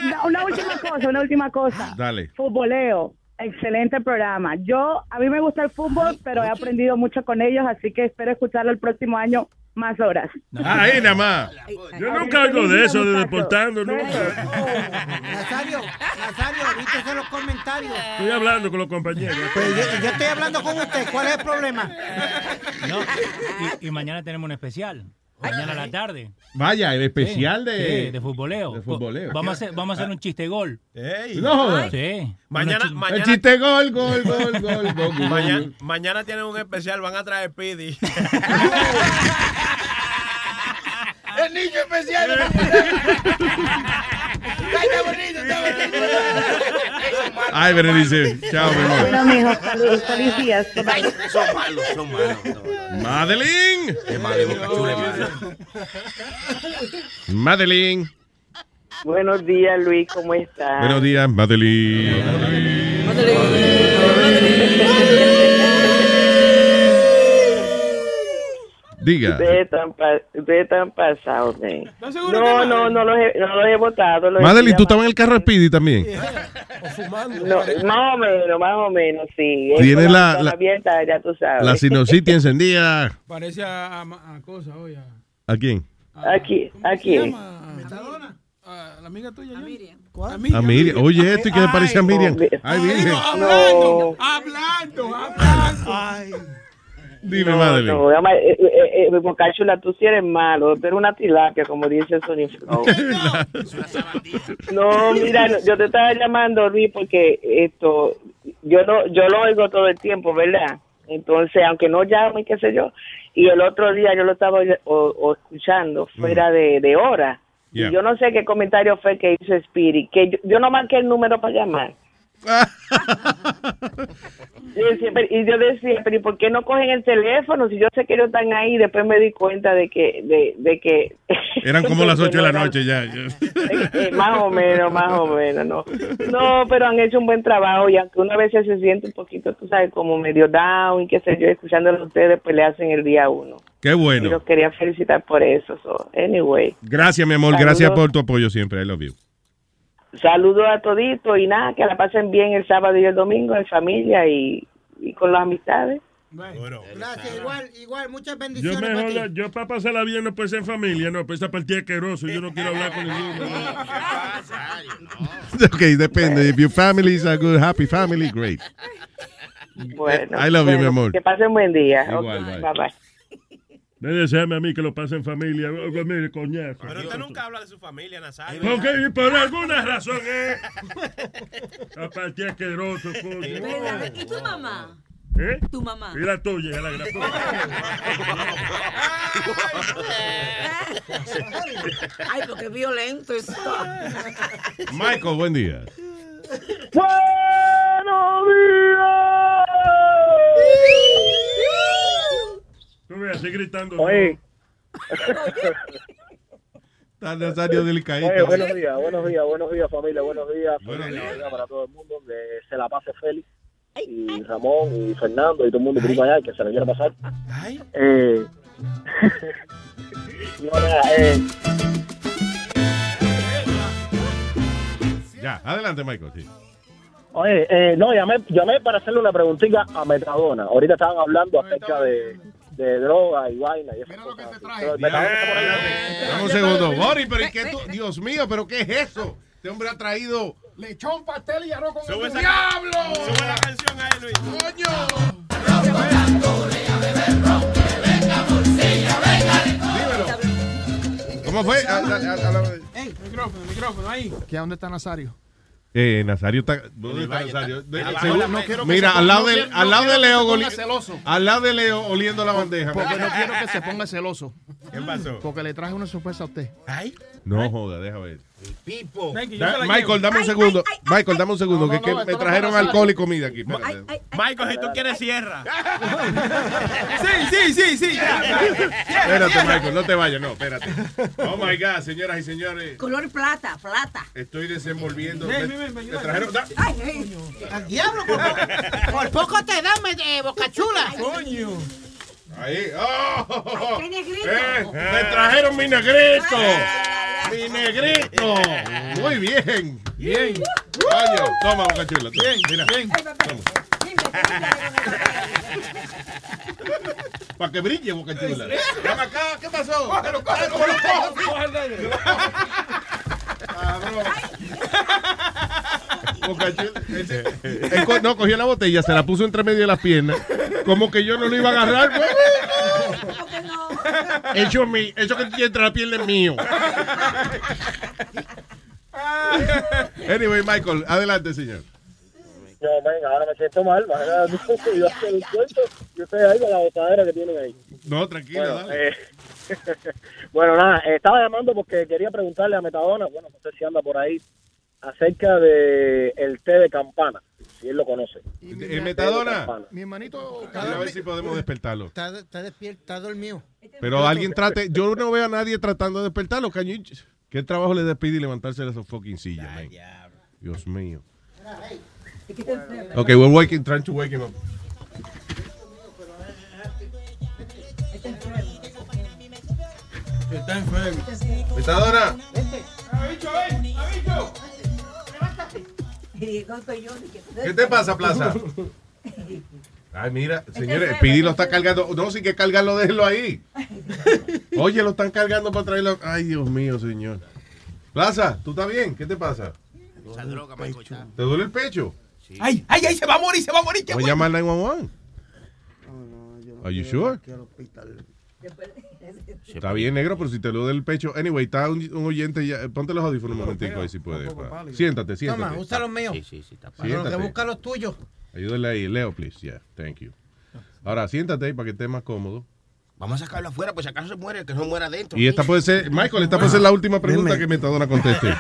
Una- Una última cosa, una última cosa.
Dale.
Futboleo, excelente programa. Yo, a mí me gusta el fútbol, pero he aprendido mucho con ellos, así que espero escucharlo el próximo año más horas.
Ahí nada más. Yo nunca oigo de eso, de deportando, nunca.
Nazario, Nazario, viste los comentarios.
Estoy hablando con los compañeros.
Pues yo, yo estoy hablando con usted. ¿Cuál es el problema?
No, y, y mañana tenemos un especial. Mañana a la tarde.
Vaya, el especial
Sí,
de...
sí, de futboleo.
de futboleo.
Vamos a hacer, vamos a hacer un chiste gol.
No jodas.
Sí.
Mañana,
El chiste gol, gol, gol, gol, gol, gol.
mañana, mañana tienen un especial, van a traer Pidi.
El niño especial. Ay, está bonito, está bonito.
Ay, Berenice. Chao, mi amor.
Bueno, mijo, saludos, feliz días. Bye.
Son malos, son malos.
Madeline.
Boca Chula.
Madeline.
Buenos días, Luis, ¿cómo estás?
Buenos días, Madeline. Diga.
Ustedes están, ustedes están pasados, men.
¿Estás seguro
No, no, no los he, no los he votado. los
Madeline,
estoy
¿tú estabas en el carro de Speedy también?
No, más o menos, más o menos, sí.
Tiene la- la-
abierta, ya tú sabes.
La sinusitis encendida.
Parece a, a, a cosa, oye.
¿A quién?
Aquí, aquí.
A la amiga tuya. A
Miriam.
A Miriam. Oye, esto y que le parece a Miriam. Ay, Virgen.
No,
Hablando, hablando.
Dime,
no,
Madeline.
no, eh, eh, eh, Chula, tú sí eres malo, tú eres una tilapia, como dice Sony Flow. No, mira, no, yo te estaba llamando, Luis, porque esto, yo lo, yo lo oigo todo el tiempo, ¿verdad? Entonces, aunque no llame, qué sé yo, y el otro día yo lo estaba o- o escuchando fuera de, de hora.
Yeah.
Y yo no sé qué comentario fue que hizo Spirit, que yo, yo no marqué el número para llamar. Yo decía, pero- y yo decía, pero ¿y por qué no cogen el teléfono? Si yo sé que ellos están ahí, después me di cuenta de que... De, de que
Eran como las 8 de la noche ya.
eh, más o menos, más o menos, no. No, pero han hecho un buen trabajo y aunque uno a veces se siente un poquito, tú sabes, como medio down y qué sé yo, escuchándolo a ustedes, pues le hacen el día uno.
Qué
Y
bueno.
los quería felicitar por eso. So, anyway,
Gracias, mi amor.
Saludos.
Gracias por tu apoyo siempre. I love you.
Saludos a todito y nada, que la pasen bien el sábado y el domingo en familia y, y con las amistades.
Gracias, igual, igual, muchas
Yo
bendiciones para
mejor,
ti.
la- yo para pasarla bien no pues en familia, no, pues esa partida asqueroso, yo no quiero hablar con ninguno.
ok, depende. If your family is a good, happy family, great.
Bueno,
I love you,
bueno,
mi amor.
Que pasen buen día.
Igual,
Ok,
bye.
bye bye.
Me deseame a mí que lo pase en familia. Mire, coñazo.
Pero usted nunca habla de su familia, Nazario.
Porque por alguna razón es. Aparte asqueroso, coño.
¿Y tu mamá?
¿Eh?
Tu mamá.
Y la tuya, la gran
Ay, porque es violento esto.
Michael, buen día.
¡Buenos No me así gritando.
Oye.
Está Nazario delicadito.
Oye, buenos días, buenos días, buenos días familia, buenos días, buenos días para todo el mundo, que se la pase Félix y Ramón y Fernando y todo el mundo prima allá, que se la quiera pasar. Eh, no, nada, eh,
Ya, adelante, Michael. Sí.
oye, eh, no, llamé, llamé para hacerle una preguntita a Metadona. Ahorita estaban hablando acerca de, de droga y vaina y. Pero Metadona está por ahí.
Dame un segundo. Bori, pero ¿y qué tú? Dios mío, ¿pero qué es eso? Este hombre ha traído...
Lechón, pastel y arroz con
Sube
el diablo.
Sube la canción ahí, Luis.
¿Cómo fue? A- a- a- a la-
Ey, micrófono, micrófono, ahí. ¿Qué, ¿Dónde está Nazario?
Eh, Nazario está... ¿Dónde está Nazario? De-
Abajo
según-
la- no quiero que
Mira,
se
al
ponga-
lado
no
de,
quiero-
al lado de Leo...
ponga
oli-. Al lado de Leo oliendo la bandeja.
Porque no quiero que se ponga celoso.
¿Qué pasó?
Porque le traje una sorpresa a usted.
Ay.
No joda, deja ver.
Pipo.
Da- Michael, dame un segundo. Michael, dame un segundo. que, que me trajeron alcohol y comida aquí. espérate.
Michael, si tú quieres, cierra.
Sí, sí, sí, sí.
Espérate, Michael, no te vayas, no, espérate. Oh my God, señoras y señores,
Color plata, plata.
estoy desenvolviendo.
Ven,
me,
ven, ven,
me
ayúdame.
trajeron. da-
Ay, ay.
Al diablo, por, por poco te dan eh, bocachula.
Coño.
Ahí. Oh,
qué negrito.
Eh, me trajeron mi negrito. Mi negrito. Muy bien.
Bien.
Coño, toma, boca chula.
Bien,
Mira,
bien.
Para que brille, boca chula. Ven acá, ¿qué pasó?
Cógelo, cógelo,
Cógelo,
cógelo,
cógelo.
cógelo.
Cabrón. No, cogió la botella, se la puso entre medio de las piernas. Como que yo no lo iba a agarrar. güey. Eso, mi, eso que tiene entre la piel es mío. Anyway, Michael, adelante, señor.
No, venga, ahora me siento mal. Yo hacer el cuento y ustedes ahí con la botadera que tienen ahí.
No, tranquilo,
Bueno,
dale.
eh, bueno, nada, estaba llamando porque quería preguntarle a Metadona, bueno, no sé si anda por ahí, acerca de el té de campana, si él lo conoce.
Eh, Metadona.
Mi hermanito.
A ver si podemos despertarlo.
Está, está despierto, está dormido.
Pero alguien trate. Yo no veo a nadie tratando de despertarlo. You- ¿Qué trabajo le despide y levantarse de esos fucking sillas, man? Dios mío. Ok, we're waking, trying to wake him up.
Está enfermo.
Metadona.
¡Abicho, ven! ¡Abicho!
¿Qué te pasa, Plaza? Ay, mira, señores, Pidi lo está cargando. No, si que cargarlo, déjenlo ahí. Oye, lo están cargando para traerlo. Ay, Dios mío, señor. Plaza, ¿tú estás bien? ¿Qué te pasa?
Esa droga.
¿Te duele el pecho?
Ay, ay, ay, se va a morir, se va a morir.
Voy a llamar al 911. Are you sure? Está bien, negro, pero si te lo duele el pecho. Anyway, está un, un oyente ya. Ponte los audífonos un momentico ahí si puedes. pa. Siéntate, siéntate.
Toma, usa los míos.
Sí, sí, sí, está
Pero que busca los tuyos.
Ayúdale ahí, Leo, please. Yeah, thank you. Ahora, siéntate ahí para que estés más cómodo.
Vamos a sacarlo afuera, pues si acaso se muere, que no muera adentro.
Y esta puede ser, Michael, esta puede ser la última pregunta que Metadona conteste.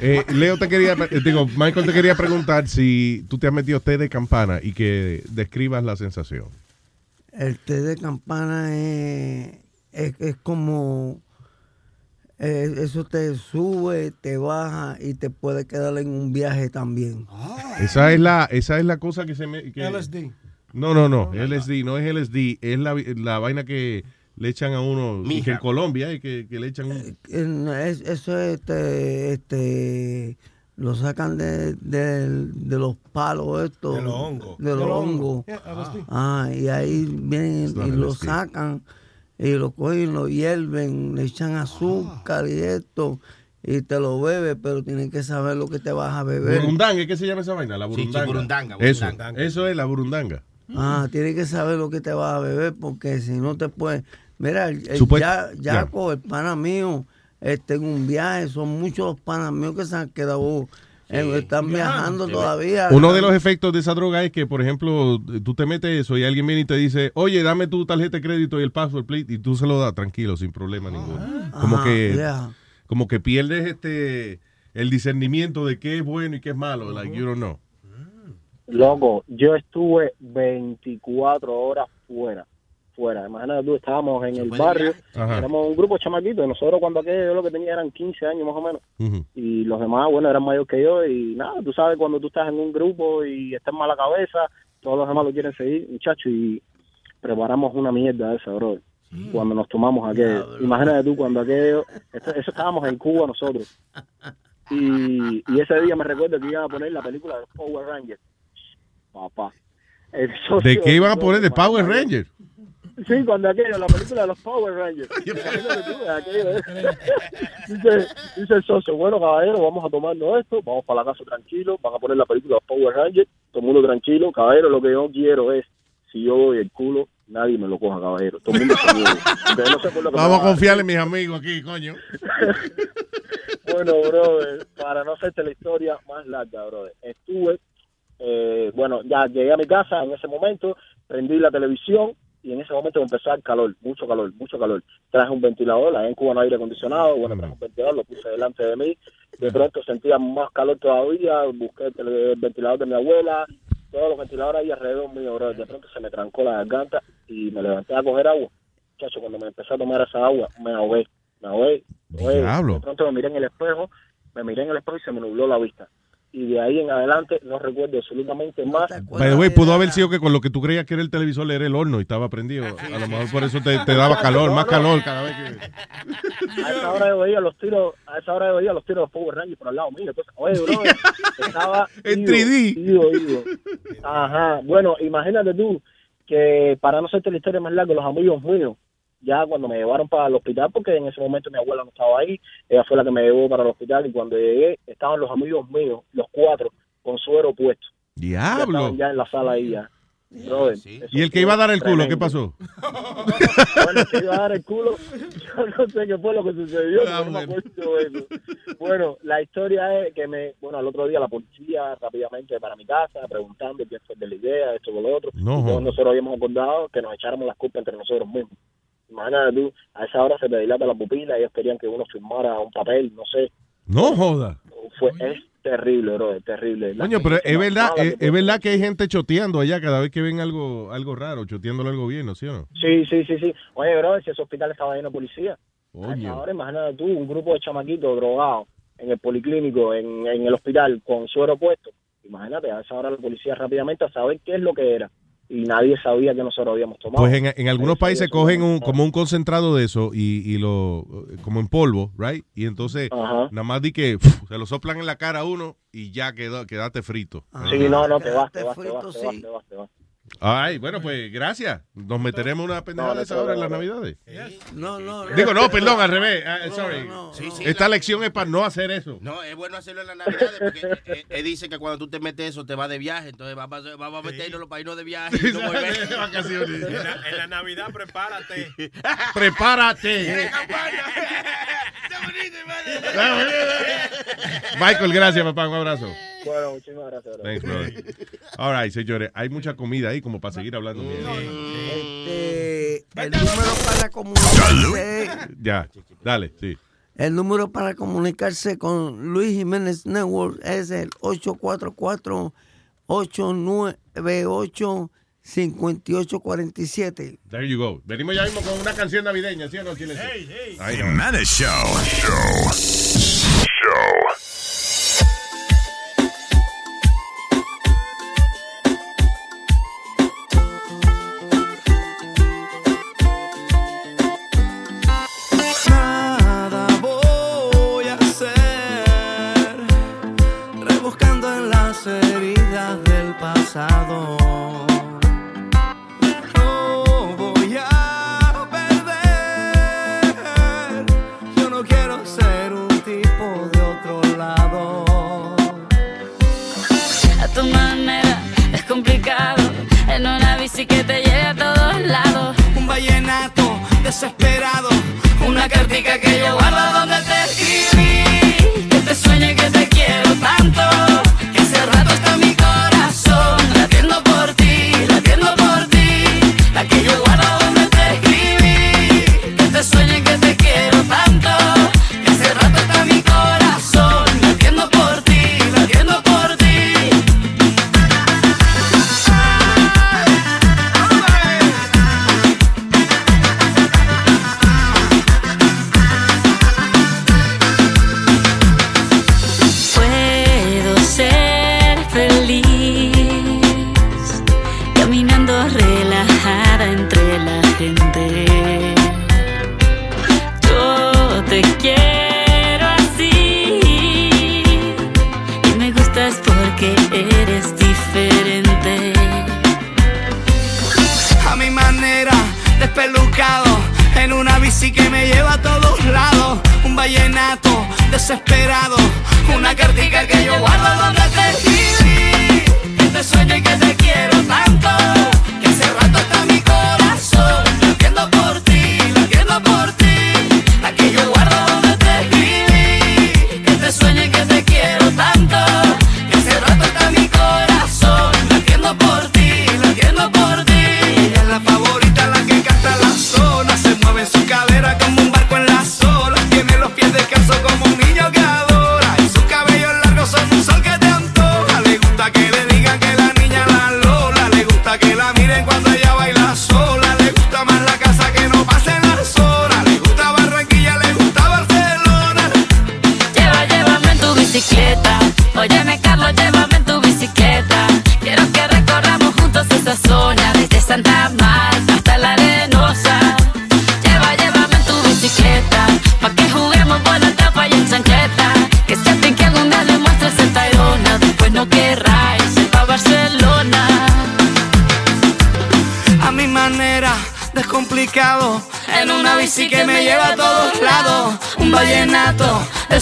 Eh, Leo te quería, eh, digo, Michael te quería preguntar si tú te has metido té de campana y que describas la sensación.
El té de campana es, es, es como... eh, eso te sube, te baja y te puede quedar en un viaje también.
Esa es la, esa es la cosa que se me. que-
LSD.
No, no, no, LSD, no es LSD, es la, la vaina que le echan a uno, y que en Colombia, y que, que le echan un-
En- es- eso este, este, lo sacan de, de- de los palos estos.
De los hongos.
De los hongos. Ah, y ahí vienen y lo sacan y lo cogen, lo hierven, le echan azúcar y esto. y te lo bebes, pero tienes que saber lo que te vas a beber.
Burundanga, ¿qué se llama esa vaina? La
Sí, sí,
burundanga.
burundanga,
Eso,
burundanga.
eso es la burundanga.
Ah, tienes que saber lo que te vas a beber porque si no te puedes... Mira, el, el
Supuest-
Ya- Yaco, el pana mío, este, en un viaje, son muchos los panas míos que se han quedado, eh, están viajando todavía.
Uno de los efectos de esa droga es que, por ejemplo, tú te metes eso y alguien viene y te dice, oye, dame tu tarjeta de crédito y el password, please, y tú se lo das tranquilo, sin problema ninguno. Como
Ajá,
que
yeah.
como que pierdes este el discernimiento de qué es bueno y qué es malo, like you don't know.
Loco, yo estuve 24 horas fuera. Fuera. Imagínate tú, estábamos en el barrio, éramos un grupo de chamaquitos. Nosotros, cuando aquello, yo lo que tenía eran 15 años más o menos. Y los demás, bueno, eran mayor que yo. Y nada, tú sabes, cuando tú estás en un grupo y estás mala cabeza, todos los demás lo quieren seguir, muchacho. Y preparamos una mierda de esa, bro. Cuando nos tomamos aquello. Imagínate tú, cuando aquello. Eso, eso estábamos en Cuba nosotros. Y, y ese día me recuerdo que iban a poner la película de Power Rangers. Papá. El socio
¿De qué iban a poner? ¿De Power Ranger?
Sí, cuando aquello, la película de los Power Rangers. Dice, dice el socio, bueno, caballero, vamos a tomarnos esto, vamos para la casa tranquilo, van a poner la película de los Power Rangers, todo el mundo tranquilo, caballero, lo que yo quiero es, si yo doy el culo, nadie me lo coja, caballero. Todo el mundo no
Vamos a confiarle en mis amigos aquí, coño.
bueno, brother, para no hacerte la historia más larga, brother, estuve, eh, bueno, ya llegué a mi casa en ese momento, prendí la televisión y en ese momento me empezó a dar calor, mucho calor, mucho calor. Traje un ventilador, allá en Cuba no hay aire acondicionado, bueno, traje un ventilador, lo puse delante de mí, de pronto sentía más calor todavía, busqué el, el ventilador de mi abuela, todos los ventiladores ahí alrededor mío, brother. de pronto se me trancó la garganta y me levanté a coger agua. Chacho, cuando me empecé a tomar esa agua, me ahogué, me ahogué. me ahogué. De pronto me miré en el espejo, me miré en el espejo y se me nubló la vista. Y de ahí en adelante no recuerdo absolutamente más.
The way, pudo haber sido que con lo que tú creías que era el televisor era el horno y estaba prendido. A lo mejor por eso te, te daba calor, más calor cada vez que...
A esa hora yo veía los tiros, a esa hora yo veía los tiros de Power Rangers por al lado mío. Entonces, oye, bro, estaba
En
ido,
3D.
ido, ido. Ajá. Bueno, imagínate tú que para no hacerte la historia más larga, los amigos míos, ya cuando me llevaron para el hospital, porque en ese momento mi abuela no estaba ahí, ella fue la que me llevó para el hospital y cuando llegué estaban los amigos míos, los cuatro, con suero puesto. Ya
Diablo.
estaban ya en la sala ahí ya. Brother,
¿Y el que iba a dar el culo, qué pasó?
Bueno, que iba a dar el culo, yo no sé qué fue lo que sucedió,
Ah,
no me acuerdo de eso. Bueno, la historia es que me, bueno, al otro día la policía rápidamente para mi casa, preguntando quién fue el de la idea, esto o lo otro.
No,
Y todos
joder.
nosotros habíamos acordado que nos echáramos las culpas entre nosotros mismos. Imagínate tú, a esa hora se te dilata la pupila, ellos querían que uno firmara un papel, no sé.
No joda.
Fue, es terrible, bro, es terrible. La
Coño, pero es verdad, es, verdad que hay gente choteando allá cada vez que ven algo algo raro, choteándole al gobierno, ¿sí o no?
Sí, sí, sí, sí. Oye, bro, si ese hospital estaba lleno de policía. A esa
Coño.
hora, imagínate tú, un grupo de chamaquitos drogados en el policlínico, en, en el hospital, con suero puesto. Imagínate, a esa hora la policía rápidamente a saber qué es lo que era. Y nadie sabía que nosotros habíamos tomado.
Pues en, en algunos países cogen un, como un concentrado de eso y, y lo, como en polvo, right? Y entonces nada más di que se lo soplan en la cara a uno y ya quedó, quedaste frito.
Sí, no, no, te vas, te vas, te vas, te vas, te vas, te vas.
Ay, bueno, pues gracias. Nos meteremos una pendejada de esa hora en las navidades.
No, no, no.
Digo, no, perdón, al revés. Ah, sorry.
Sí, sí,
Esta lección es para no hacer eso.
No, es bueno hacerlo en la Navidad porque eh, él dice que cuando tú te metes eso te vas de viaje, entonces vamos a, vamos a meternos para irnos de viaje y no volver.
En la, en la Navidad, prepárate.
Prepárate. Michael, gracias, papá. Un abrazo.
Bueno, muchísimas gracias, bro.
Thanks, brother. All right, señores. Hay mucha comida ahí como para seguir hablando.
Este, el número para comunicarse,
Ya, dale, sí.
el número para comunicarse con Luis Jiménez Network es el 844-898-5847.
There you go. Venimos ya mismo con una canción navideña, ¿sí o no, Chile? Ahí no.
Jimenez Show. Show. Show.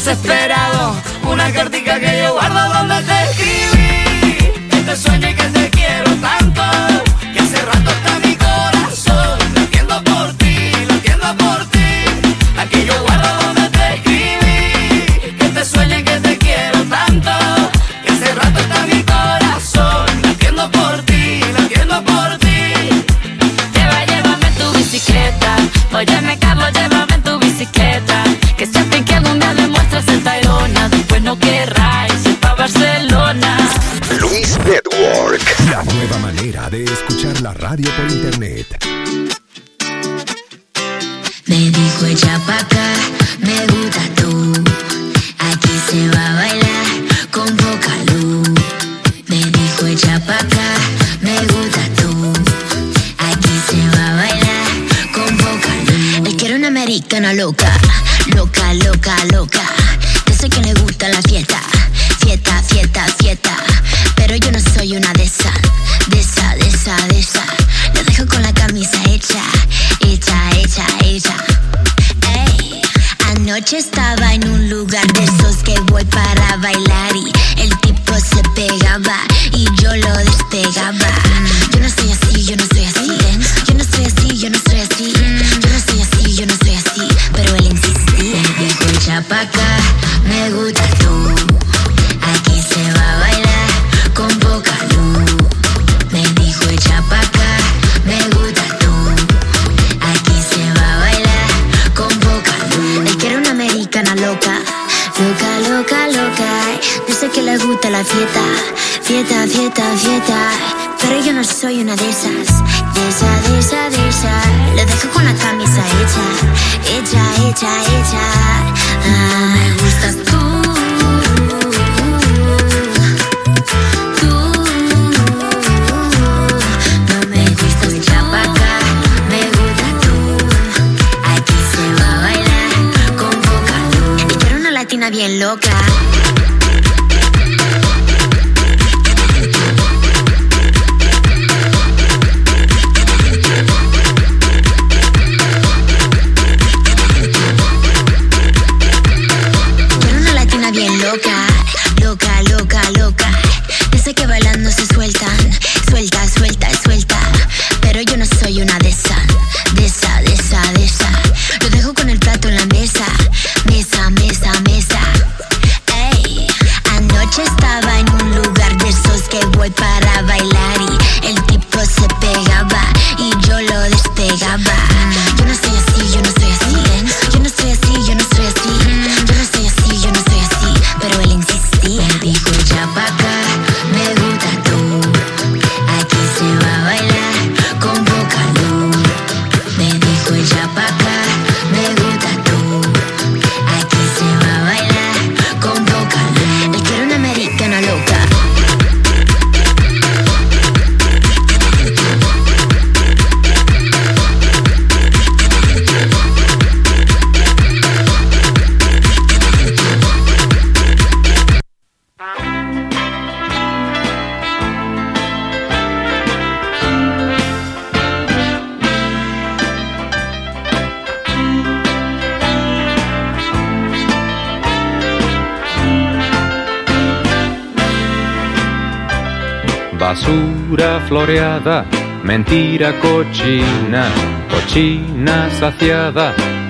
Desesperado.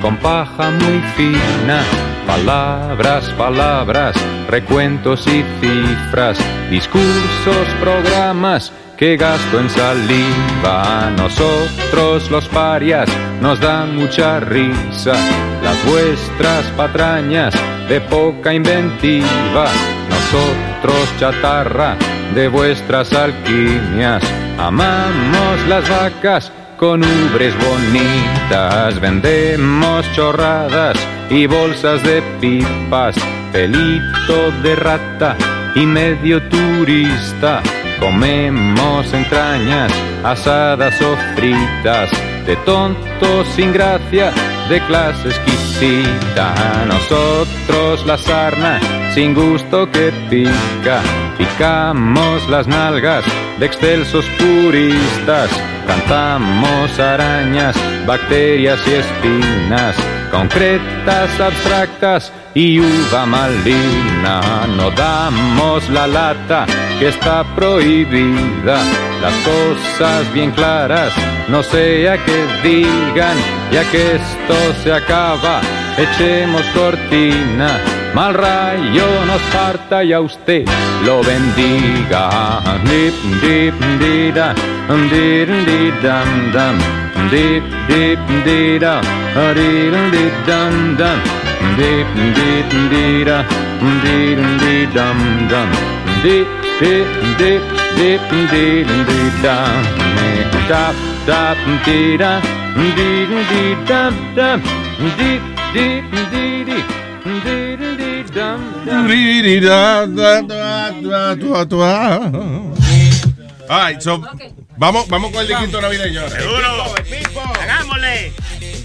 Con
paja muy fina, palabras, palabras, recuentos y cifras, discursos, programas que gasto en saliva. Nosotros los parias nos dan mucha risa, las vuestras patrañas de poca inventiva, nosotros chatarra de vuestras alquimias. Amamos las vacas con ubres bonitas, vendemos chorradas y bolsas de pipas, pelito de rata y medio turista. Comemos entrañas asadas o fritas, de tontos sin gracia, de clase exquisita. Nosotros la sarna sin gusto que pica, picamos las nalgas de excelsos puristas, cantamos arañas, bacterias y espinas, concretas, abstractas y uva malina. No damos la lata que está prohibida, las cosas bien claras, no sea que digan, ya que esto se acaba, echemos cortina. Mal rayo nos parta y a usted lo bendiga. Dip, dip, dida, dip, dip, dam, dam. Dip, dip, dida, dip, dip, dam, dam. Dip, dip, dida, dip, dip, dam, dam. Dip, dip, dip, dip, dip, dip, dam. Dap, dap, dida, dip, dip, dam, dam. Dip, dip, didi, dip, dip, dam, dam.
All right, so, vamos, vamos con el disquito navideño. ahora.
¡Hagámosle!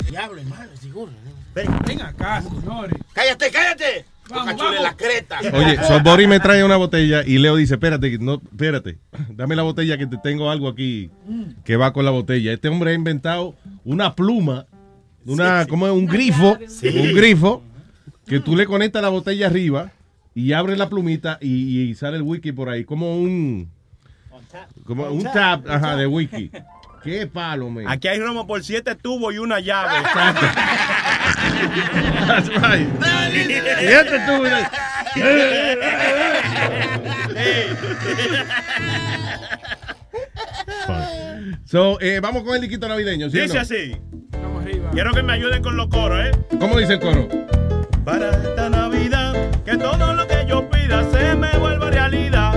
Diablo, hermano, seguro. Ven acá, señores.
¡Cállate, cállate! Chula en la creta.
Oye, so Boris me trae una botella y Leo dice, espérate, no, espérate, dame la botella que te tengo algo aquí que va con la botella. Este hombre ha inventado una pluma, una, como un grifo,
Sí.
un grifo, que tú le conectas la botella arriba y abres la plumita y, y sale el wiki por ahí, como un, como un ajá, de wiki. Qué palo, man.
Aquí hay romo por siete tubos y una llave.
That's right. Y este tubo, mira. So, eh, vamos con el liquito navideño, ¿sí
Dice
no?
así. Quiero que me ayuden con los coros, ¿eh?
¿Cómo dice el coro?
Para esta Navidad, que todo lo que yo pida se me vuelva realidad.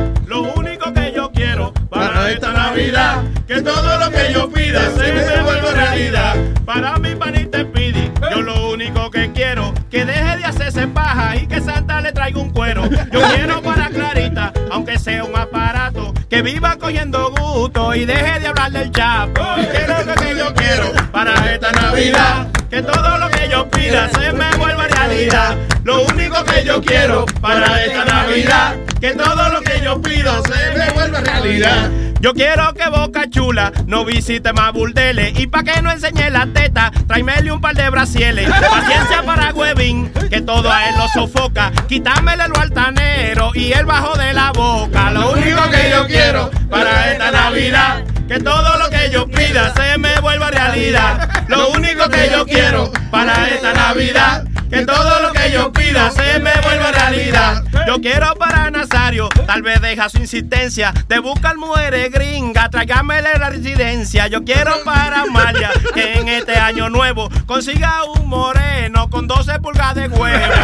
Para esta Navidad, que todo lo que yo pida se me vuelva realidad. Para mi panita Pidi, yo lo único que quiero, que deje de hacerse paja y que Santa le traiga un cuero. Yo quiero para Clarita, aunque sea un aparato, que viva cogiendo gusto y deje de hablar del chapo. Que es lo que yo quiero para esta Navidad, que todo lo que yo pida se me vuelva realidad. Lo único que yo quiero para esta Navidad, que todo lo que yo pido se me vuelva realidad. Yo quiero que Boca Chula no visite más burdeles y pa' que no enseñe la teta, tráemele un par de brasieles. Paciencia para Huevín, que todo a él lo sofoca. Quítamele lo altanero y el bajo de la boca. Lo único que yo quiero para esta Navidad, que todo lo que yo pida se me vuelva realidad. Lo único que yo quiero para esta Navidad, que todo lo que yo pida se me vuelva realidad. Yo quiero para Nazario, tal vez deja su insistencia de buscar mujeres gringas, tráigamele la residencia. Yo quiero para Amalia, que en este año nuevo consiga un moreno con 12 pulgadas de huevo.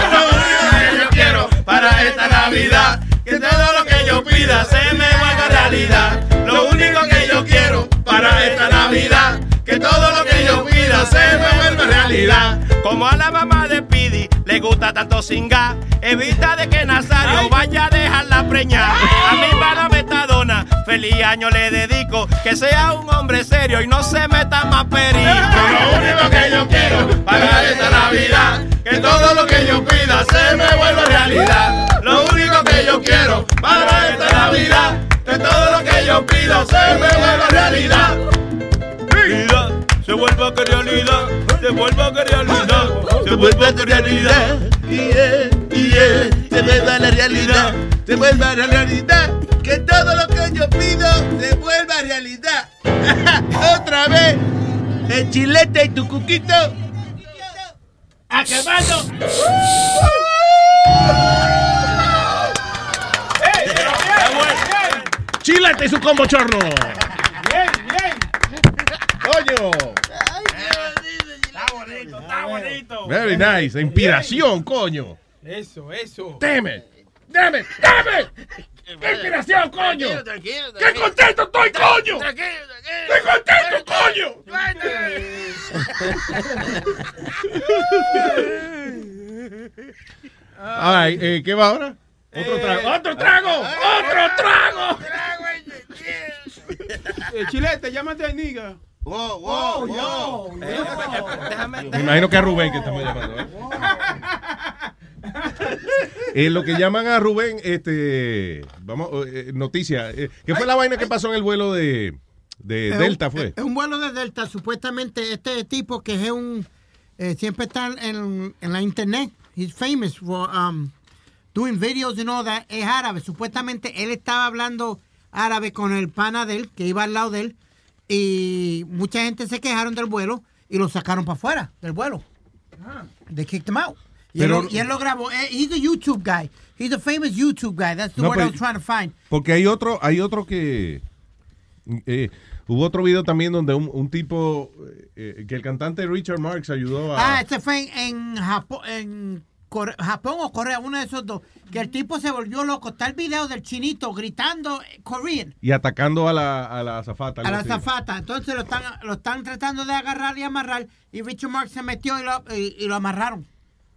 Yo quiero para esta Navidad, que todo lo que yo pida se me vuelva realidad. Lo único que yo quiero para esta Navidad, que todo lo que yo pida se me vuelva realidad. Como a la mamá de Pidi le gusta tanto singar, evita de que Nazario vaya a dejarla preñar. A mi para Metadona, feliz año le dedico, que sea un hombre serio y no se meta más perico. Lo único que yo quiero para esta Navidad, que todo lo que yo pida se me vuelva realidad. Lo único que yo quiero para esta Navidad, que todo lo que yo pido se me vuelva realidad. Se vuelva que realidad, se vuelva que realidad, se vuelva que realidad.
Se vuelva la realidad, se vuelva la realidad, que
todo lo que yo pido se vuelva realidad. Otra vez, el chilete y tu cuquito. Acabando.
Chilete y su combo chorno. Coño.
Está bonito, está bonito.
Very nice. Inspiración, coño.
Eso, eso.
Damn it. Damn it. Damn it. ¡Qué inspiración, coño! ¡Qué contento estoy, coño! ¡Qué contento, coño! Ay, eh, ¿qué va ahora? Otro trago. ¡Otro trago! ¡Otro trago!
Eh, chilete, llámate a Niga.
Wow, wow,
wow.
Déjame,
Me imagino que a Rubén que estamos llamando. ¿eh? Eh, lo que llaman a Rubén, este, vamos, eh, noticia. eh, ¿Qué fue la vaina que pasó en el vuelo de, de
Es un-
Delta? Fue.
Es un vuelo de Delta. Supuestamente este tipo que es un... eh, siempre está en, en la internet. He's famous for um, doing videos and all that. Es árabe. Supuestamente él estaba hablando árabe con el pana de él, que iba al lado de él. Y mucha gente se quejaron del vuelo y lo sacaron para afuera del vuelo. They kicked him out. Y,
Pero-
él, lo- y él lo grabó. Eh, He's a YouTube guy. He's a famous YouTube guy. That's the
No,
word I
pero-
was trying to find.
Porque hay otro, hay otro que eh, hubo otro video también donde un, un tipo eh, que el cantante Richard Marx ayudó a.
Ah, este fue en, en Japón, en Japón o Corea, uno de esos dos. Que el tipo se volvió loco. Está el video del chinito gritando eh, Korean
y atacando a la, a la azafata.
a la
así.
zafata. Entonces lo están, lo están tratando de agarrar y amarrar. Y Richard Marx se metió y lo, y, y lo amarraron.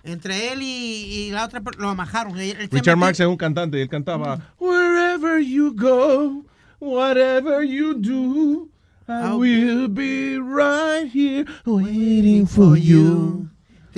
Entre él y, y la otra lo amarraron. Él-
Richard Marx es un cantante y él cantaba Wherever you go, whatever you do, I will be right here waiting for you.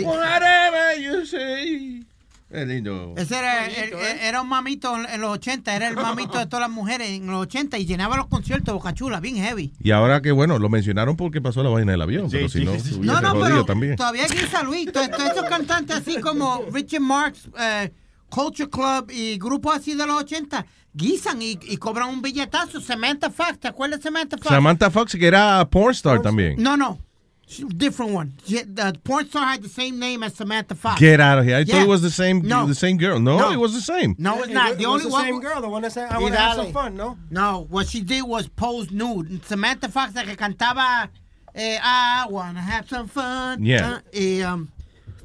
Whatever you say. Es lindo.
Ese era, el- el- era un mamito en los 80, era el mamito de todas las mujeres en los 80 y llenaba los conciertos de Boca Chula, bien heavy.
Y ahora que bueno, lo mencionaron porque pasó la vaina del avión, pero si no,
sí. No, no, pero
también.
todavía guisa Luis. Todos esos cantantes así como Richard Marx, eh, Culture Club y grupos así de los 80 guisan y, y cobran un billetazo. Samantha Fox, ¿te acuerdas de Samantha Fox?
Samantha Fox, que era pornstar también.
No, no. Different one. She- The porn star had the same name as Samantha Fox.
Get out of here. I thought it was the same
No.
the same girl. No,
No.
it was the same.
No, it's
It
not. The
it was
only
the
one
same girl, the one that said, "I wanna have some fun," no?
No, what she did was pose nude. Samantha Fox, la que cantaba eh, I wanna have some fun.
Yeah.
Uh, y, um,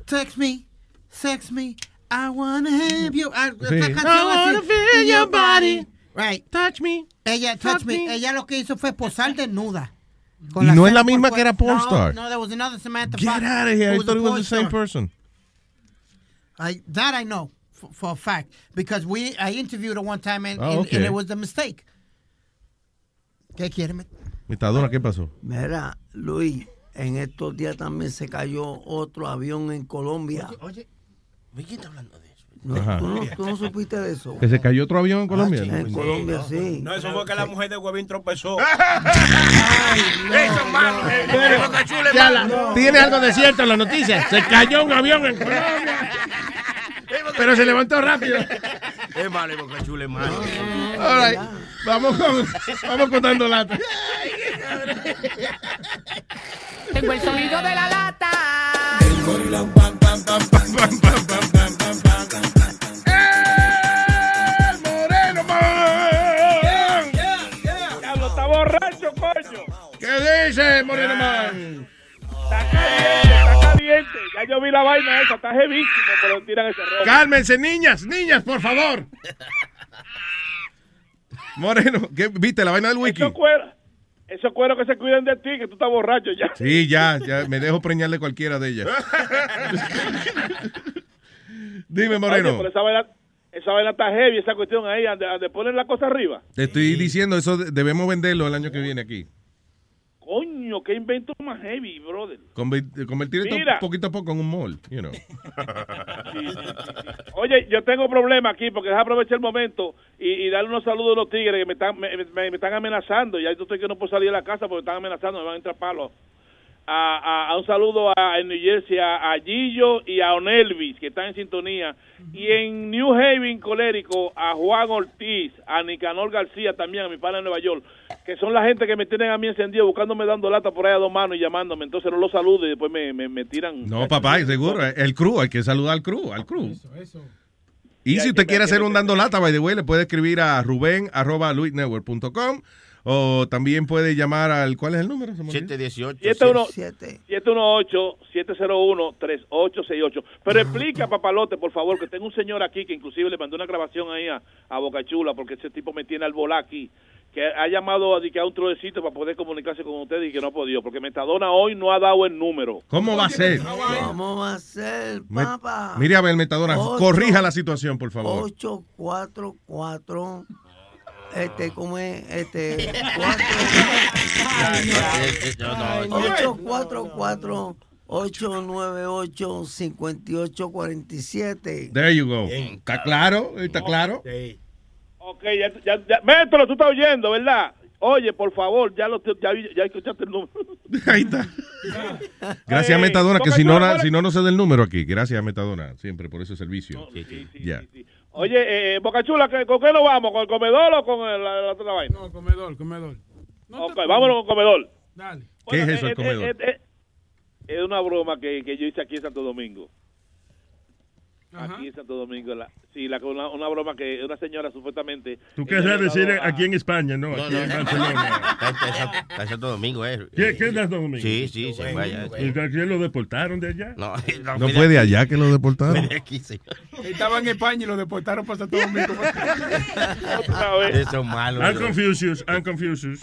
text me, sex me, I wanna have you. Ah,
Sí.
esa
I wanna feel your body.
Right.
Touch me.
Ella,
Fuck
touch me.
me.
Ella lo que hizo fue posar desnuda.
Y no es la
por
misma que era porn
No,
star.
No, there was another Samantha
Get
Fox.
out of here. I thought it was the same
star.
person.
I, that I know for, for a fact because we I interviewed her one time and, and-
okay.
and it was a mistake. ¿Qué quiere?
Metadona, ¿qué pasó?
Mira, Luis, en estos días también se cayó otro avión en Colombia.
Oye, ¿de quién está hablando de
Ajá.
¿tú, no, no supiste de eso?
Que se cayó otro avión en Colombia.
En Colombia, sí.
No, eso fue que la mujer de Huevín tropezó.
Eso es malo. eh. Eh, es
Ya tiene algo de cierto en la noticia. Se cayó un avión en Colombia. Pero se levantó rápido.
Es malo, Boca Chula es malo.
All right. Vamos con, vamos contando lata.
Tengo el sonido de la lata.
Moreno dice Moreno Man?
Está caliente, está caliente. Ya yo vi la vaina esa, está jevísimo, pero tiran ese rollo.
Cálmense, niñas, niñas, por favor. Moreno, ¿qué, ¿viste la vaina del wiki?
Esos cueros, esos cueros que se cuiden de ti, que tú estás borracho ya.
Sí, ya, ya, me dejo preñarle cualquiera de ellas. Dime, Moreno.
Oye, pero esa vaina, esa vaina está heavy, esa cuestión ahí, donde ponen la cosa arriba.
Te estoy diciendo, eso de- debemos venderlo el año que viene aquí.
Coño, qué invento más heavy, brother.
Conver- Convertir esto poquito a poco en un mall, you know.
Oye, yo tengo problema aquí porque déjame aprovechar el momento y, y darle unos saludos a los tigres que me están, me, me- me están amenazando. Ya yo estoy que no puedo salir de la casa porque me están amenazando, me van a entrar palos. A, a- a un saludo a, en New Jersey a, a Gillo y a Onelvis, que están en sintonía. Y en New Haven, Colérico, a Juan Ortiz, a Nicanor García también, a mi padre en Nueva York, que son la gente que me tienen a mí encendido, buscándome dando lata por ahí a dos manos y llamándome. Entonces no los saludo y después me, me, me tiran.
No, papá, seguro. El crew, hay que saludar al crew, al crew. Y si usted quiere hacer un dando lata, by the way, le puede escribir a ruben arroba luisnetwork.com o también puede llamar al, ¿cuál es el número? Se me olvidó.
718 718-3868. Pero explica, papalote, por favor, que tengo un señor aquí que inclusive le mandó una grabación ahí a, a Boca Chula porque ese tipo me tiene al volá aquí. Que ha llamado a, a un trocito para poder comunicarse con ustedes y que no ha podido. Porque Metadona hoy no ha dado el número.
¿Cómo va a ser?
¿Cómo va a ser,
Me-
papá?
Mire a ver, Metadona, corrija la situación, por favor.
844 este cómo es este 844 898 5847
There you go. ¿Está claro? ¿Está claro?
Ok, ya, ya, ya. Mételo, tú estás oyendo, ¿verdad? Oye, por favor, ya, lo, ya, ya escuchaste el número.
Ahí está. Gracias a
Ey,
Metadona, que si no, si no, no se da el número aquí. Gracias a Metadona, siempre por ese servicio. Ya.
Oye, eh, Boca Chula, ¿qué- ¿con qué nos vamos? ¿Con el comedor o con el- la, la otra vaina?
No, comedor, comedor.
ok, vámonos con comedor.
Dale.
¿Qué es eso, el
eh,
comedor?
eh, eh, es una broma que, que yo hice aquí en Santo Domingo. Aquí en Santo Domingo. La, sí, la, una, una broma que una señora supuestamente...
Tú querrás
había
decir
a-
aquí en España, ¿no?
No,
Aquí
no,
en
no.
Barcelona.
Está en- Santo Domingo, ¿eh?
¿Qué, qué es Santo Domingo?
Sí, sí, se vaya.
¿Y a quién lo deportaron de allá?
No,
¿No fue de allá que lo deportaron?
Estaba en España y lo deportaron para Santo Domingo.
Eso es malo.
I'm Confucius, I'm Confucius.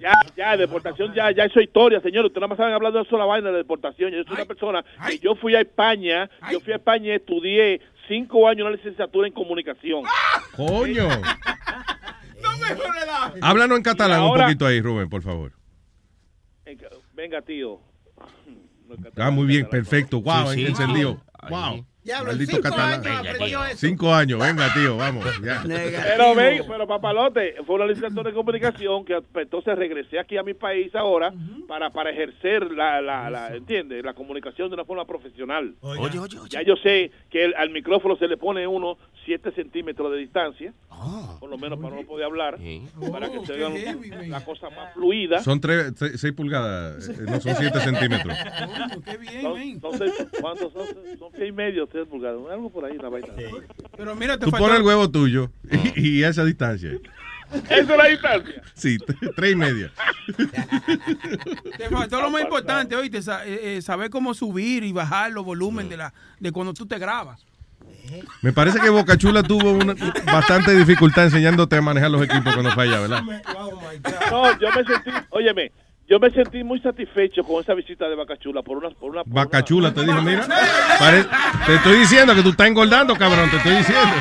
Ya, ya, deportación, ya, ya hizo historia, señor. Usted nada más saben hablando de eso la vaina de deportación. Yo soy una persona que yo fui a España, yo fui a España y estudié cinco años una licenciatura en comunicación.
Coño. Háblanos en catalán un poquito ahí, Rubén, por favor.
Venga, tío.
Ah, muy bien, perfecto. Wow,
Sí, sí.
encendido. Wow.
Diablo,
Maldito
cinco
catalán.
años aprendió eso.
Cinco años, venga, tío, vamos. Ya.
Pero ven, pero papalote, fue una licenciatura en comunicación que pues, entonces regresé aquí a mi país ahora para, para ejercer la, la, la, ¿entiendes? La comunicación de una forma profesional.
Oye, oye, oye.
Ya yo sé que el- al micrófono se le pone uno 7 centímetros de distancia, por lo menos para no poder hablar, para que se oiga la cosa más fluida.
Son tres, se- seis pulgadas, eh, no son siete centímetros.
Son, son seis- ¿cuántos son? Son seis y medio, tres pulgadas, algo por ahí, una vaina.
Pero mira, te
Tú
faltó-
pones el huevo tuyo y, y esa distancia.
Esa es la distancia.
Sí, tres y media.
Te faltó lo más importante, oíste, sa- eh, eh, saber cómo subir y bajar los volúmenes de la de cuando tú te grabas.
Me parece que Boca Chula tuvo una, bastante dificultad enseñándote a manejar los equipos cuando falla, ¿verdad?
No, yo me sentí, óyeme, yo me sentí muy satisfecho con esa visita de Bacachula por una, por una, por
Vaca Chula te dijo, mira, pare- te estoy diciendo que tú estás engordando, cabrón, te estoy diciendo.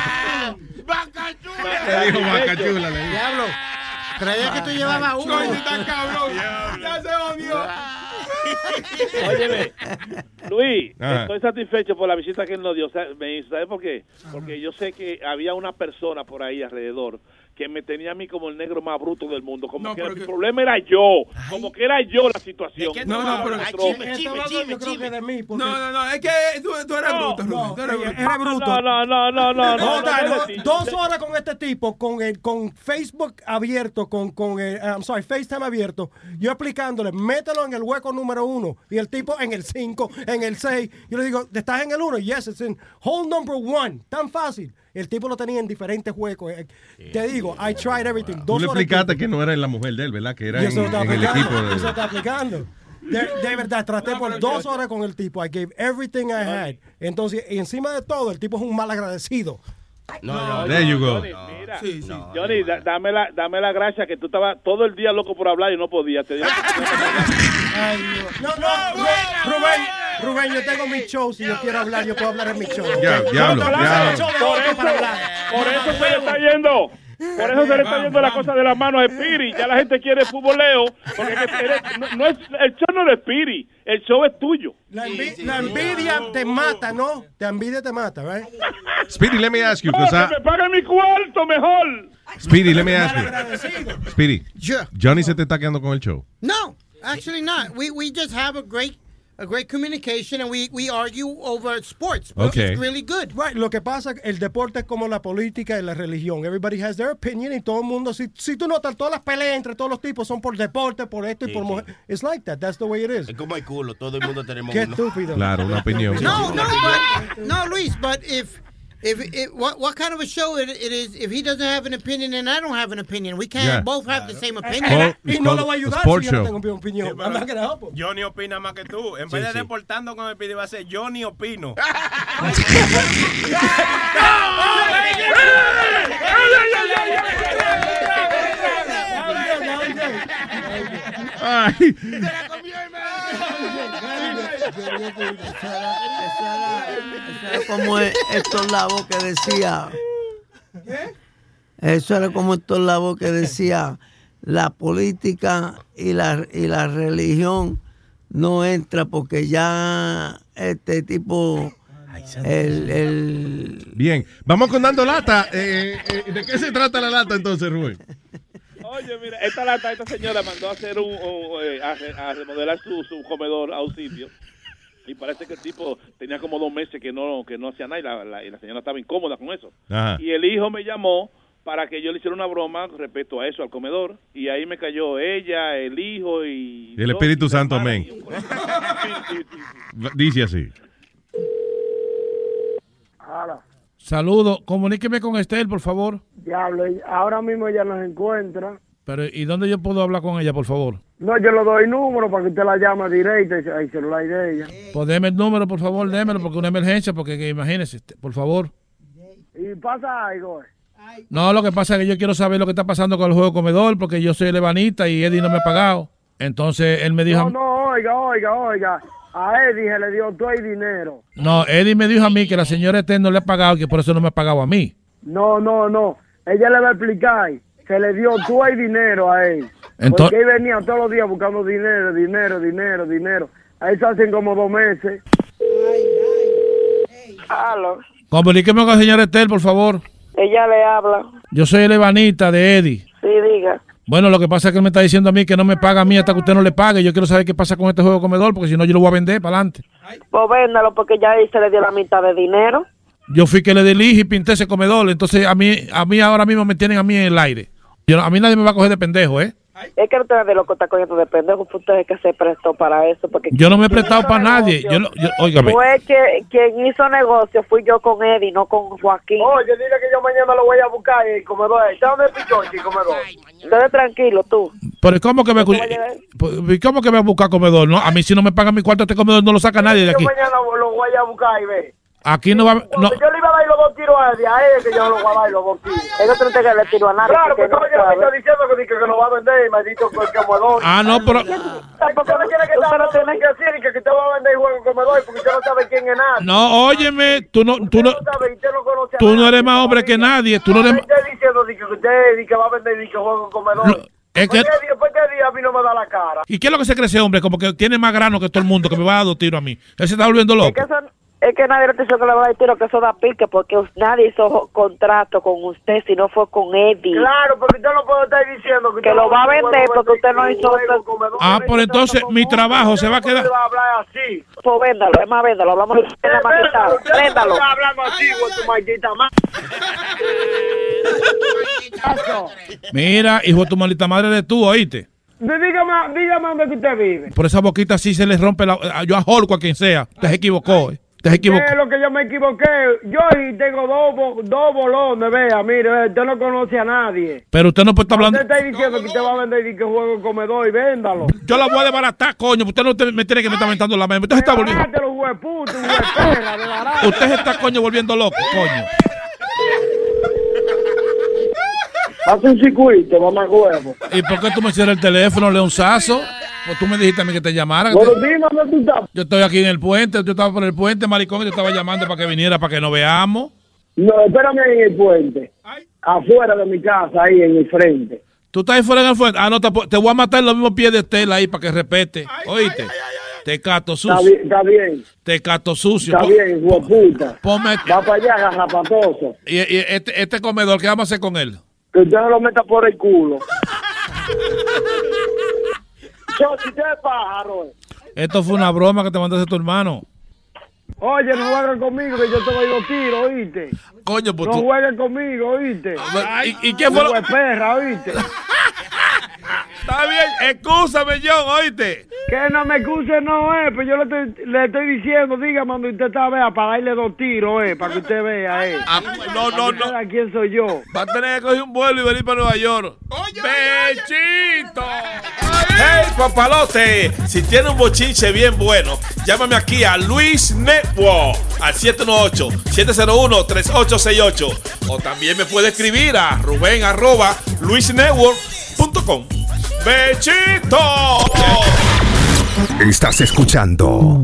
Te dijo Vaca Chula. le dijo.
Diablo. Creía que tú llevabas uno.
Coño, está cabrón. Ya se odió.
Óyeme, Luis,
Ajá.
estoy satisfecho por la visita que él nos dio. Me hizo, ¿Sabes por qué? Porque yo sé que había una persona por ahí alrededor que me tenía a mí como el negro más bruto del mundo. Como
No,
que
pero
mi
que-
problema era yo. Como que era yo la situación.
No, no, pero
Ay,
yo creo que de mí. porque-
No, no, no, es que tú, tú eres
No,
bruto, Rubén. Tú bruto.
era bruto.
No, no, no, no, no, no.
No,
no, no,
dos horas con este tipo, con el, con Facebook abierto, con, con el, I'm sorry, FaceTime abierto, yo explicándole, mételo en el hueco número uno, y el tipo en el cinco, en el seis, yo le digo, ¿estás en el uno? Yes, it's in hole number one, tan fácil. El tipo lo tenía en diferentes huecos. eh. Te digo, I tried everything.
Tú
Dos
le
horas
explicaste que no era la mujer de él, ¿verdad? Que era
Yo
en,
se lo estaba
en el
aplicando,
equipo
yo se lo
de...
estaba aplicando. De, de verdad, traté por dos horas con el tipo. I gave everything I had. Entonces, encima de todo, el tipo es un mal agradecido.
No, no,
There you go.
Johnny, mira,
Sí, sí.
Johnny, da- dame, la, dame la gracia que tú estabas todo el día loco por hablar y no podías. Te
Ay, Dios. No, no, no, Rubén, Rubén, yo tengo mi show. Si yo quiero hablar, yo puedo hablar en mi show.
Ya, diablo,
Por eso, por eso se le está yendo. Por eso se le está yendo la cosa de las manos a Spiri. Ya la gente quiere futboleo. Porque es que eres- no, no es, el show no es de Spiri. El show es tuyo.
La, envi- la envidia te mata, ¿no? La envidia te mata, ¿right?
Speedy, let me ask you,
No,
I-
me paguen mi cuarto mejor.
Speedy, let me ask you. Speedy. Johnny se te está quedando con el show.
No. Actually not. We we just have a great a great communication and we we argue over sports. bro.
Okay.
It's really good.
Right, lo que pasa, el deporte es como la política y la religión. Everybody has their opinion y todo el mundo, si, si tú notas, todas las peleas entre todos los tipos son por deporte, por esto y
Sí,
por
sí.
mujer. It's like that, that's the way it is.
Es como el culo, todo el mundo tenemos
Qué
uno.
estúpido.
Claro, una opinión.
No, no, but no, Luis. But if if it, what what kind of a show it, it is? If he doesn't have an opinion and I don't have an opinion, we can't
Yeah.
both have the same
Oh,
opinion.
y no lo va a ayudar si yo no tengo mi opinión.
Sí,
I'm not gonna help him.
Johnny opina más que tú. En vez
Sí,
de
sí.
deportando con el pide va a ser Johnny opino.
Ay.
Era como estos lavos que decía. Eso era como estos lavos que decía la política y la, y la religión no entra porque ya este tipo el, el
Bien, vamos con dando lata. Eh, eh, ¿De qué se trata la lata entonces, Rubén?
Oye, mira, esta lata, esta señora mandó a hacer un, un, eh, a remodelar su, su comedor a un sitio. Y parece que el tipo tenía como dos meses que no que no hacía nada y la, la- y la señora estaba incómoda con eso.
Ajá.
Y el hijo me llamó para que yo le hiciera una broma respecto a eso, al comedor. Y ahí me cayó ella, el hijo y...
Y el Espíritu Santo, amén. Dice así.
Ahora,
Saludo, comuníqueme con Estel, por favor.
diablo, ahora mismo ella nos encuentra.
Pero, ¿y dónde yo puedo hablar con ella, por favor?
No, yo le doy número para que usted la llame directo y el celular de ella.
Pues deme el número, por favor, démelo, porque es una emergencia, porque que, imagínese, por favor.
Y pasa algo.
No, lo que pasa es que yo quiero saber lo que está pasando con el juego comedor, porque yo soy lebanita y Eddie no me ha pagado. Entonces él me dijo,
No, no, oiga, oiga, oiga. A Eddie se le dio todo el dinero.
no, Eddie me dijo a mí que la señora Estel no le ha pagado y que por eso no me ha pagado a mí.
No, no, no. Ella le va a explicar. Se le dio todo el dinero a él.
Entonces-
Porque él venía todos los días buscando dinero, dinero, dinero, dinero. Ahí se hacen como dos meses.
Aló.
Comuníqueme con la señora Estel, por favor.
Ella le habla.
Yo soy el lebanita de Eddie.
Sí, diga.
Bueno, lo que pasa es que él me está diciendo a mí que no me paga a mí hasta que usted no le pague. Yo quiero saber qué pasa con este juego comedor, porque si no yo lo voy a vender para adelante.
Pues véndalo porque ya ahí se le dio la mitad de dinero.
Yo fui que le dije y pinté ese comedor, entonces a mí, a mí ahora mismo me tienen a mí en el aire. Yo, a mí nadie me va a coger de pendejo, ¿eh?
Es que usted de loco está cogiendo de pendejo. Fue usted el que se prestó para eso. Porque
Yo no me he prestado para nadie. Yo, lo- yo, óigame.
Fue que quien hizo negocio fui yo con Eddie, no con Joaquín.
Oye, dile que yo mañana lo voy a buscar y el comedor. ¿Está donde el pichochi, comedor?
Entonces tranquilo, tú.
Pero ¿cómo que me, pues, ¿cómo que me va a buscar comedor? No, a mí si no me pagan mi cuarto, este comedor no lo saca nadie de
Yo
aquí.
mañana lo voy a buscar y ve.
Aquí no va, no,
Cuando yo le iba a dar los dos tiros a Eddie, a él que yo no lo voy a dar los dos tiros.
Tú no te le tiro a nadie.
Claro,
porque
porque
no
lo que
sabe.
está diciendo que, dice que lo va a vender, maldito el comedor.
Ah, no, pero-
¿Por qué no quiere que usted no tiene que decir y que usted va a vender el juego comedor porque usted no sabe quién es nada?
no, óyeme, tú no, tú no,
sabe, usted no conoce a
tú no
nadie.
eres más hombre que nadie, tú no eres,
Usted diciendo di que usted que va a vender di que juego comedor.
es que,
¿Por qué día- por qué día a mí no me da la cara?
¿y qué es lo que se cree ese hombre? Como que tiene más grano que todo el mundo, que me va a dar dos tiros a mí. Él se está volviendo
Es
loco.
que, eso, es que nadie le dice que le va a tiro, que eso da pique, porque nadie hizo contrato con usted, si no fue con Eddie.
Claro, porque usted no puede estar diciendo que,
lo va a
vender
porque usted no hizo...
Ah, por entonces mi trabajo se va a quedar.
va a hablar así.
Pues véndalo, es más, véndalo, hablamos de usted nada más que
Véndalo, hablando así, güey, tu maldita madre.
Mira, hijo de tu maldita madre de tú, oíste.
Dígame, dígame dónde que usted vive.
Por esa boquita así se le rompe la. Yo a Holco a quien sea. Te se equivocó, eh. Te se equivocó.
¿Qué es lo que yo me equivoqué? Yo tengo dos, dos bolones, vea, mire, usted no conoce a nadie.
Pero usted no puede estar hablando.
Usted está diciendo que usted va a vender y que juego el comedor y véndalo.
Yo la voy a desbaratar, coño. Usted no te- me tiene que me está mentando la mente. Usted se está volviendo.
De.
Usted se está, coño, volviendo loco, coño.
Hace un circuito, mamá huevo.
¿Y por qué tú me cierras el teléfono, Leonzazo? Pues tú me dijiste a mí que te llamara.
Bueno,
te-
dime dónde tú estás.
Yo estoy aquí en el puente. Yo estaba por el puente, maricón, y te estaba llamando para que viniera, para que nos veamos.
No, espérame ahí en el puente. Afuera de mi casa, ahí en el frente.
¿Tú estás ahí fuera en el fuente? Ah, no, te, te voy a matar en los mismos pies de Estela ahí para que respete. ¿Oíste? Te cato
Está
sucio.
bien, está bien.
Te cato sucio.
Está bien, hueputa.
Ponme.
Va para allá, garrapatoso.
Y, y este, este comedor, ¿qué vamos a hacer con él?
Que usted no lo meta por el culo. Yo, si usted pájaro. Eh.
Esto fue una broma que te mandaste tu hermano.
Oye, no jueguen conmigo que yo te doy los tiros, ¿oíste?
Coño, pues
No
tú-
jueguen conmigo, ¿oíste?
¿Y, y qué fue lo
perra, ¿oíste?
Está bien, excúsame, John, oíste.
Que no me excuse, no eh, pues yo le estoy, le estoy diciendo, dígame donde usted está, vea, para darle dos tiros, eh, eh. Ah, para que usted vea, eh.
No, no, no.
¿A quién soy yo?
Va a tener que coger un vuelo y venir para Nueva York. Oye, ¡Pechito! ¡Hey, papalote! Si tiene un bochinche bien bueno, llámame aquí a Luis Network al 718-701-3868. O también me puede escribir a ruben arroba luisnetwork.com. Bechito.
Estás escuchando.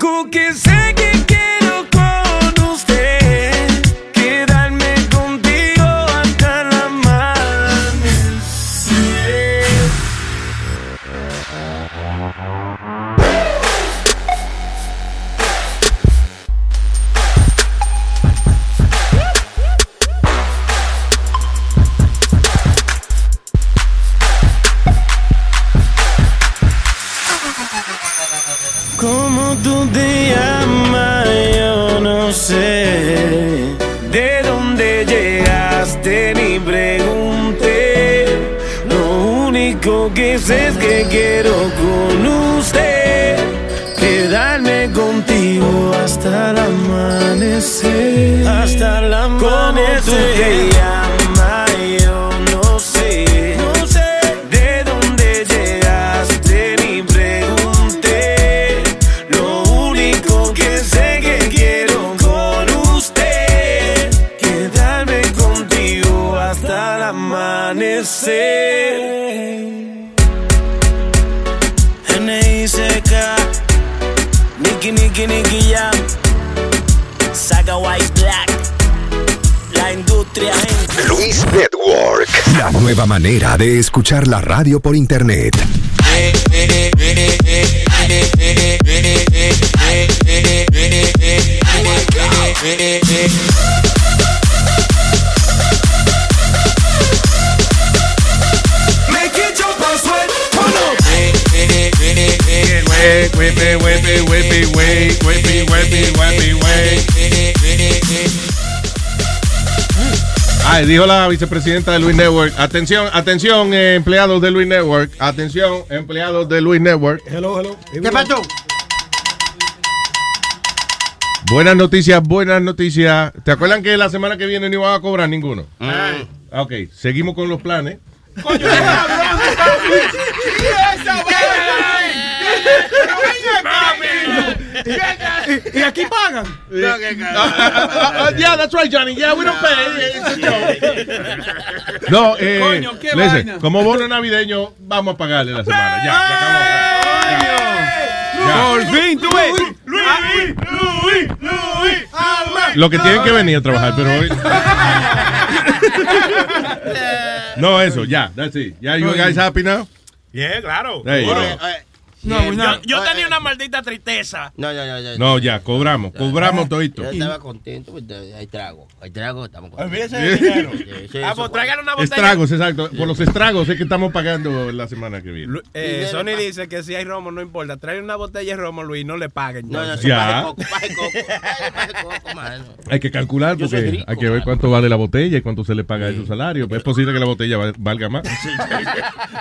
Lo
escuchar la radio por internet.
Dijo la vicepresidenta de Luis Network. Atención, atención, eh, empleados de Luis Network. Atención, empleados de Luis Network.
Hello, hello.
¿Qué pasó?
Buenas noticias, buenas noticias. ¿Te acuerdan que la semana que viene no iban a cobrar ninguno? Ah, Ok, seguimos con los planes.
¿Y, y aquí pagan?
Ah, yeah, that's right, Johnny. Yeah, we don't pay. No, eh,
Coño, qué
listen,
vaina.
como bono navideño, vamos a pagarle la semana. Ya, se acabó. Ya.
Por fin, tú ves.
Luis, Luis, Luis,
Lo que tienen que venir a trabajar, pero hoy. No, eso, ya, that's it. Ya, you guys happy now?
Bien, claro.
Hey,
Seguro.
yeah.
Eh,
No,
yo, yo tenía una maldita tristeza.
No, no, no. no.
No, ya, cobramos, cobramos todito.
Yo estaba contento, pues, hay trago. Hay trago, estamos contentos.
Olvídese del dinero.
Sí, sí,
Ah, pues traigan una botella.
Estragos, exacto. Por los estragos es que estamos pagando la semana que viene.
Eh, Sony dice que si hay romo no importa. Trae una botella de romo, Luis, no le paguen.
No, no.
Ya.
coco, paje coco. Paje coco, mano.
Hay que calcular porque
rico,
hay que ver cuánto vale la botella y cuánto se le paga de su salario. Pues es posible que la botella val- valga más.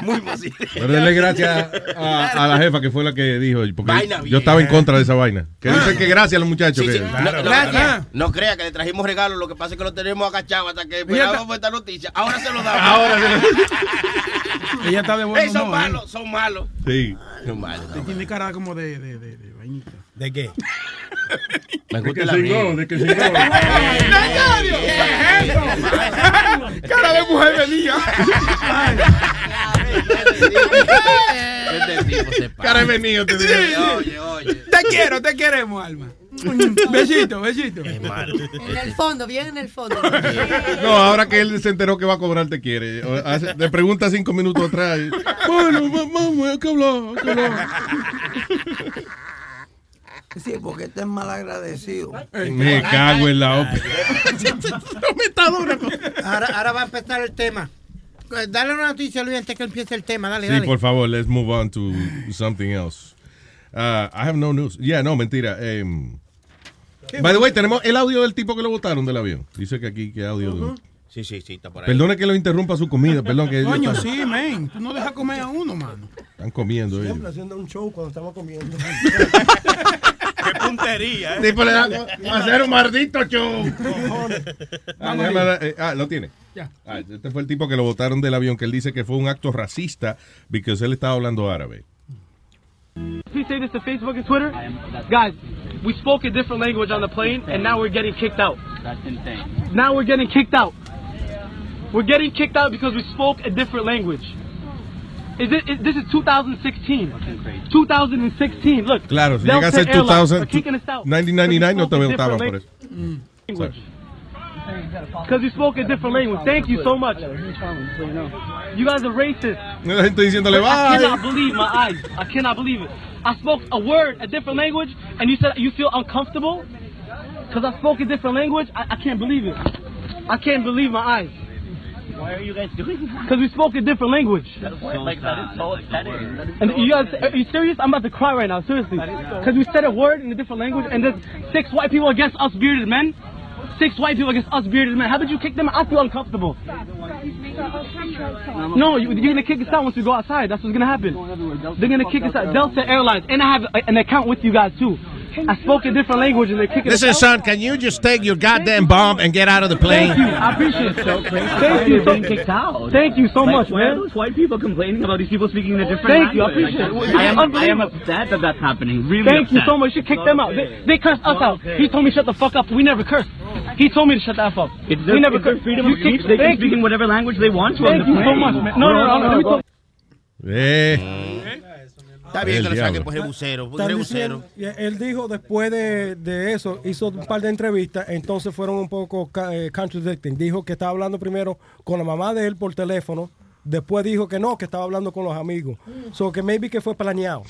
Muy posible.
Pero denle gracias a, a la jefa que fue la que dijo, porque
Vaina
yo estaba en contra de esa vaina. Que dicen que gracias a los muchachos.
Sí,
que-
sí. No, no, no, no crea que le trajimos regalos, lo que pasa es que lo tenemos agachado hasta que esperábamos esta noticia. Ahora se lo damos.
Ahora se
Ella está de buen
Ey, son
¿eh?
malos, son malos.
Sí.
Son malos.
Tiene cara como de, de, de, de vainita.
¿De qué?
Me
De
gusta
que de que cingó.
¡Nazario! ¿Qué es eso? Cara de mujer venía.
Tipo se pasa.
Cara de venido, te digo.
Oye, oye.
Te quiero, te queremos, Alma. Besito, besito.
En el fondo, bien en el fondo.
No, ahora que él se enteró que va a cobrar, te quiere. Le pregunta cinco minutos atrás. Bueno, mamá, hay que hablar, hay que hablar.
Sí, porque este es mal agradecido.
Me cago en la ópera.
Ahora, ahora va a empezar el tema. Dale una noticia, Luis, antes que empiece el tema. Dale,
Sí,
dale.
por favor, let's move on to something else. Uh, I have no news. Yeah, no, mentira. em, by the way, tenemos el audio del tipo que lo botaron del avión. Dice que aquí, que audio. de-
Sí, sí, sí, está por ahí.
Perdone que lo interrumpa su comida, perdón que
Coño, sí, men. Tú no dejas comer a uno, mano.
Están comiendo. ellos.
Siempre haciendo un show cuando estamos comiendo.
Qué puntería, ¿eh?
Tipo, le da- a hacer un maldito show. Ah, déjame eh, ah, lo tiene.
Ya.
Ah, este fue el tipo que lo botaron del avión, que él dice que fue un acto racista porque él estaba hablando árabe.
Please say this to Facebook and Twitter. Guys, we spoke a different language on the plane, and now we're getting kicked out. That's insane. Now we're getting kicked out. We're getting kicked out because we spoke a different language. Is it, is, this is 2016. 2016. Look.
Claro, si
Delta
llega a ser 2000,
are kicking us out
1999 no te
because we
votaban por eso.
Because you spoke a different language. Thank you so much. You guys are racist.
La gente diciéndole,
I cannot believe my eyes. I cannot believe it. I spoke a word, a different language, and you said you feel uncomfortable because I spoke a different language. I, I can't believe it. I can't believe my eyes.
Why are you guys doing that?
Because we spoke a different language.
like that is so upsetting.
And you guys, are you serious? I'm about to cry right now, seriously. Because we said a word in a different language, and there's six white people against us bearded men. Six white people against us bearded men. How did you kick them? I feel uncomfortable. No, you, you're gonna kick us out once we go outside. That's what's gonna happen. They're gonna kick us out. Delta Airlines, and I have an account with you guys too. I spoke a different language, and they're kicking
Listen,
us
son, can you just take your goddamn bomb and get out of the plane?
Thank you. I appreciate it. So Thank you.
being kicked out.
Thank you so
Like,
much,
why are
man.
those white people complaining about these people speaking in a different
Thank you. I
language?
appreciate it.
I am, I am upset that that's happening. Really
Thank you so much. You kicked them out. They, they cursed us out. He told me shut the fuck up. We never cursed. He told me to shut the f up.
It's
we never
it's their
cursed.
freedom
You
of speech. They can speak in whatever language they want to on
Thank
the
you so
plane.
much, man. No, no, no. no, let me talk-
Eh.
Está bien que lo saquen por rebusero, por rebusero.
diciendo- él dijo después de, de eso, hizo un par de entrevistas, entonces fueron un poco eh, contradicting. Dijo que estaba hablando primero con la mamá de él por teléfono, después dijo que no, que estaba hablando con los amigos. So que maybe que fue planeado.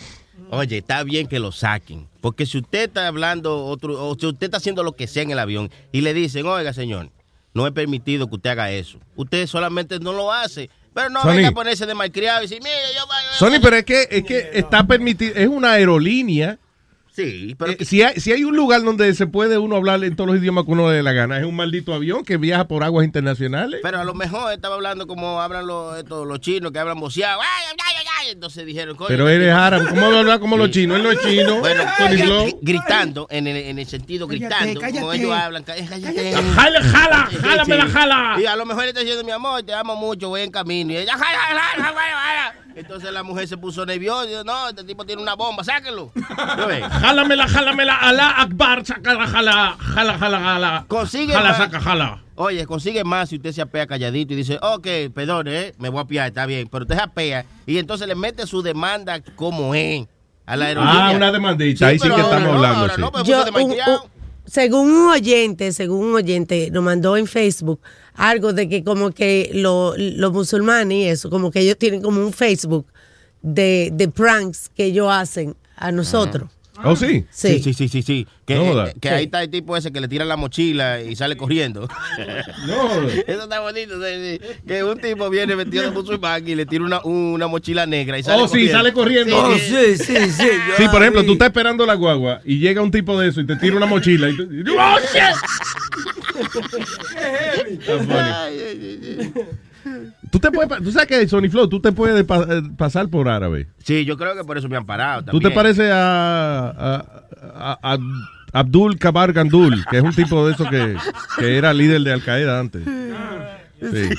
Oye, está bien que lo saquen. Porque si usted está hablando otro, o si usted está haciendo lo que sea en el avión y le dicen, oiga, señor, no es permitido que usted haga eso. Usted solamente no lo hace. Pero no
Sony.
venga a ponerse de malcriado y decir, mire, yo
Sony, pero es que, es que está permitido, es una aerolínea.
Sí, pero
Eh, si, hay, si hay un lugar donde se puede uno hablar en todos los idiomas que uno le dé la gana, es un maldito avión que viaja por aguas internacionales.
Pero a lo mejor estaba hablando como hablan los, estos, los chinos que hablan boceado. ¡Ay, ay, ay, ay! Entonces dijeron, coño.
Pero él es
tipo-
árabe, ¿cómo va a hablar como los chinos? Él no es chino.
Bueno, gritando, en el, en el sentido gritando, como
cállate.
ellos hablan. Cállate.
Jala, jala,
Sí,
jálamela,
sí.
jala.
Y a lo mejor él está diciendo, mi amor, te amo mucho, voy en camino. Y ella, jala, jala, jala, jala, jala. Entonces la mujer se puso nerviosa y dijo, no, este tipo tiene una bomba, sáquenlo.
Jálamela, jálamela, alá, akbar, sácala, jala, jala, jala, jala.
Consigue
Jala, saca, jala.
Oye, consigue más si usted se apea calladito y dice, ok, perdón, eh, me voy a apiar, está bien. Pero usted se apea y entonces le mete su demanda como es a la aerolínea.
Ah, una demandita, ahí sí que
ahora
estamos
no,
hablando,
ahora
sí.
no, pues
Yo, un- un- según un oyente, según un oyente, nos mandó en Facebook algo de que como que lo- los musulmanes y eso, como que ellos tienen como un Facebook de, de pranks que ellos hacen a nosotros.
¿Oh, sí?
Sí.
Sí, sí, sí, sí. Que,
No
eh, que ahí está el tipo ese que le tira la mochila y sale corriendo.
No.
Eso está bonito. sí, sí. Que un tipo viene vestido de musulmán y le tira una, una mochila negra y sale
Oh, sí,
corriendo.
sale corriendo.
Sí,
Oh,
sí.
sí, sí, sí.
Sí, por ejemplo, tú estás esperando la guagua y llega un tipo de eso y te tira una mochila y tú... ¡Oh, shit! Tú te puedes, tú sabes que Sony Flow, tú te puedes pa- eh, pasar por árabe.
Sí, yo creo que por eso me han parado
Tú
también.
te pareces a, a- a- a Abdul Kabar Gandul, que es un tipo de eso que, que era líder de Al Qaeda antes. Sí.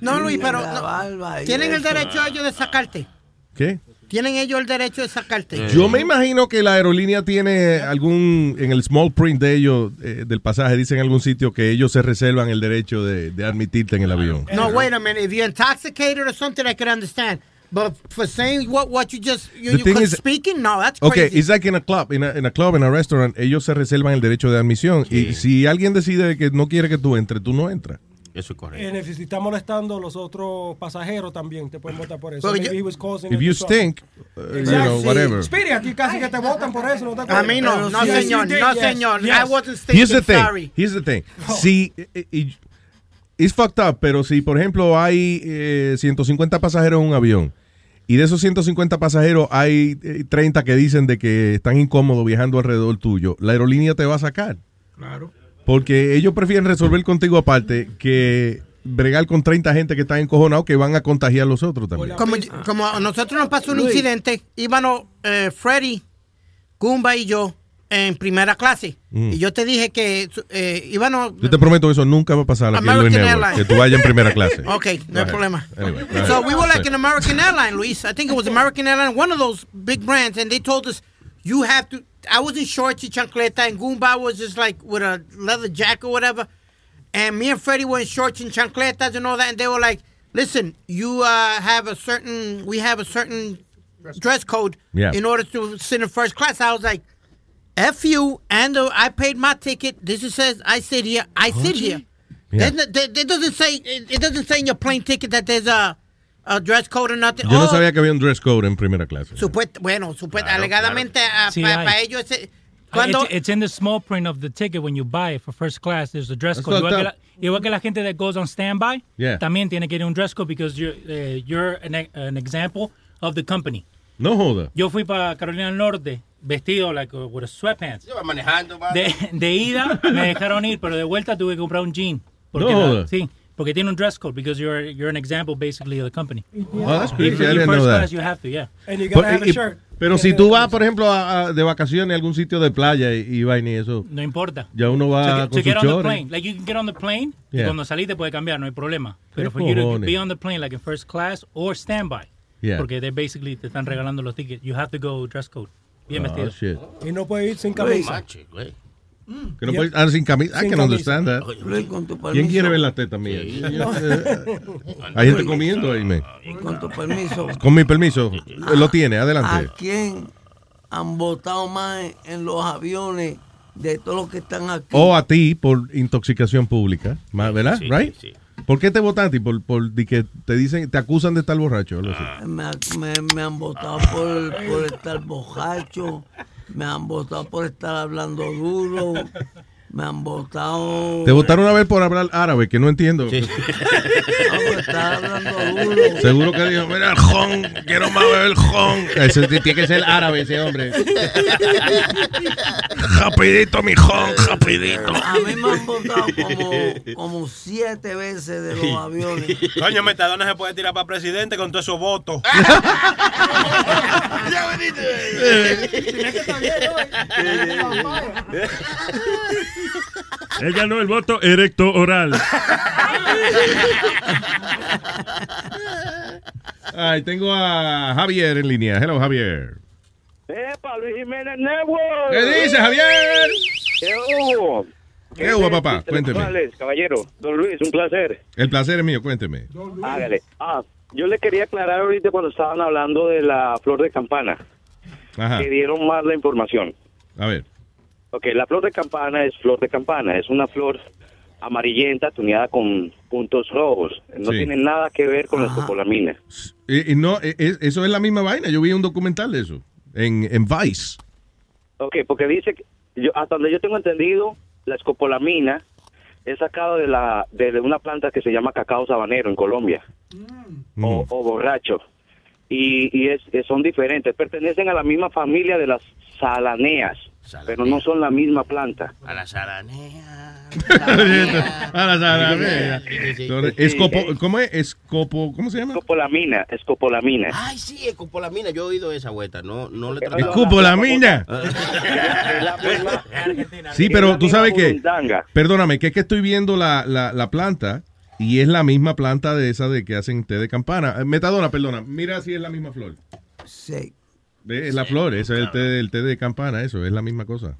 No, Luis, pero no, tienen el derecho ellos de sacarte.
¿Qué?
Tienen ellos el derecho de sacarte.
Yo me imagino que la aerolínea tiene algún, en el small print de ellos, eh, del pasaje, dice en algún sitio que ellos se reservan el derecho de, de admitirte en el avión.
No, wait a minute. If you're intoxicated or something, I could understand. But for saying what what you just you,
The
you
is-
speaking, no, that's
Okay,
crazy.
it's like in a club, in a, in a club, in a restaurant, ellos se reservan el derecho de admisión. Y si alguien decide que no quiere que tú entres, tú no entras.
Eso es correcto.
Eh, si está molestando a los otros pasajeros también, te pueden votar por eso. Maybe
yo-
he was causing
If you stink, uh, you
Exactly.
know, whatever.
Speedy, a ti casi que te votan por eso, ¿no te
A mí no, no,
yes,
señor,
you did,
no,
yes,
señor.
yes.
I wasn't thinking,
Here's the thing.
sorry.
Here's the thing. Si, eh, eh, it's fucked up, pero si, por ejemplo, hay eh, 150 pasajeros en un avión y de esos 150 pasajeros hay eh, 30 que dicen de que están incómodos viajando alrededor tuyo, la aerolínea te va a sacar.
Claro.
Porque ellos prefieren resolver contigo aparte que bregar con 30 gente que están encojonados que van a contagiar a los otros también.
Como, como a nosotros nos pasó un
Luis.
incidente, íbamos eh, Freddy, Goomba y yo en primera clase.
Mm.
Y yo te dije que eh, íbamos...
Yo te prometo que eso nunca va a pasar aquí en Luis Network, que tú vayas en primera clase.
Ok, no hay problema.
Anyway,
So we were like an American airline, Luis. I think it was American airline, one of those big brands, and they told us you have to. I was in shorts and chancleta, and Goomba was just like with a leather jacket or whatever. And me and Freddie were in shorts and chancletas and all that, and they were like, "Listen, you uh, have a certain, we have a certain dress code
Yeah.
in order to sit in first class." I was like, "F you," and uh, I paid my ticket. This is says I sit here. I sit here.
Yeah.
There's It doesn't say it it doesn't say in your plane ticket that there's a, a dress code or nothing.
Yo no
Oh,
sabía que había un dress code en primera clase.
supuest- bueno, supuest-
Claro,
alegadamente
Sí,
para
hay.
ellos ese-
Uh,
cuando
it's, it's in the small print of the ticket when you buy it for first class. There's a dress code. Igual que, la, igual que la gente that goes on standby,
Yeah.
también tiene que ir un dress code because you're, eh, you're an, e- an example of the company.
No joda.
Yo fui para Carolina del Norte vestido like uh, with a sweatpants.
Yo manejando.
De, de ida me dejaron ir, pero de vuelta tuve que comprar un jean. Porque
No
la-
joda.
sí, porque tiene un dress code because you're you're an example basically of the company.
Oh, that's. I didn't know that.
class, you have to, yeah.
And you gotta have a
y-
shirt.
pero si tú vas, por ejemplo, a- a- de vacaciones a algún sitio de playa y, y vaina y eso,
No importa.
ya uno va
to,
con
get- to get on the plane. Like you can get on the plane
Yeah.
y cuando salís te puede cambiar, no hay problema. Pero
¿Qué
for you to be on the plane like in first class or standby.
Yeah.
Porque they basically te están regalando los tickets. You have to go dress code. Bien
Oh,
vestido.
shit.
Y no puede ir sin camisa.
Machi, güey.
Que no puedes- ah, sin camisa. I
Sin
can
camisa.
understand that. ¿Quién quiere ver la teta mía? Yo- eh, Hay gente comiendo ahí, me.
Con tu permiso.
Con mi permiso. Lo tiene,
¿A
adelante.
quién han votado más en- los aviones de todos los que están aquí?
O a ti por intoxicación pública, ¿verdad?
sí,
right?
sí,
¿Por qué te votan a ti? Por, por di que te dicen, te acusan de estar borracho. así.
Me, me- me han votado por, por estar borracho, me han votado por estar hablando duro, me han votado...
Te votaron una vez por hablar árabe, que no entiendo.
No, por estar hablando duro.
Seguro que dijo, mira el jon, quiero más beber el. Ese tiene que ser árabe ese hombre. rapidito, mi jon, rapidito.
A mí me han votado como, como siete veces de los aviones.
Coño, Metadona se puede tirar para presidente con todos esos votos.
Él ganó el voto erecto oral.
Ay, tengo a Javier en línea. Hello, Javier.
¡Epa, Luis Jiménez Network!
¿Qué dice, Javier?
¿Qué hubo?
¿Qué hubo, papá? Cuénteme.
Caballero, don Luis, un placer.
El placer es mío, cuénteme.
Hágale. Ah, yo le quería aclarar ahorita cuando estaban hablando de la flor de campana,
Ajá.
que dieron más la información.
A ver.
Ok, la flor de campana es flor de campana, es una flor amarillenta tuneada con puntos rojos. No
Sí.
tiene nada que ver con la escopolamina.
Y, y no, e- e- eso es la misma vaina. Yo vi un documental de eso en, en Vice.
Ok, porque dice, que yo, hasta donde yo tengo entendido, la escopolamina es sacado de, la, de una planta que se llama cacao sabanero en Colombia, o, o borracho. Y, y es, es- son diferentes, pertenecen a la misma familia de las salaneas, pero no son la misma planta.
A la saranea.
A la. Entonces, escopo- ¿Cómo es? Escopo, ¿Cómo se llama?
Escopolamina, escopolamina.
Ay, sí, escopolamina. Yo he oído esa vuelta. No, no le he
Escopolamina. Sí, pero tú sabes que, perdóname, que es que estoy viendo la, la, la planta y es la misma planta de esa de que hacen té de campana. Eh, Metadona, perdona, mira si es la misma flor.
Sí.
Es la flor, eso es el té, el té de campana, eso, es la misma cosa.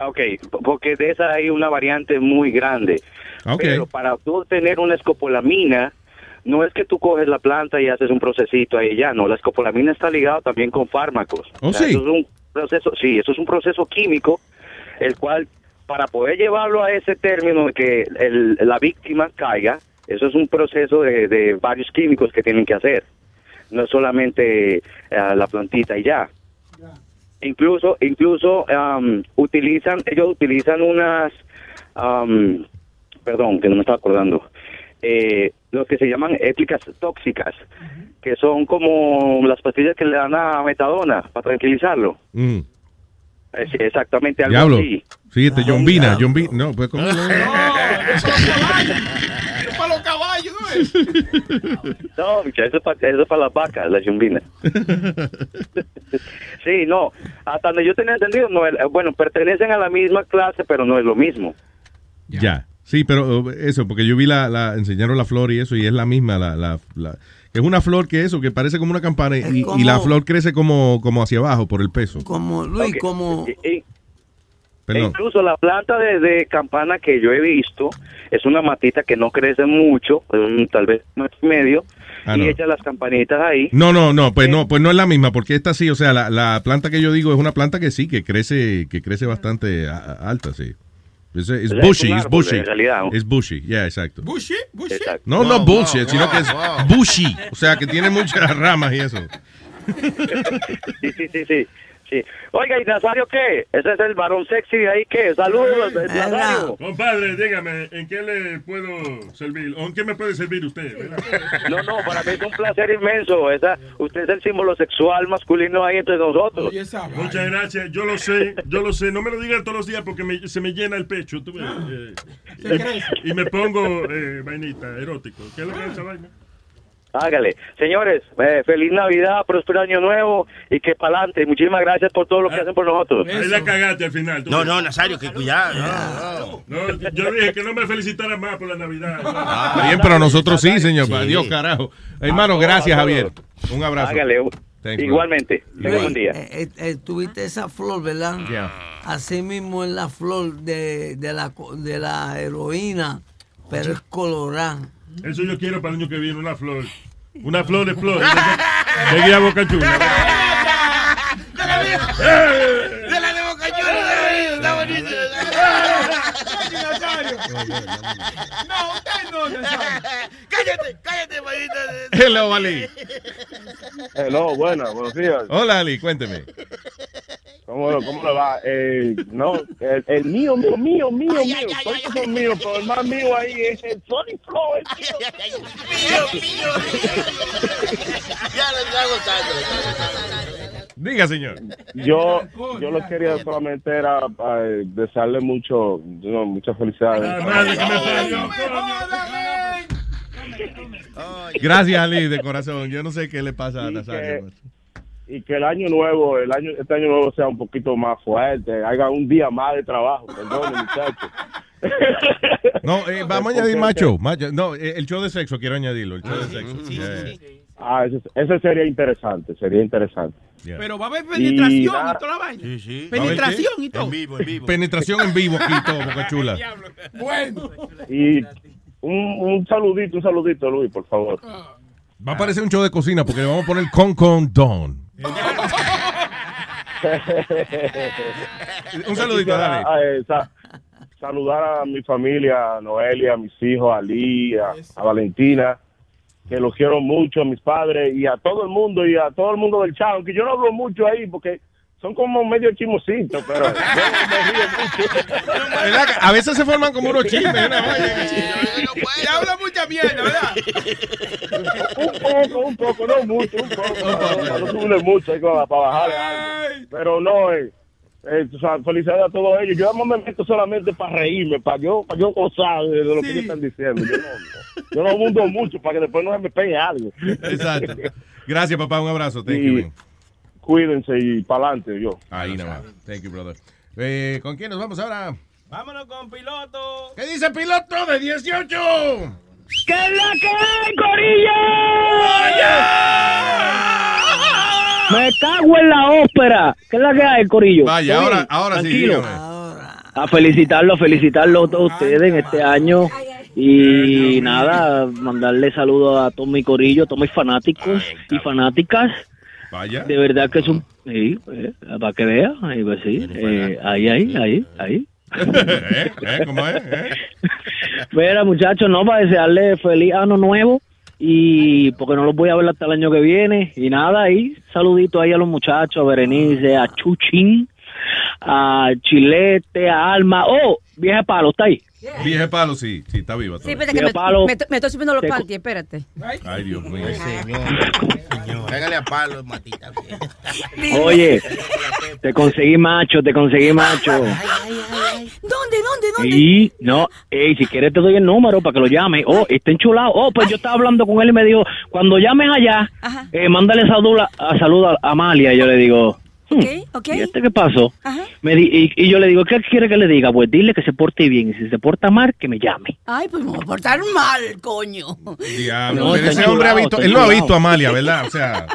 Ok, porque de esa hay una variante muy grande.
Ok.
Pero para tú tener una escopolamina, no es que tú coges la planta y haces un procesito ahí ya, no. La escopolamina está ligada también con fármacos.
Oh,
O sea,
sí.
Eso es un proceso, sí, eso es un proceso químico, el cual, para poder llevarlo a ese término de que el- la víctima caiga, eso es un proceso de, de varios químicos que tienen que hacer. No es solamente eh, la plantita y ya. Incluso, incluso am, utilizan, ellos utilizan unas, am, perdón, que no me estaba acordando, eh, lo que se llaman éticas tóxicas, que son como las pastillas que le dan a metadona para tranquilizarlo.
Mm.
Exactamente algo
Diablo.
así.
Sí, este John Vina, John Vina. No, pues ¿cómo?
para
No, muchacho, eso es para, eso es para las vacas, la chumbina. sí, no, hasta donde yo tenía entendido, no, bueno, pertenecen a la misma clase, pero no es lo mismo.
Ya. Sí, pero uh, eso, porque yo vi la, la, enseñaron la flor y eso, y es la misma, la, la, la- es una flor que eso, que parece como una campana, y,
como-
y la flor crece como, como hacia abajo por el peso.
Como, Luis, como...
Y- y- e incluso la planta de, de campana que yo he visto es una matita que no crece mucho, un- tal vez un metro y medio,
Ah,
y
no.
echa las campanitas ahí.
No, no, no, pues no, pues no es la misma, porque esta sí, o sea, la, la planta que yo digo es una planta que sí, que crece, que crece bastante a- a- alta, sí. Es, bushy, es bushy.
en realidad.
Es bushy, yeah, exacto.
¿Bushy? ¿Bushy?
No, no bullshit, sino que es bushy, o sea, que tiene muchas ramas y eso.
sí, sí, sí, sí. Sí. Oiga, ¿y Nazario qué? Ese es el varón sexy de ahí, ¿qué? Saludos, Nazario.
Compadre, dígame, ¿en qué le puedo servir? ¿O en qué me puede servir usted? verdad?
No, no, para mí es un placer inmenso. Esa, usted es el símbolo sexual masculino ahí entre nosotros.
Muchas gracias, yo lo sé, yo lo sé. No me lo digan todos los días porque me- se me llena el pecho. tú ves, eh, y, y me pongo eh, vainita, erótico. ¿Qué es lo que es esa vaina?
Hágale. Señores, eh, feliz Navidad, próspero año nuevo y que para adelante. Muchísimas gracias por todo lo que hacen por nosotros.
Ahí la cagaste al final. tú
No, no, Nazario, que cuidado. no, no.
No, yo dije que no me felicitara más por la Navidad.
Está bien, pero nosotros sí, señor.
Sí.
Adiós, carajo. Hermano,
Ah,
gracias,
no,
Javier. Un abrazo.
Hágale.
Thank you.
Igualmente.
Igual.
Buen día.
Eh, eh, eh, tuviste esa flor, ¿verdad?
Yeah.
Así mismo es la flor de, de, la, co- de la heroína, pero es colorada.
Eso yo quiero para el año que viene, una flor. Una flor de flor. De guía boca chula.
No, usted no. Cállate, cállate, maldita.
Hello, Ali.
Hello, buenas, buenos días.
Hola, Ali, cuénteme.
¿Cómo, cómo le va? Eh, no, el, el mío, mío, mío, mío, mío. Todos son míos, pero el más mío ahí es el Sonic Flow. el
Mío, mío. Ya lo está gozando.
Diga, señor.
Yo, yo lo quería solamente era eh, desearle mucho, no, muchas felicidades.
Gracias, Ali, de corazón. Yo no sé qué le pasa a Nazario.
que- y que el año nuevo, el año, este año nuevo sea un poquito más fuerte, haga un día más de trabajo, perdón, muchachos.
No, eh, vamos a añadir macho. macho. No, eh, el show de sexo, quiero añadirlo. El show de sexo. Yeah.
Ah, ese, ese sería interesante, sería interesante.
Pero va a haber penetración y, toda la vaina.
Sí, sí.
Penetración y todo.
En vivo, en vivo.
Penetración en vivo aquí, todo, boca chula.
Bueno.
Y un, un saludito, un saludito, Luis, por favor.
Va a parecer un show de cocina porque le vamos a poner con con don. Un saludito, dale.
eh, sa- saludar a mi familia, a Noelia, a mis hijos, a Lee, a, a Valentina, que los quiero mucho, a mis padres y a todo el mundo y a todo el mundo del chat, aunque yo no hablo mucho ahí porque son como medio chismositos, pero yo me río mucho.
¿Verdad que A veces se forman como unos chismes.
Te habla mucha mierda, ¿verdad?
un poco, un poco, no mucho, un poco, para no subirle mucho ahí para, algo. Pero no, eh, eh, o sea, felicidades a todos ellos. Yo además me meto solamente para reírme, para yo, para yo gozar de lo que ellos están diciendo. Yo no, yo no abundo mucho para que después no se me pegue algo.
Exacto. Gracias, papá. Un abrazo. Thank
Y
you.
Cuídense y para adelante, yo.
Ahí nada más. Thank you, brother. Eh, ¿Con quién nos vamos ahora?
Vámonos con piloto.
¿Qué dice piloto de 18?
¿Qué es la que hay, Corillo? Me cago en la ópera. ¿Qué es la que hay, Corillo?
Vaya,
¿Todo
ahora,
bien?
ahora sí,
Tranquilo.
dígame.
A felicitarlo, felicitarlo a todos ustedes en este año. Y nada, mandarle saludos a todos mis corillos, a todos mis fanáticos y fanáticas.
Vaya.
De verdad que es un... Sí, eh, para que vea, ahí, pues sí, eh, ahí, ahí, ahí, ahí.
¿Eh? ¿Eh? ¿Cómo es? ¿Eh?
Mira, muchachos, no, para desearle feliz año nuevo y porque no los voy a ver hasta el año que viene. Y nada, ahí, saludito ahí a los muchachos, a Berenice, a Chuchín, a Chilete, a Alma. Oh, vieja palo, está ahí.
Vieje palo, sí, sí, está viva.
Sí, espérate, que me,
palo.
me, me estoy subiendo los panties, espérate.
Ay, Dios mío.
Pégale a palo, matita.
Oye, te conseguí macho, te conseguí macho.
¿Dónde, dónde, dónde?
Y no, ey, si quieres te doy el número para que lo llame. Oh, está enchulado. Oh, pues yo estaba hablando con él y me dijo, cuando llames allá, eh, mándale salud a, a- salud a Amalia. Y yo le digo,
Ok, ok.
¿y este qué pasó?
Ajá.
Me di- y, y yo le digo, ¿qué quiere que le diga? Pues dile que se porte bien. Y si se porta mal, que me llame.
Ay, pues me voy a portar mal, coño.
Diablo,
No,
ese hombre ha visto, él no ha visto a Amalia, ¿verdad? O sea,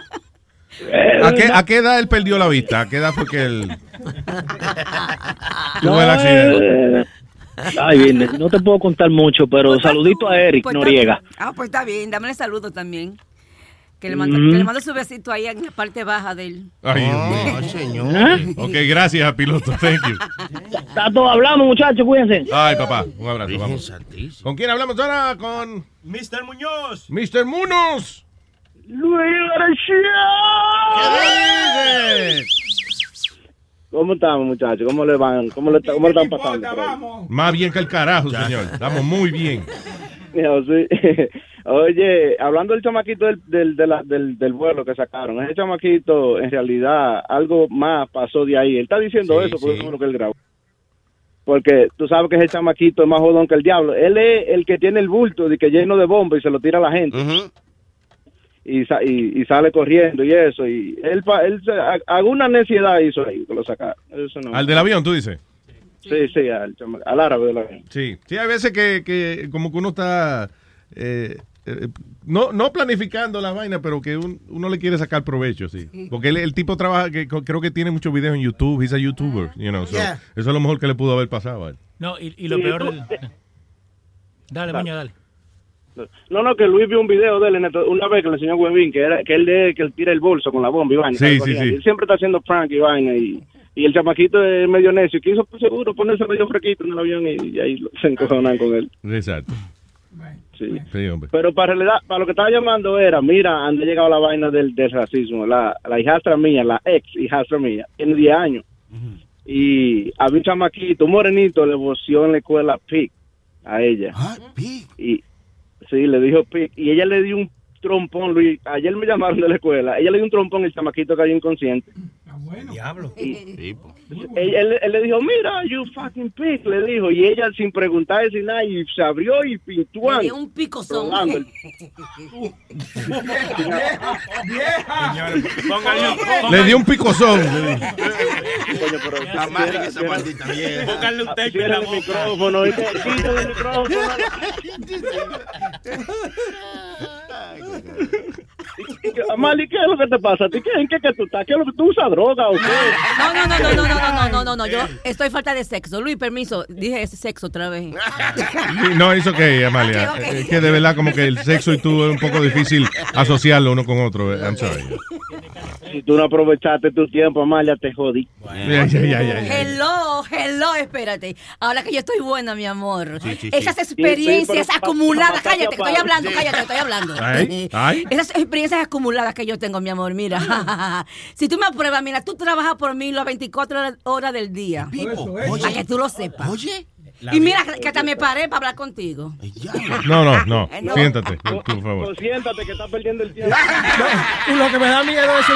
¿a qué, ¿a qué edad él perdió la vista? ¿A qué edad fue que él tuvo el accidente?
eh, Ay, bien, no te puedo contar mucho, pero saludito a Eric
Pues
Noriega.
Ah, pues está bien, dámele saludo también. Que le, mando,
Mm.
que le mando su besito ahí en la parte baja de él.
Ay,
Ah,
mío.
señor.
Ok, gracias, piloto. Thank you.
Está todo hablamos, muchachos, cuídense.
Ay, papá, un abrazo. Vamos. ¿Con quién hablamos ahora? Con
Mr. Muñoz.
Mr. Munos.
Luis
¿Cómo estamos, muchachos? ¿Cómo le van? ¿Cómo le, cómo le están pasando?
Más bien que el carajo, señor. Estamos muy bien.
Sí. Oye, hablando del chamaquito del, del, de la- del, del vuelo que sacaron, ese chamaquito, en realidad, algo más pasó de ahí. Él está diciendo
Sí,
eso porque
sí.
eso es lo que él grabó. Porque tú sabes que ese chamaquito es más jodón que el diablo. Él es el que tiene el bulto de que lleno de bomba y se lo tira a la gente. y, y, y sale corriendo y eso. Y él, él alguna necesidad hizo ahí que lo sacaron. Eso no.
Al del avión, tú dices.
Sí, sí, al, árabe del avión.
Sí, sí, hay veces que, que como que uno está eh, eh, no, no planificando la vaina, pero que un- uno le quiere sacar provecho, sí. Porque él- el tipo trabaja, que creo que tiene muchos videos en YouTube, he's a YouTuber, you know, so
Yeah.
eso es lo mejor que le pudo haber pasado a él.
No, y, y lo
Sí,
peor
tú-
del... Dale, Muñoz, dale.
No, no, que Luis vio un video de él en esto- una vez que le enseñó a Webin, que, era, que él de, que él tira el bolso con la bomba y vaina.
Sí, sí, sí.
Él siempre está haciendo prank y vaina y, y el chamaquito es medio necio. Quiso pues, seguro ponerse medio frequito en el avión y, y ahí se encojonan con él.
Exacto.
Sí.
Sí, hombre.
Pero para realidad, para lo que estaba llamando era, mira, han llegado la vaina del, del racismo. La, la hijastra mía, la ex hijastra mía, tiene 10 años. Y había un chamaquito, un morenito, le voció en la escuela PIC a ella. Y sí, le dijo PIC. Y ella le dio un trompón, Luis. Ayer me llamaron de la escuela. Ella le dio un trompón y el chamaquito cayó inconsciente.
Diablo.
Él, él- él le dijo, mira, you fucking pig, le dijo. Y ella, sin preguntar, sin nada, y se abrió y pintó.
Le dio un picozón.
Rolando el-
Le dio un picozón. le dio.
Coño, pero
Amarren esa maldita vieja.
Pónganle un tape en la boca.
micrófono, y el micrófono. Exactly. que, Amali, ¿qué es lo que te pasa? ¿A ti qué, ¿En qué que tú estás? ¿Qué es lo que tú usas droga o qué?
No, no, no, no, no, no, no, no, no, no, yo estoy falta de sexo. Luis, permiso, dije ese sexo otra vez.
No, es ok, Amalia.
Ok, ok.
Es que de verdad como que el sexo y tú es un poco difícil asociarlo uno con otro. eh, I'm sorry.
Si tú no aprovechaste tu tiempo, Amalia, te jodí.
Ya, ya, ya, ya.
Hello, hello, espérate. Ahora que yo estoy buena, mi amor.
Sí, sí.
Esas experiencias
sí,
acumuladas, cállate, que estoy hablando, cállate, estoy hablando.
Ay, ay.
Esas experiencias acumuladas que yo tengo, mi amor, mira. si tú me apruebas, mira, tú trabajas por mí las 24 horas- del día. Para que tú lo sepas.
Oye.
Y mira, que hasta me paré para hablar contigo.
No, no, no.
No.
Siéntate, por favor.
Pues siéntate que estás perdiendo el tiempo.
Y lo que me da miedo es eso.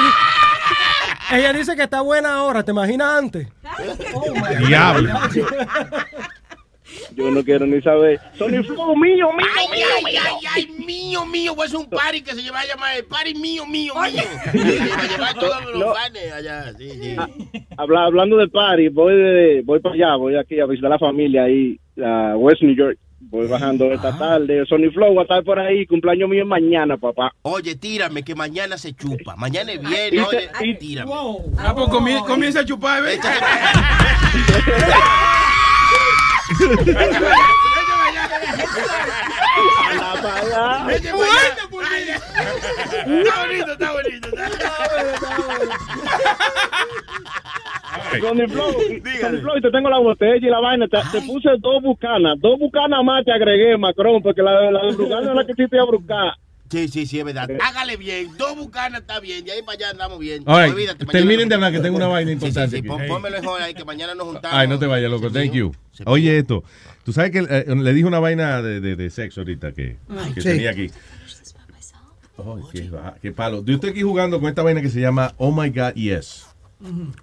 Ella dice que está buena ahora, ¿te imaginas antes?
Diablo.
Yo no quiero ni saber. Sony Flow, mío, mío,
Ay,
mío.
ay, ay, ay, mío, mío. Voy a hacer un party que se va a llamar el party mío, mío, mío. Va a llevar todos los
No.
fans allá. Sí, sí.
Habla, hablando de party, voy de, voy para allá, voy aquí a visitar a la familia ahí, a West New York. voy bajando esta tarde. Sony Flow va a estar por ahí. Cumpleaños mío es mañana, papá.
Oye, tírame, que mañana se chupa. Mañana es viernes, oye, tírame.
Ah, pues comie- comienza a chupar, ¿ves?
Vete
Está bonito, está bonito.
Sony Flow, Sony Flow, te tengo la botella y la vaina. Te, te puse dos bucanas. Dos bucanas más te agregué, Macron, porque la, la de es la que sí te iba a buscar.
Sí, sí, sí, es verdad. Hágale bien. Dos bucanas está bien. De ahí para allá andamos bien.
Right,
Olvídate,
terminen de hablar que tengo una vaina
Sí, sí,
importante.
sí,
aquí.
pon- Pónmelo hold ahí que mañana nos juntamos.
Ay, no te vayas, loco. Thank you. Oye, esto. Tú sabes que eh, le dije una vaina de, de, de sexo ahorita que,
Ay,
que
sí.
tenía aquí. Ay, qué, qué palo. Yo estoy aquí jugando con esta vaina que se llama Oh My God Yes.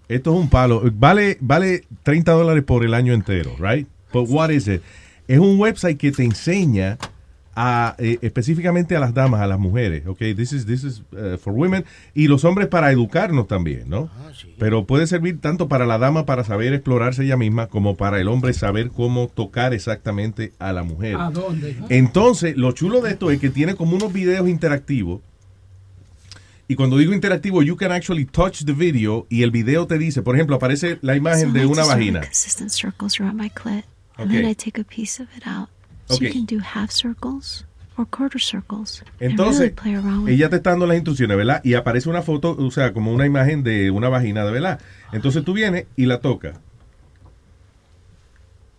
Esto es un palo. Vale, vale 30 dólares por el año entero, right? But what is it? Es un website que te enseña a, eh, específicamente a las damas, a las mujeres, ok? This is, this is uh, for women. Y los hombres para educarnos también, ¿no? Pero puede servir tanto para la dama para saber explorarse ella misma, como para el hombre saber cómo tocar exactamente a la mujer.
¿A dónde?
Entonces, lo chulo de esto es que tiene como unos videos interactivos. Y cuando digo interactivo, you can actually touch the video y el video te dice, por ejemplo, aparece la imagen
So
de una vagina.
with
Okay.
a. So you can do half circles or quarter circles. really
Entonces,
play around with
ella te está dando las instrucciones, ¿verdad? Y aparece una foto, o sea, como una imagen de una vagina, de verdad. Entonces tú vienes y la tocas.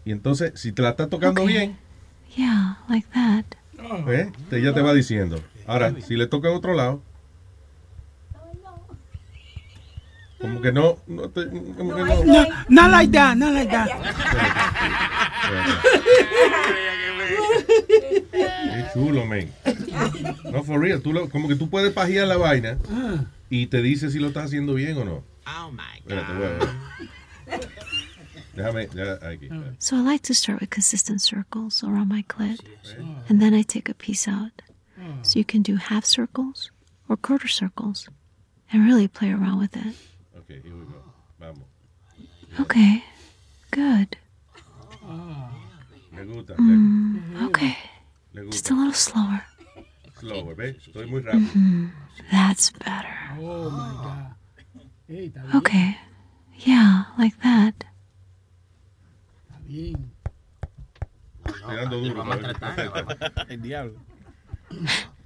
Y entonces, si te la está tocando
Okay.
bien,
Yeah, like that.
¿eh? Te- ella te va diciendo. Ahora, si le toca en otro lado, como que no, no te- como que no.
No, not like that, not like that.
Qué chulo, man. No, for real. Tú lo- como que tú puedes pajear la vaina
Ah.
y te dice si lo estás haciendo bien o no. Oh my God. Espérate, voy a ver. Déjame, ya, aquí.
So I like to start with consistent circles around my clit, and then I take a piece out. So you can do half circles or quarter circles, and really play around with it.
Ok, here we go. Vamos.
Okay, good.
Le gusta.
Mm, okay,
Le, le
just a little slower.
Slower, ¿ves? Estoy muy rápido.
Mhm, That's better.
Oh my God. Ey, está bien.
Okay, yeah, like that.
Está bien.
Estoy dando duro.
El diablo.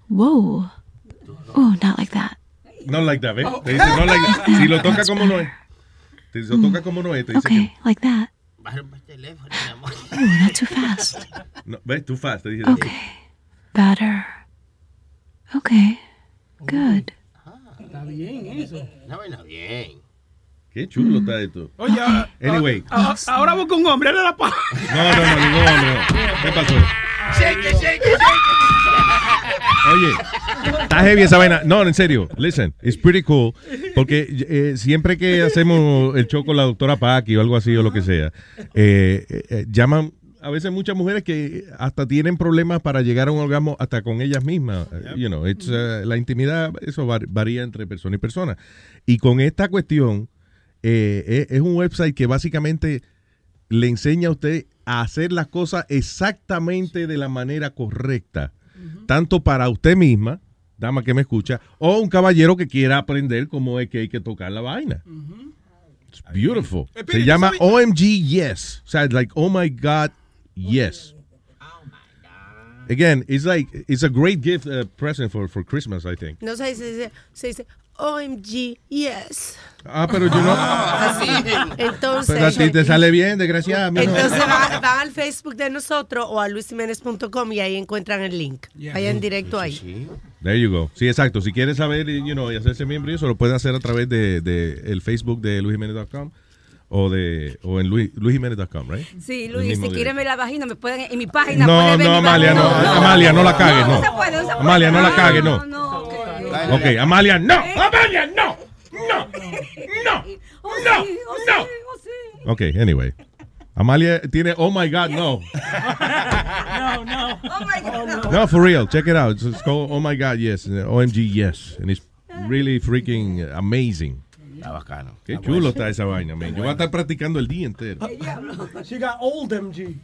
Whoa. Oh, not like that.
Not like that, ¿ves?
Oh.
Te dice no like that. Si lo toca como no es. Te dice, lo toca como no es. Te dice
Okay, like that.
Que
Ooh, not too fast.
no, ¿Ves? Too fast. Te dice.
Okay, better. Okay, good.
Está bien eso.
Una vaina bien.
Qué chulo está esto.
Oye, ahora,
Anyway.
ahora, ahora busca un hombre, dale la.
No, no, no, ningún hombre. no. ¿Qué pasó?
Shake it, shake it,
Oye, está heavy esa vaina. No, en serio, listen, it's pretty cool. Porque eh, siempre que hacemos el show con la doctora Paki o algo así o lo que sea, eh, eh, llaman a veces muchas mujeres que hasta tienen problemas para llegar a un orgasmo hasta con ellas mismas. You know, it's, uh, la intimidad, eso var- varía entre persona y persona. Y con esta cuestión, es un website que básicamente le enseña a usted a hacer las cosas exactamente de la manera correcta, tanto para usted misma, dama que me escucha, o un caballero que quiera aprender cómo es que hay que tocar la vaina. It's beautiful. Se llama OMG Yes. O sea, it's like, oh my God, yes. Again, it's like, it's a great gift uh, present for, for Christmas, I think.
No se dice, se dice OMG, yes.
Ah, pero yo no.
Así. Entonces,
Pero a ti te sale bien, desgraciada.
entonces van, van al Facebook de nosotros o a luisimenez.com y ahí encuentran el link. Vayan directo ahí.
There you go. Sí, exacto. Si quieres saber you know, y hacerse miembro, y eso lo puede hacer a través de, de el Facebook de luisjimenez.com o de o en luis, right?
Sí, Luis, si quieren ver la vagina, me pueden en mi página.
No,
pueden ver
no, Amalia, no. Amalia, no la cagues, no.
No se puede, no se puede.
Amalia, no la cagues, no.
No, ok.
Ok, Amalia, no. Eh. Amalia, no. No. No. Oh, no. Oh, oh, no. Ok, anyway. Amalia tiene, oh my God, no.
No, no.
Oh my God.
No, for real. Check it out. It's, it's called Oh My God, yes. OMG, yes. And it's really freaking amazing.
Está bacano.
Qué chulo está esa vaina, man. Yo voy a estar practicando el día entero.
She got old MG.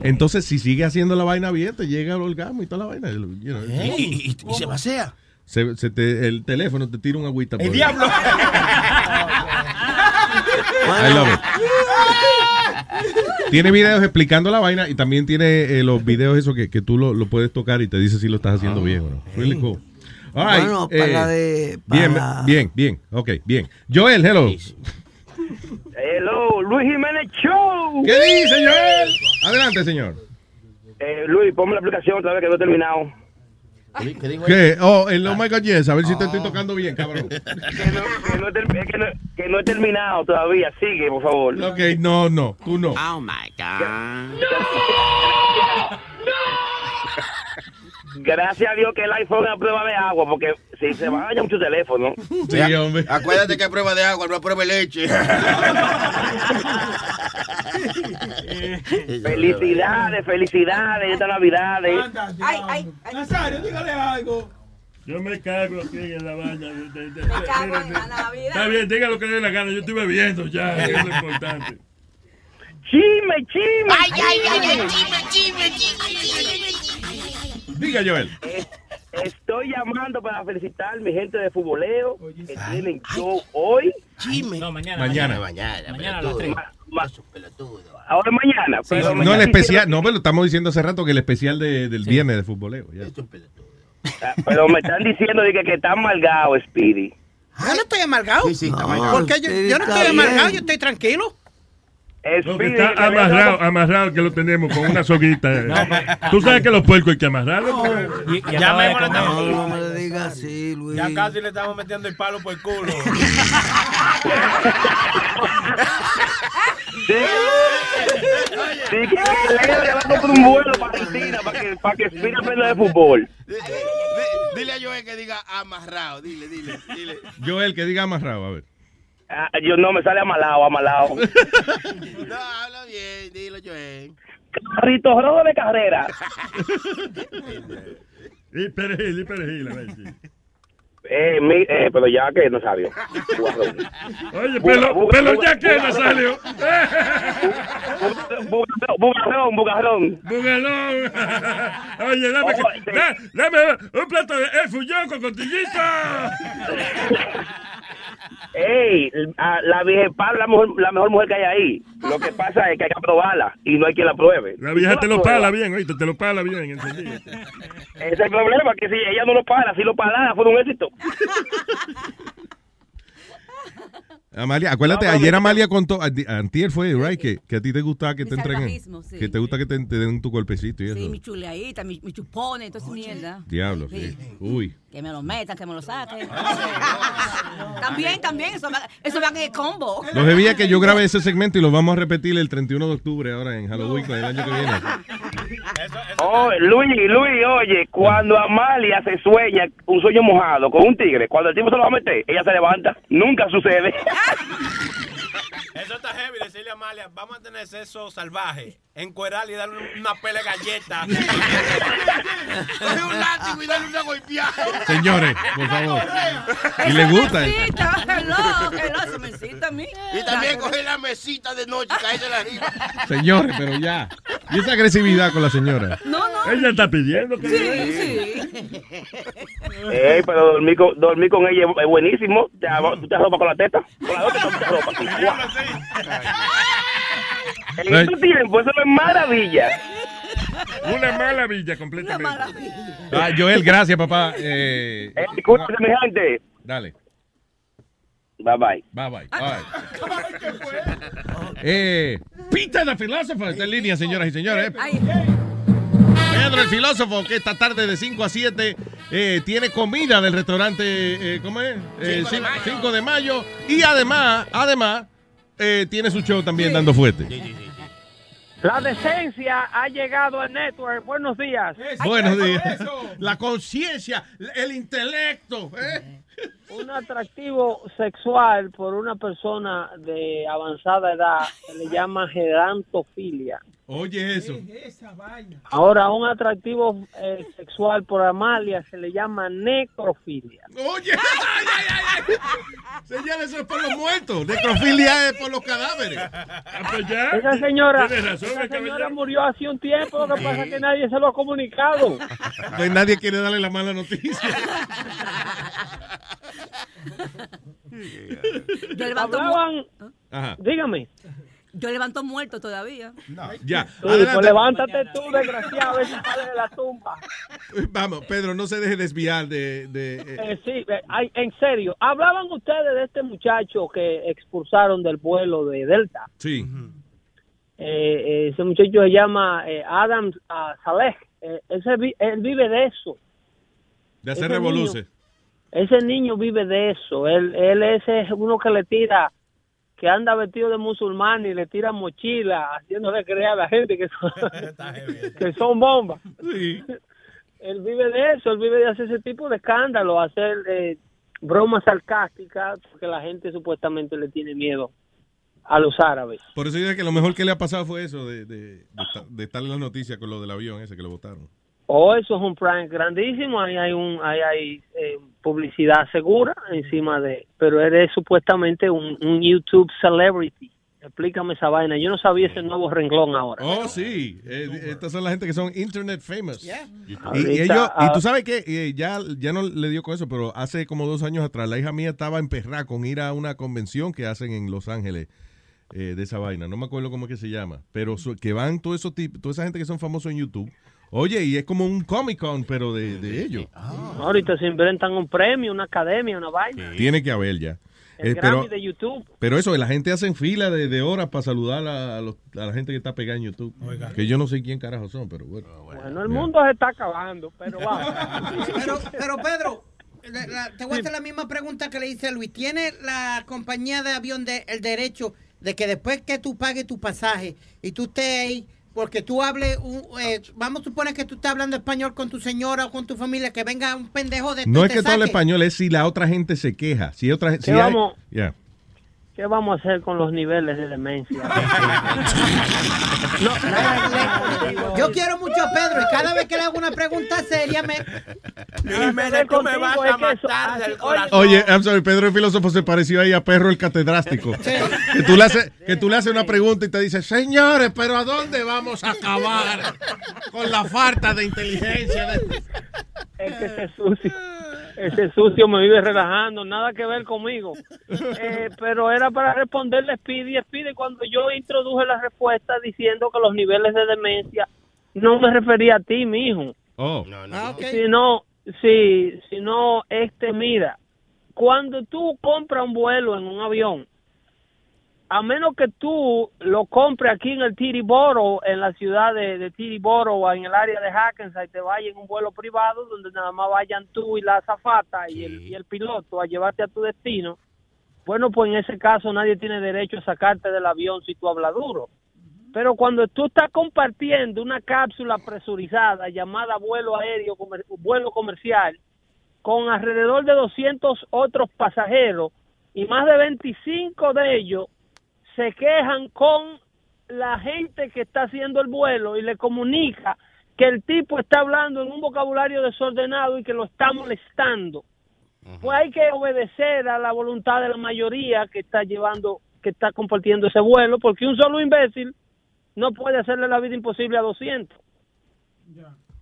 Entonces, si sigue haciendo la vaina bien, te llega el orgasmo y toda la vaina. you know.
¿Eh? ¿Y, y- y se vacía?
Se- se te- el teléfono te tira un agüita.
¡El
por-
diablo!
I love it. Tiene videos explicando la vaina y también tiene eh, los videos esos que, que tú lo, lo puedes tocar y te dice si lo estás haciendo bien o no. Really cool. All right,
Bueno,
eh,
para de-
Bien,
para-
bien, bien. Ok, bien. Joel, hello.
Hello, Luis Jiménez Show.
¿Qué dice, Joel? Adelante, señor.
Eh, Luis, ponme la aplicación otra vez que no he terminado.
¿Qué dijo
¿Qué? Oh, el Oh my God, yes. A ver si te estoy tocando bien, cabrón.
Que no, he termi- que, no, que no he terminado todavía. Sigue, por favor.
Ok, no, no, tú no.
Oh my God.
Gracias a Dios que el iPhone es a prueba de agua, porque si se va a dañar mucho teléfono.
Sí, hombre.
Acuérdate que es prueba de agua, no es prueba de leche.
felicidades, felicidades, esta Navidad.
Ay, ay, ay.
Nazario, dígale algo.
Yo me cago aquí en la baña. de- de- de-
Me cago en la Navidad.
Está bien, diga lo que le dé la gana. Yo estoy bebiendo ya. Es lo importante.
Chisme, chisme.
Ay, ay, ay, ay, chisme, chisme, chisme, chisme.
Diga, Joel.
Estoy llamando para felicitar a mi gente de futboleo que tienen show hoy.
Chisme.
No, mañana.
Mañana.
Mañana,
Mañana a las tres.
Ahora mañana. pero
No, el
mañana
especial, no, pero lo estamos diciendo hace rato que el especial de- del viernes de futboleo. ya.
Ah, Pero me están diciendo de que, que está amargado, Speedy.
Yo no estoy amargado.
Sí, sí, está
No,
amargado.
Porque yo, yo no estoy amargado, yo estoy tranquilo.
No, que
Speedy,
está amarrado,
dado-
amarrado que lo tenemos con una soguita. Tú sabes que los puercos hay que amarrarlos. pues.
Ya
No, me digas así, Luis.
Casi le estamos metiendo el palo por el culo.
Sí, sí, que Leo le va a comprar un vuelo para Argentina para que, para que Speedy aprenda de fútbol.
Di- di- Dile a Joel que diga amarrado. Dile, dile, dile.
Joel, que diga amarrado, a ver.
Ah, yo no, me sale amalado, amalado.
No, habla bien, dilo, Joel.
Carrito rojo de carrera.
Y perejil, y perejil. a ver, sí.
Eh, mi, eh, pero ya que no salió.
Oye, pelo, pelo ya que no salió.
Bugarrón, bugarrón.
Bugalón. Oye, dame, que- da- dame un plato de el fullón con costillito.
Ey, a la vieja Pablo, la mejor, la mejor mujer que hay ahí. Lo que pasa es que hay que probarla y no hay quien la pruebe.
La vieja te lo
prueba,
pala bien, oíste, te lo pala bien.
Ese es el problema, que si ella no lo pala, si lo palara, fue un éxito.
Amalia, acuérdate,
No,
ayer Amalia contó, antier fue, right, que, que a ti te gustaba que te entreguen,
sí.
que te gusta que te, te den tu golpecito y eso.
Sí, mi chuleadita, mi, mi chupone, toda esa mierda.
Diablo, sí. Uy.
Que me lo metan, que me lo saquen. también, también, eso va, eso va en el combo.
Lo es que yo grabé ese segmento y lo vamos a repetir el 31 de octubre ahora en Halloween el año que viene.
Oh, Luis, Luis, oye, cuando Amalia se sueña un sueño mojado con un tigre, cuando el tipo se lo va a meter, ella se levanta. Nunca sucede.
Eso está heavy, decirle a Amalia, vamos a tener sexo salvaje, encuerarle y darle una pele galleta.
Coge un látigo y dale una golpeada.
Señores, por favor. Y le gusta. ¿eh?
Mesita, hello, esa mesita a mí.
Y también coge la mesita de noche y cae de la arriba.
Señores, pero ya. Y esa agresividad con la señora.
No, no.
Ella está pidiendo que
Sí, sí.
Ey, pero dormir con, dormir con ella es buenísimo. Te, arro- tú te arropas con la teta. Con la otra tú te arropas. Así, ¡guau! En
Ay.
este tiempo, eso es maravilla.
Una maravilla completamente.
Ah, Joel, gracias, papá. Eh,
Eh, mi gente.
dale.
Bye bye.
Bye bye. Bye. Eh, Peter the Philosopher está en línea, señoras y señores. Pedro el filósofo, que esta tarde de 5 a 7 eh, tiene comida del restaurante, eh, ¿cómo es? Eh, 5
Cinco de mayo.
de mayo. Y además, además, eh, tiene su show también dando fuerte.
La decencia ha llegado al network. Buenos días.
Buenos días. La conciencia, el intelecto. ¿eh?
Un atractivo sexual por una persona de avanzada edad se le llama gerantofilia.
Oye eso.
Ahora, un atractivo eh, sexual por Amalia se le llama necrofilia.
Oye, Señores, eso es por los muertos. Necrofilia es por los cadáveres.
Esa señora,
Tiene razón,
esa señora
caballero.
murió hace un tiempo, lo que pasa es que nadie se lo ha comunicado.
Pues nadie quiere darle la mala noticia.
Yo levanto,
Hablaban,
Ajá.
dígame.
yo levanto muerto todavía.
Ya.
Sí, pues levántate tú, desgraciado, sales de la tumba.
Vamos, Pedro, no se deje desviar de... de eh,
Eh, sí, eh, en serio, hablaban ustedes de este muchacho que expulsaron del vuelo de Delta.
sí.
Eh, eh, ese muchacho se llama eh, Adam ah, Saleh. Eh, ese él vive de eso.
De hacer
Ese
revoluces.
Ese niño vive de eso. Él, él es eh, uno que le tira, que anda vestido de musulmán y le tira mochila, haciéndole creer a la gente que son, que son bombas. Él vive de eso, él vive de hacer ese tipo de escándalo, hacer eh, bromas sarcásticas, porque la gente supuestamente le tiene miedo a los árabes.
Por eso dice que lo mejor que le ha pasado fue eso, de, de, de estar en las noticias con lo del avión ese que lo votaron.
O eso es un prank grandísimo, ahí hay un, ahí hay eh, publicidad segura encima de, pero eres supuestamente un, un YouTube celebrity. Explícame esa vaina. Yo no sabía ese nuevo renglón ahora.
Oh, sí. Eh, estas son la gente que son internet famous. Y, ellos, y
ah,
tú sabes que eh, ya, ya no le dio con eso, pero hace como dos años atrás la hija mía estaba emperrada con ir a una convención que hacen en Los Ángeles eh, de esa vaina. No me acuerdo cómo es que se llama, pero su- que van todo eso toda esa gente que son famosos en YouTube. Oye, y es como un Comic Con, pero de, de ellos.
Ahorita se inventan un premio, una academia, una vaina.
Tiene que haber ya.
El
Eh,
Grammy
pero,
de YouTube.
pero eso, la gente hace en fila de, de horas para saludar a, a los- a la gente que está pegada en YouTube. Que yo no sé quién carajo son, pero bueno.
Bueno, el mundo se está acabando, pero va.
Pero, pero Pedro, la- la- te voy a hacer la misma pregunta que le hice a Luis. ¿Tiene la compañía de avión de- el derecho de que después que tú pagues tu pasaje y tú estés ahí, porque tú hables, un- eh, vamos a suponer que tú estás hablando español con tu señora o con tu familia, que venga un pendejo de
No
y
es que todo el español, es si la otra gente se queja. Si otra gente.
¿Qué vamos?
Ya.
¿Qué vamos a hacer con los niveles de demencia?
Yo quiero mucho a Pedro y cada vez que le hago una pregunta seria me...
Tú me vas a matar del corazón.
Oye, I'm sorry, Pedro el filósofo se pareció ahí a Perro el catedrástico. Que tú le haces, que tú le haces una pregunta y te dice, señores, pero ¿a dónde vamos a acabar con la falta de inteligencia? de-?"
Es que ese sucio, ese sucio me vive relajando, nada que ver conmigo. Eh, pero era para responderle Speedy, Speedy, cuando yo introduje la respuesta diciendo que los niveles de demencia, no me refería a ti, mijo.
Oh.
Sino, sí, sino, este, mira, cuando tú compras un vuelo en un avión, a menos que tú lo compres aquí en el Tiriboro, en la ciudad de, de Tiriboro o en el área de Hackensack, te vayas en un vuelo privado donde nada más vayan tú y la azafata y, el, y el piloto a llevarte a tu destino, bueno, pues en ese caso nadie tiene derecho a sacarte del avión si tú hablas duro. Pero cuando tú estás compartiendo una cápsula presurizada llamada vuelo aéreo, comer- vuelo comercial, con alrededor de 200 otros pasajeros y más de 25 de ellos se quejan con la gente que está haciendo el vuelo y le comunica que el tipo está hablando en un vocabulario desordenado y que lo está molestando. Pues hay que obedecer a la voluntad de la mayoría que está llevando, que está compartiendo ese vuelo, porque un solo imbécil no puede hacerle la vida imposible a 200.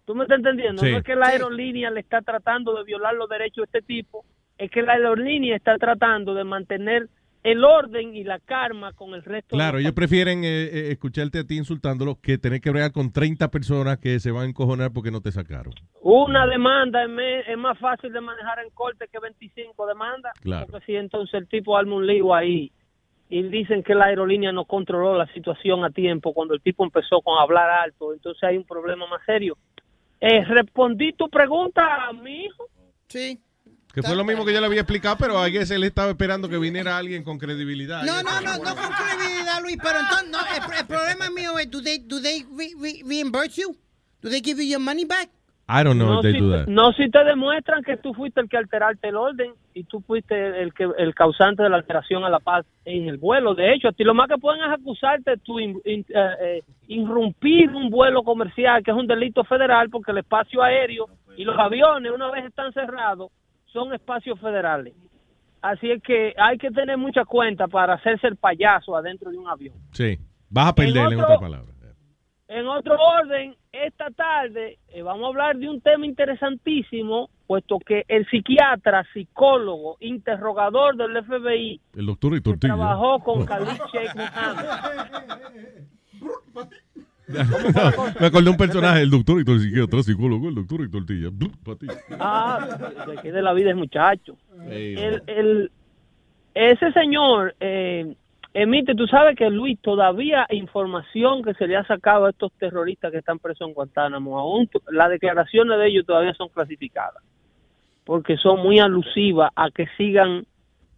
¿Tú me estás entendiendo?
Sí.
No es que la aerolínea le está tratando de violar los derechos de este tipo, es que la aerolínea está tratando de mantener el orden y la karma con el resto de
Claro,
los
ellos prefieren eh, eh, escucharte a ti insultándolo que tener que bregar con 30 personas que se van a encojonar porque no te sacaron.
Una demanda es, me- es más fácil de manejar en corte que 25 demandas.
Claro.
Porque si entonces el tipo arma un lío ahí y dicen que la aerolínea no controló la situación a tiempo cuando el tipo empezó con hablar alto, entonces hay un problema más serio. Eh, respondí tu pregunta, mi hijo.
Sí.
Que fue lo mismo que yo le había explicado, pero a él estaba esperando que viniera alguien con credibilidad.
No, no, no, no con credibilidad, Luis, pero entonces, no, el, el problema mío es, do they, do they re- re- reimburse you? Do they give you your money back?
I don't know
No
if they
si,
do
te,
that.
no si te demuestran que tú fuiste el que alteraste el orden y tú fuiste el que el causante de la alteración a la paz en el vuelo. De hecho, a ti lo más que pueden es acusarte tú in- in- eh, eh, irrumpir un vuelo comercial, que es un delito federal, porque el espacio aéreo y los aviones, una vez están cerrados, son espacios federales. Así es que hay que tener mucha cuenta para hacerse el payaso adentro de un avión.
Sí. Vas a perder, en otras palabras.
En otro orden, esta tarde eh, vamos a hablar de un tema interesantísimo, puesto que el psiquiatra, psicólogo, interrogador del FBI,
El doctor y
trabajó con Khalid Sheikh Mohammed.
Me acordé de un personaje, el doctor y tortilla, otro psicólogo, el doctor y tortilla.
Ah, de aquí de la vida es muchacho. El, el, ese señor eh, emite, tú sabes que Luis, todavía información que se le ha sacado a estos terroristas que están presos en Guantánamo, aún las declaraciones de ellos todavía son clasificadas, porque son muy alusivas a que sigan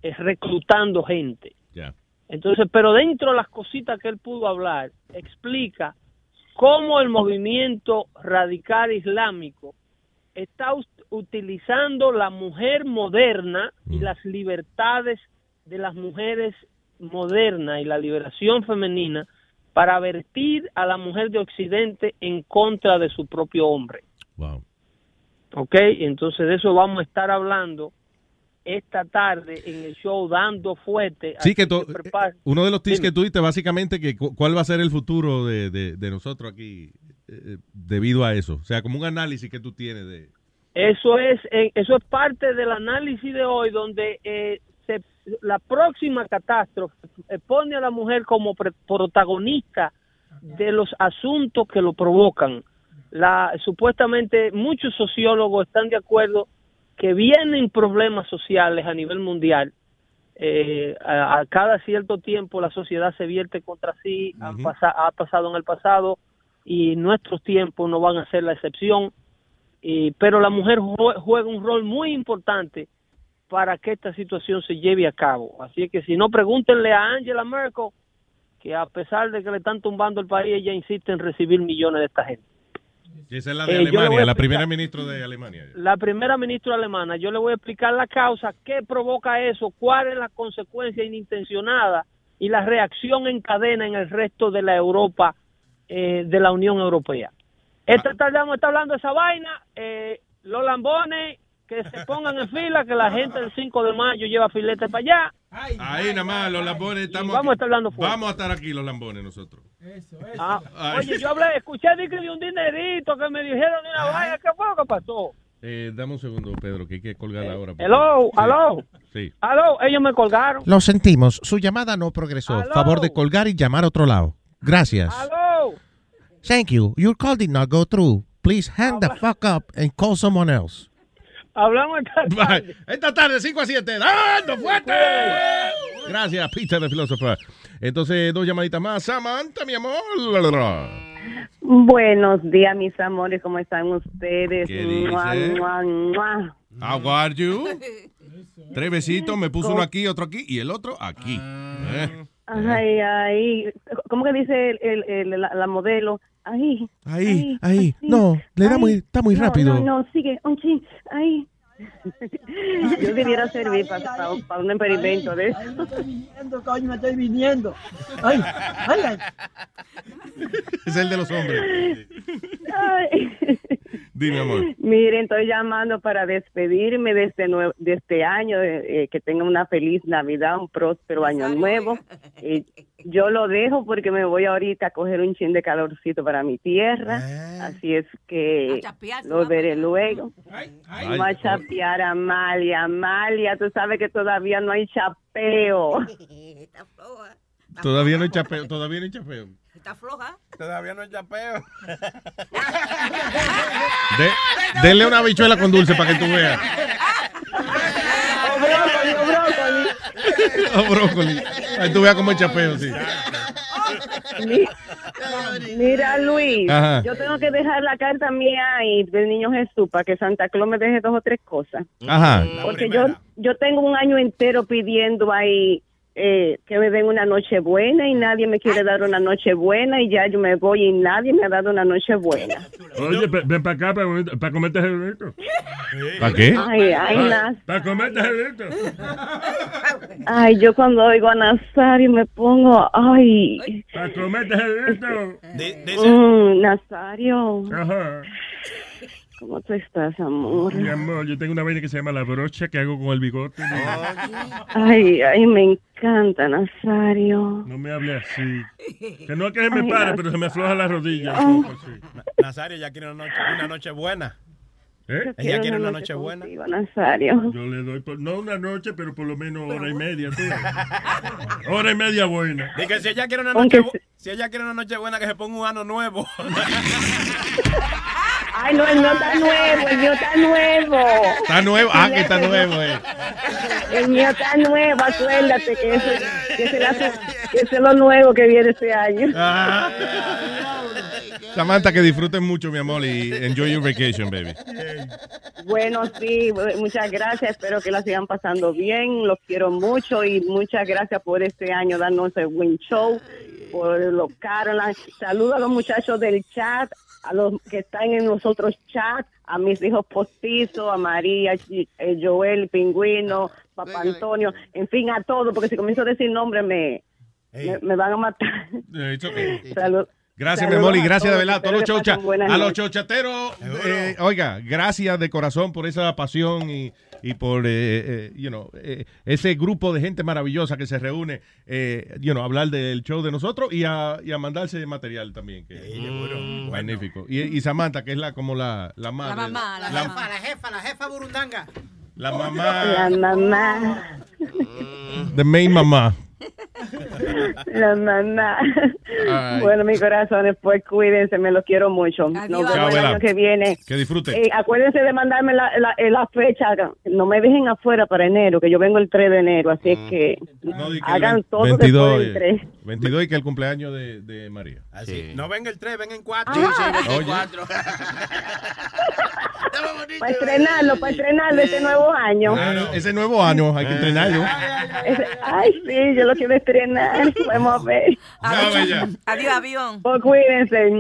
eh, reclutando gente.
Ya.
Entonces, pero dentro de las cositas que él pudo hablar, explica cómo el movimiento radical islámico está utilizando la mujer moderna y las libertades de las mujeres modernas y la liberación femenina para vertir a la mujer de Occidente en contra de su propio hombre.
Wow.
¿Ok? Entonces de eso vamos a estar hablando esta tarde en el show Dando Fuerte.
Sí, que to-
prepare-
uno de los tips
Dime.
que tuviste, básicamente, que cu- cuál va a ser el futuro de, de- de nosotros aquí eh, debido a eso. O sea, como un análisis que tú tienes de...
Eso es, eh, eso es parte del análisis de hoy, donde eh, se- la próxima catástrofe eh, pone a la mujer como pre- protagonista de los asuntos que lo provocan. La, supuestamente muchos sociólogos están de acuerdo que vienen problemas sociales a nivel mundial. Eh, a, a cada cierto tiempo la sociedad se vierte contra sí, han ha pasado en el pasado y nuestros tiempos no van a ser la excepción. Y- pero la mujer jue- juega un rol muy importante para que esta situación se lleve a cabo. Así es que si no, pregúntenle a Angela Merkel, que a pesar de que le están tumbando el país, ella insiste en recibir millones de esta gente.
Esa es la de
Eh,
Alemania, la primera ministra de Alemania.
La primera ministra alemana, yo le voy a explicar la causa, qué provoca eso, cuál es la consecuencia inintencionada y la reacción en cadena en el resto de la Europa, eh, de la Unión Europea. Esta tarde vamos a estar hablando de esa vaina, eh, los lambones que se pongan en fila, que la gente el 5 de mayo lleva filete para allá.
Ahí nada más, los lambones estamos
vamos a
aquí.
estar hablando fuerte.
Vamos a estar aquí los lambones nosotros.
Ah,
Ay.
oye, yo hablé, escuché de, un dinerito que me dijeron de una vaina, ¿qué fue lo que pasó?
Eh, dame un segundo, Pedro, que hay que colgar ahora. porque-
Hello,
Sí,
hello,
Sí.
hello, ellos me colgaron.
Lo sentimos, su llamada no progresó. Favor de colgar y llamar a otro lado. Gracias.
Hello.
Thank you. Your call did not go through. Please hang the fuck up and call someone else.
Hablamos esta tarde.
Esta tarde, 5 a 7. ¡Dando fuerte! Gracias, Peter, de Philosopher. Entonces, dos llamaditas más. Samantha, mi amor.
Buenos días, mis amores, ¿cómo están ustedes?
¿Qué dice?
Mua, mua, mua.
How are you? Tres besitos, me puso uno aquí, otro aquí y el otro aquí. Eh.
Ay, ay, ¿cómo que dice el, el- el- la, la modelo? Ay,
Ahí, ahí. No, le da muy, está muy
no,
rápido.
No, no, sigue, un chin, ay. Yo debiera servir para un experimento de eso.
me estoy viniendo, coño, me estoy viniendo. Ay, ay, ay.
Es el de los hombres.
Ay.
Dime, amor.
Miren, estoy llamando para despedirme de este, nue- de este año, eh, que tengan una feliz Navidad, un próspero año nuevo. Eh, yo lo dejo porque me voy ahorita a coger un chin de calorcito para mi tierra, así es que lo veré luego. Vamos a chapear a Amalia, Amalia, tú sabes que todavía no hay chapeo.
Todavía no hay chapeo, todavía no hay chapeo.
Está floja.
Todavía no hay chapeo.
De- denle una bichuela con dulce para que tú veas. Oh, brócoli. Ahí tú veas como el chapeo, sí.
Mi- Mira, Luis,
Ajá.
yo tengo que dejar la carta mía y del niño Jesús para que Santa Claus me deje dos o tres cosas.
Ajá.
Porque yo, yo tengo un año entero pidiendo ahí eh, que me den una noche buena y nadie me quiere dar una noche buena y ya yo me voy y nadie me ha dado una noche buena.
Oye, ve- ven para acá para, para comerte gelito.
¿Para qué?
Ay, ay, Nas-
Para comerte gelito.
ay, yo cuando oigo a Nazario me pongo, ay,
Para comerte gelito.
mm, Nazario,
Ajá.
¿Cómo tú estás, amor?
Mi amor, yo tengo una vaina que se llama la brocha que hago con el bigote.
Ay, ay, me encanta, Nazario.
No me hable así. Que no es que se me
Ay,
pare, pero se me afloja la rodilla.
Nazario ya quiere una noche, una noche buena.
¿Eh?
Ella quiere una noche buena.
Nazario.
Yo le doy, por- no una noche, pero por lo menos hora y media. tú. Hora y media buena.
Y que si ella quiere una noche, si ella quiere una noche buena, que se ponga un ano nuevo.
Ay, no, el mío está nuevo, el mío está nuevo.
Está nuevo. Ah, que está nuevo, eh.
El mío está nuevo, acuérdate que es que es lo nuevo que viene este año.
Ah. Samantha, que disfruten mucho, mi amor, y enjoy your vacation, baby.
Bueno, sí, muchas gracias. Espero que la sigan pasando bien. Los quiero mucho y muchas gracias por este año darnos el win show, por los Caroline. Saludo a los muchachos del chat, a los que están en los otros chats, a mis hijos postizos, a María, Chi- eh, Joel, Pingüino, Papá Antonio, en fin, a todos, porque si comienzo a decir nombres me, me, me van a matar.
It's okay.
Salud.
Gracias, mi
Saludos
amor, y gracias de verdad a todos los
buenas
A los
noches.
chochateros, eh, oiga, gracias de corazón por esa pasión y, y por, eh, eh, you know, eh, ese grupo de gente maravillosa que se reúne, eh, you know, a hablar del show de nosotros y a, y a mandarse material también. Que, Mm, magnífico. Y, y Samantha, que es la como la, la madre.
La mamá, la,
la-
jefa, la jefa, la jefa burundanga.
la mamá.
La mamá.
The main mamá.
La mamá.
Ay.
Bueno, mis corazones, pues cuídense, me los quiero mucho. Nos vemos
Chao,
el año que viene.
Que disfrute.
Eh, acuérdense de mandarme la, la, eh, la fecha, no me dejen afuera para enero, que yo vengo el 3 de enero, así es que
No,
hagan todo
22,
después del 3.
22 y que el cumpleaños de, de María.
Así. No venga el 3, venga en 4.
Oye.
Para estrenarlo, para estrenarlo este nuevo año.
Claro, ese nuevo año hay que entrenarlo.
Ese- ay, sí, yo lo quiero estrenar. Vamos a ver.
Adiós, avión.
Pues cuídense.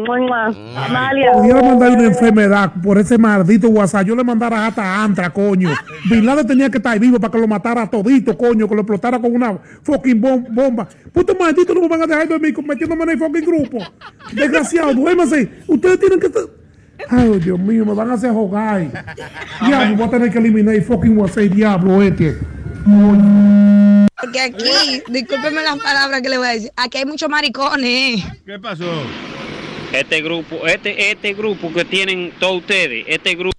Amalia.
Pudiera mandar una enfermedad por ese maldito WhatsApp. Yo le mandara hasta Antra, coño. Bin Laden tenía que estar vivo para que lo matara todito, coño, que lo explotara con una fucking bom- bomba. Puto maldito, no me van a dejar dormir metiéndome en el fucking grupo. Desgraciado, duérmase. Ustedes tienen que estar. Ay, Dios mío, me van a hacer jugar. Diablo, voy a tener que eliminar el fucking WhatsApp, diablo este.
Porque aquí, discúlpeme las palabras que le voy a decir, aquí hay muchos maricones.
¿Qué pasó?
Este grupo, este, este grupo que tienen todos ustedes, este grupo.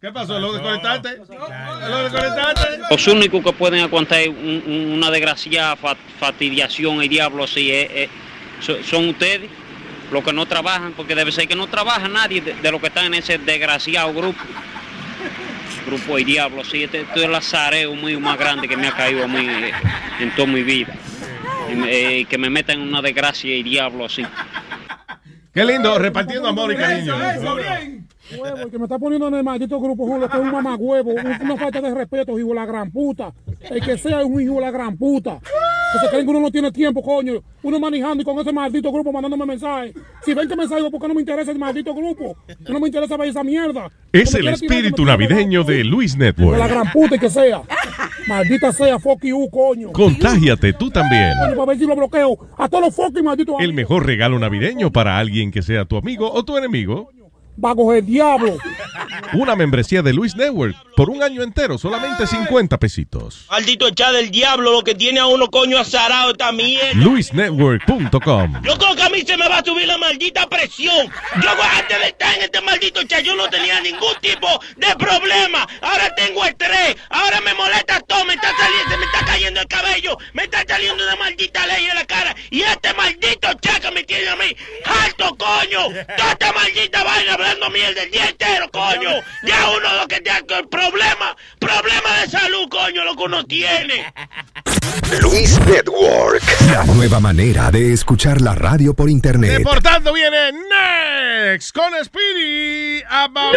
¿Qué pasó? ¿Lo desconectaste? ¿Lo desconectaste?
Los únicos que pueden aguantar un- un- una desgraciada fa- fatidiación y diablo así es- es- so- son ustedes, los que no trabajan, porque debe ser que no trabaja nadie de, de los que están en ese desgraciado grupo. Grupo de diablo, sí, este, este es el lazareo mío más grande que me ha caído a mí eh, en toda mi vida. Y eh, que me metan en una desgracia y diablo así.
Qué lindo, repartiendo amor y cariño.
Huevo, el que me está poniendo en el maldito grupo Julio, que es un mamagüevo, un- una falta de respeto, hijo de la gran puta. El que sea es un hijo de la gran puta. Que se creen que uno no tiene tiempo, coño. Uno manejando y con ese maldito grupo mandándome mensajes. Si ven que mensaje, ¿por qué no me interesa el maldito grupo? Que no me interesa ver esa mierda.
Es el
tirar,
espíritu navideño de Luis
Hijo de la
Network.
gran puta y que sea. Maldita sea, fuck you, coño.
Contágiate tú también.
Coño, para ver si lo bloqueo. A todos los fucking malditos
El mejor regalo navideño para alguien que sea tu amigo o tu enemigo.
Vagos del diablo.
Una membresía de Luis Network por un año entero, solamente 50 pesitos.
Maldito echar del diablo, lo que tiene a uno coño azarado esta mierda.
LuisNetwork.com.
Yo creo que a mí se me va a subir la maldita presión. Yo antes de estar en este maldito chat, yo no tenía ningún tipo de problema. Ahora tengo estrés, ahora me molesta todo, me está saliendo, se me está cayendo el cabello, me está saliendo una maldita ley en la cara. Y este maldito chat que me tiene a mí, alto coño, toda esta maldita vaina hablando mierda el día entero, coño. Ya uno lo que tiene problema, problema de salud, coño, lo que uno tiene.
Luis Network, la nueva manera de escuchar la radio por internet.
Reportando viene Next con Speedy. About...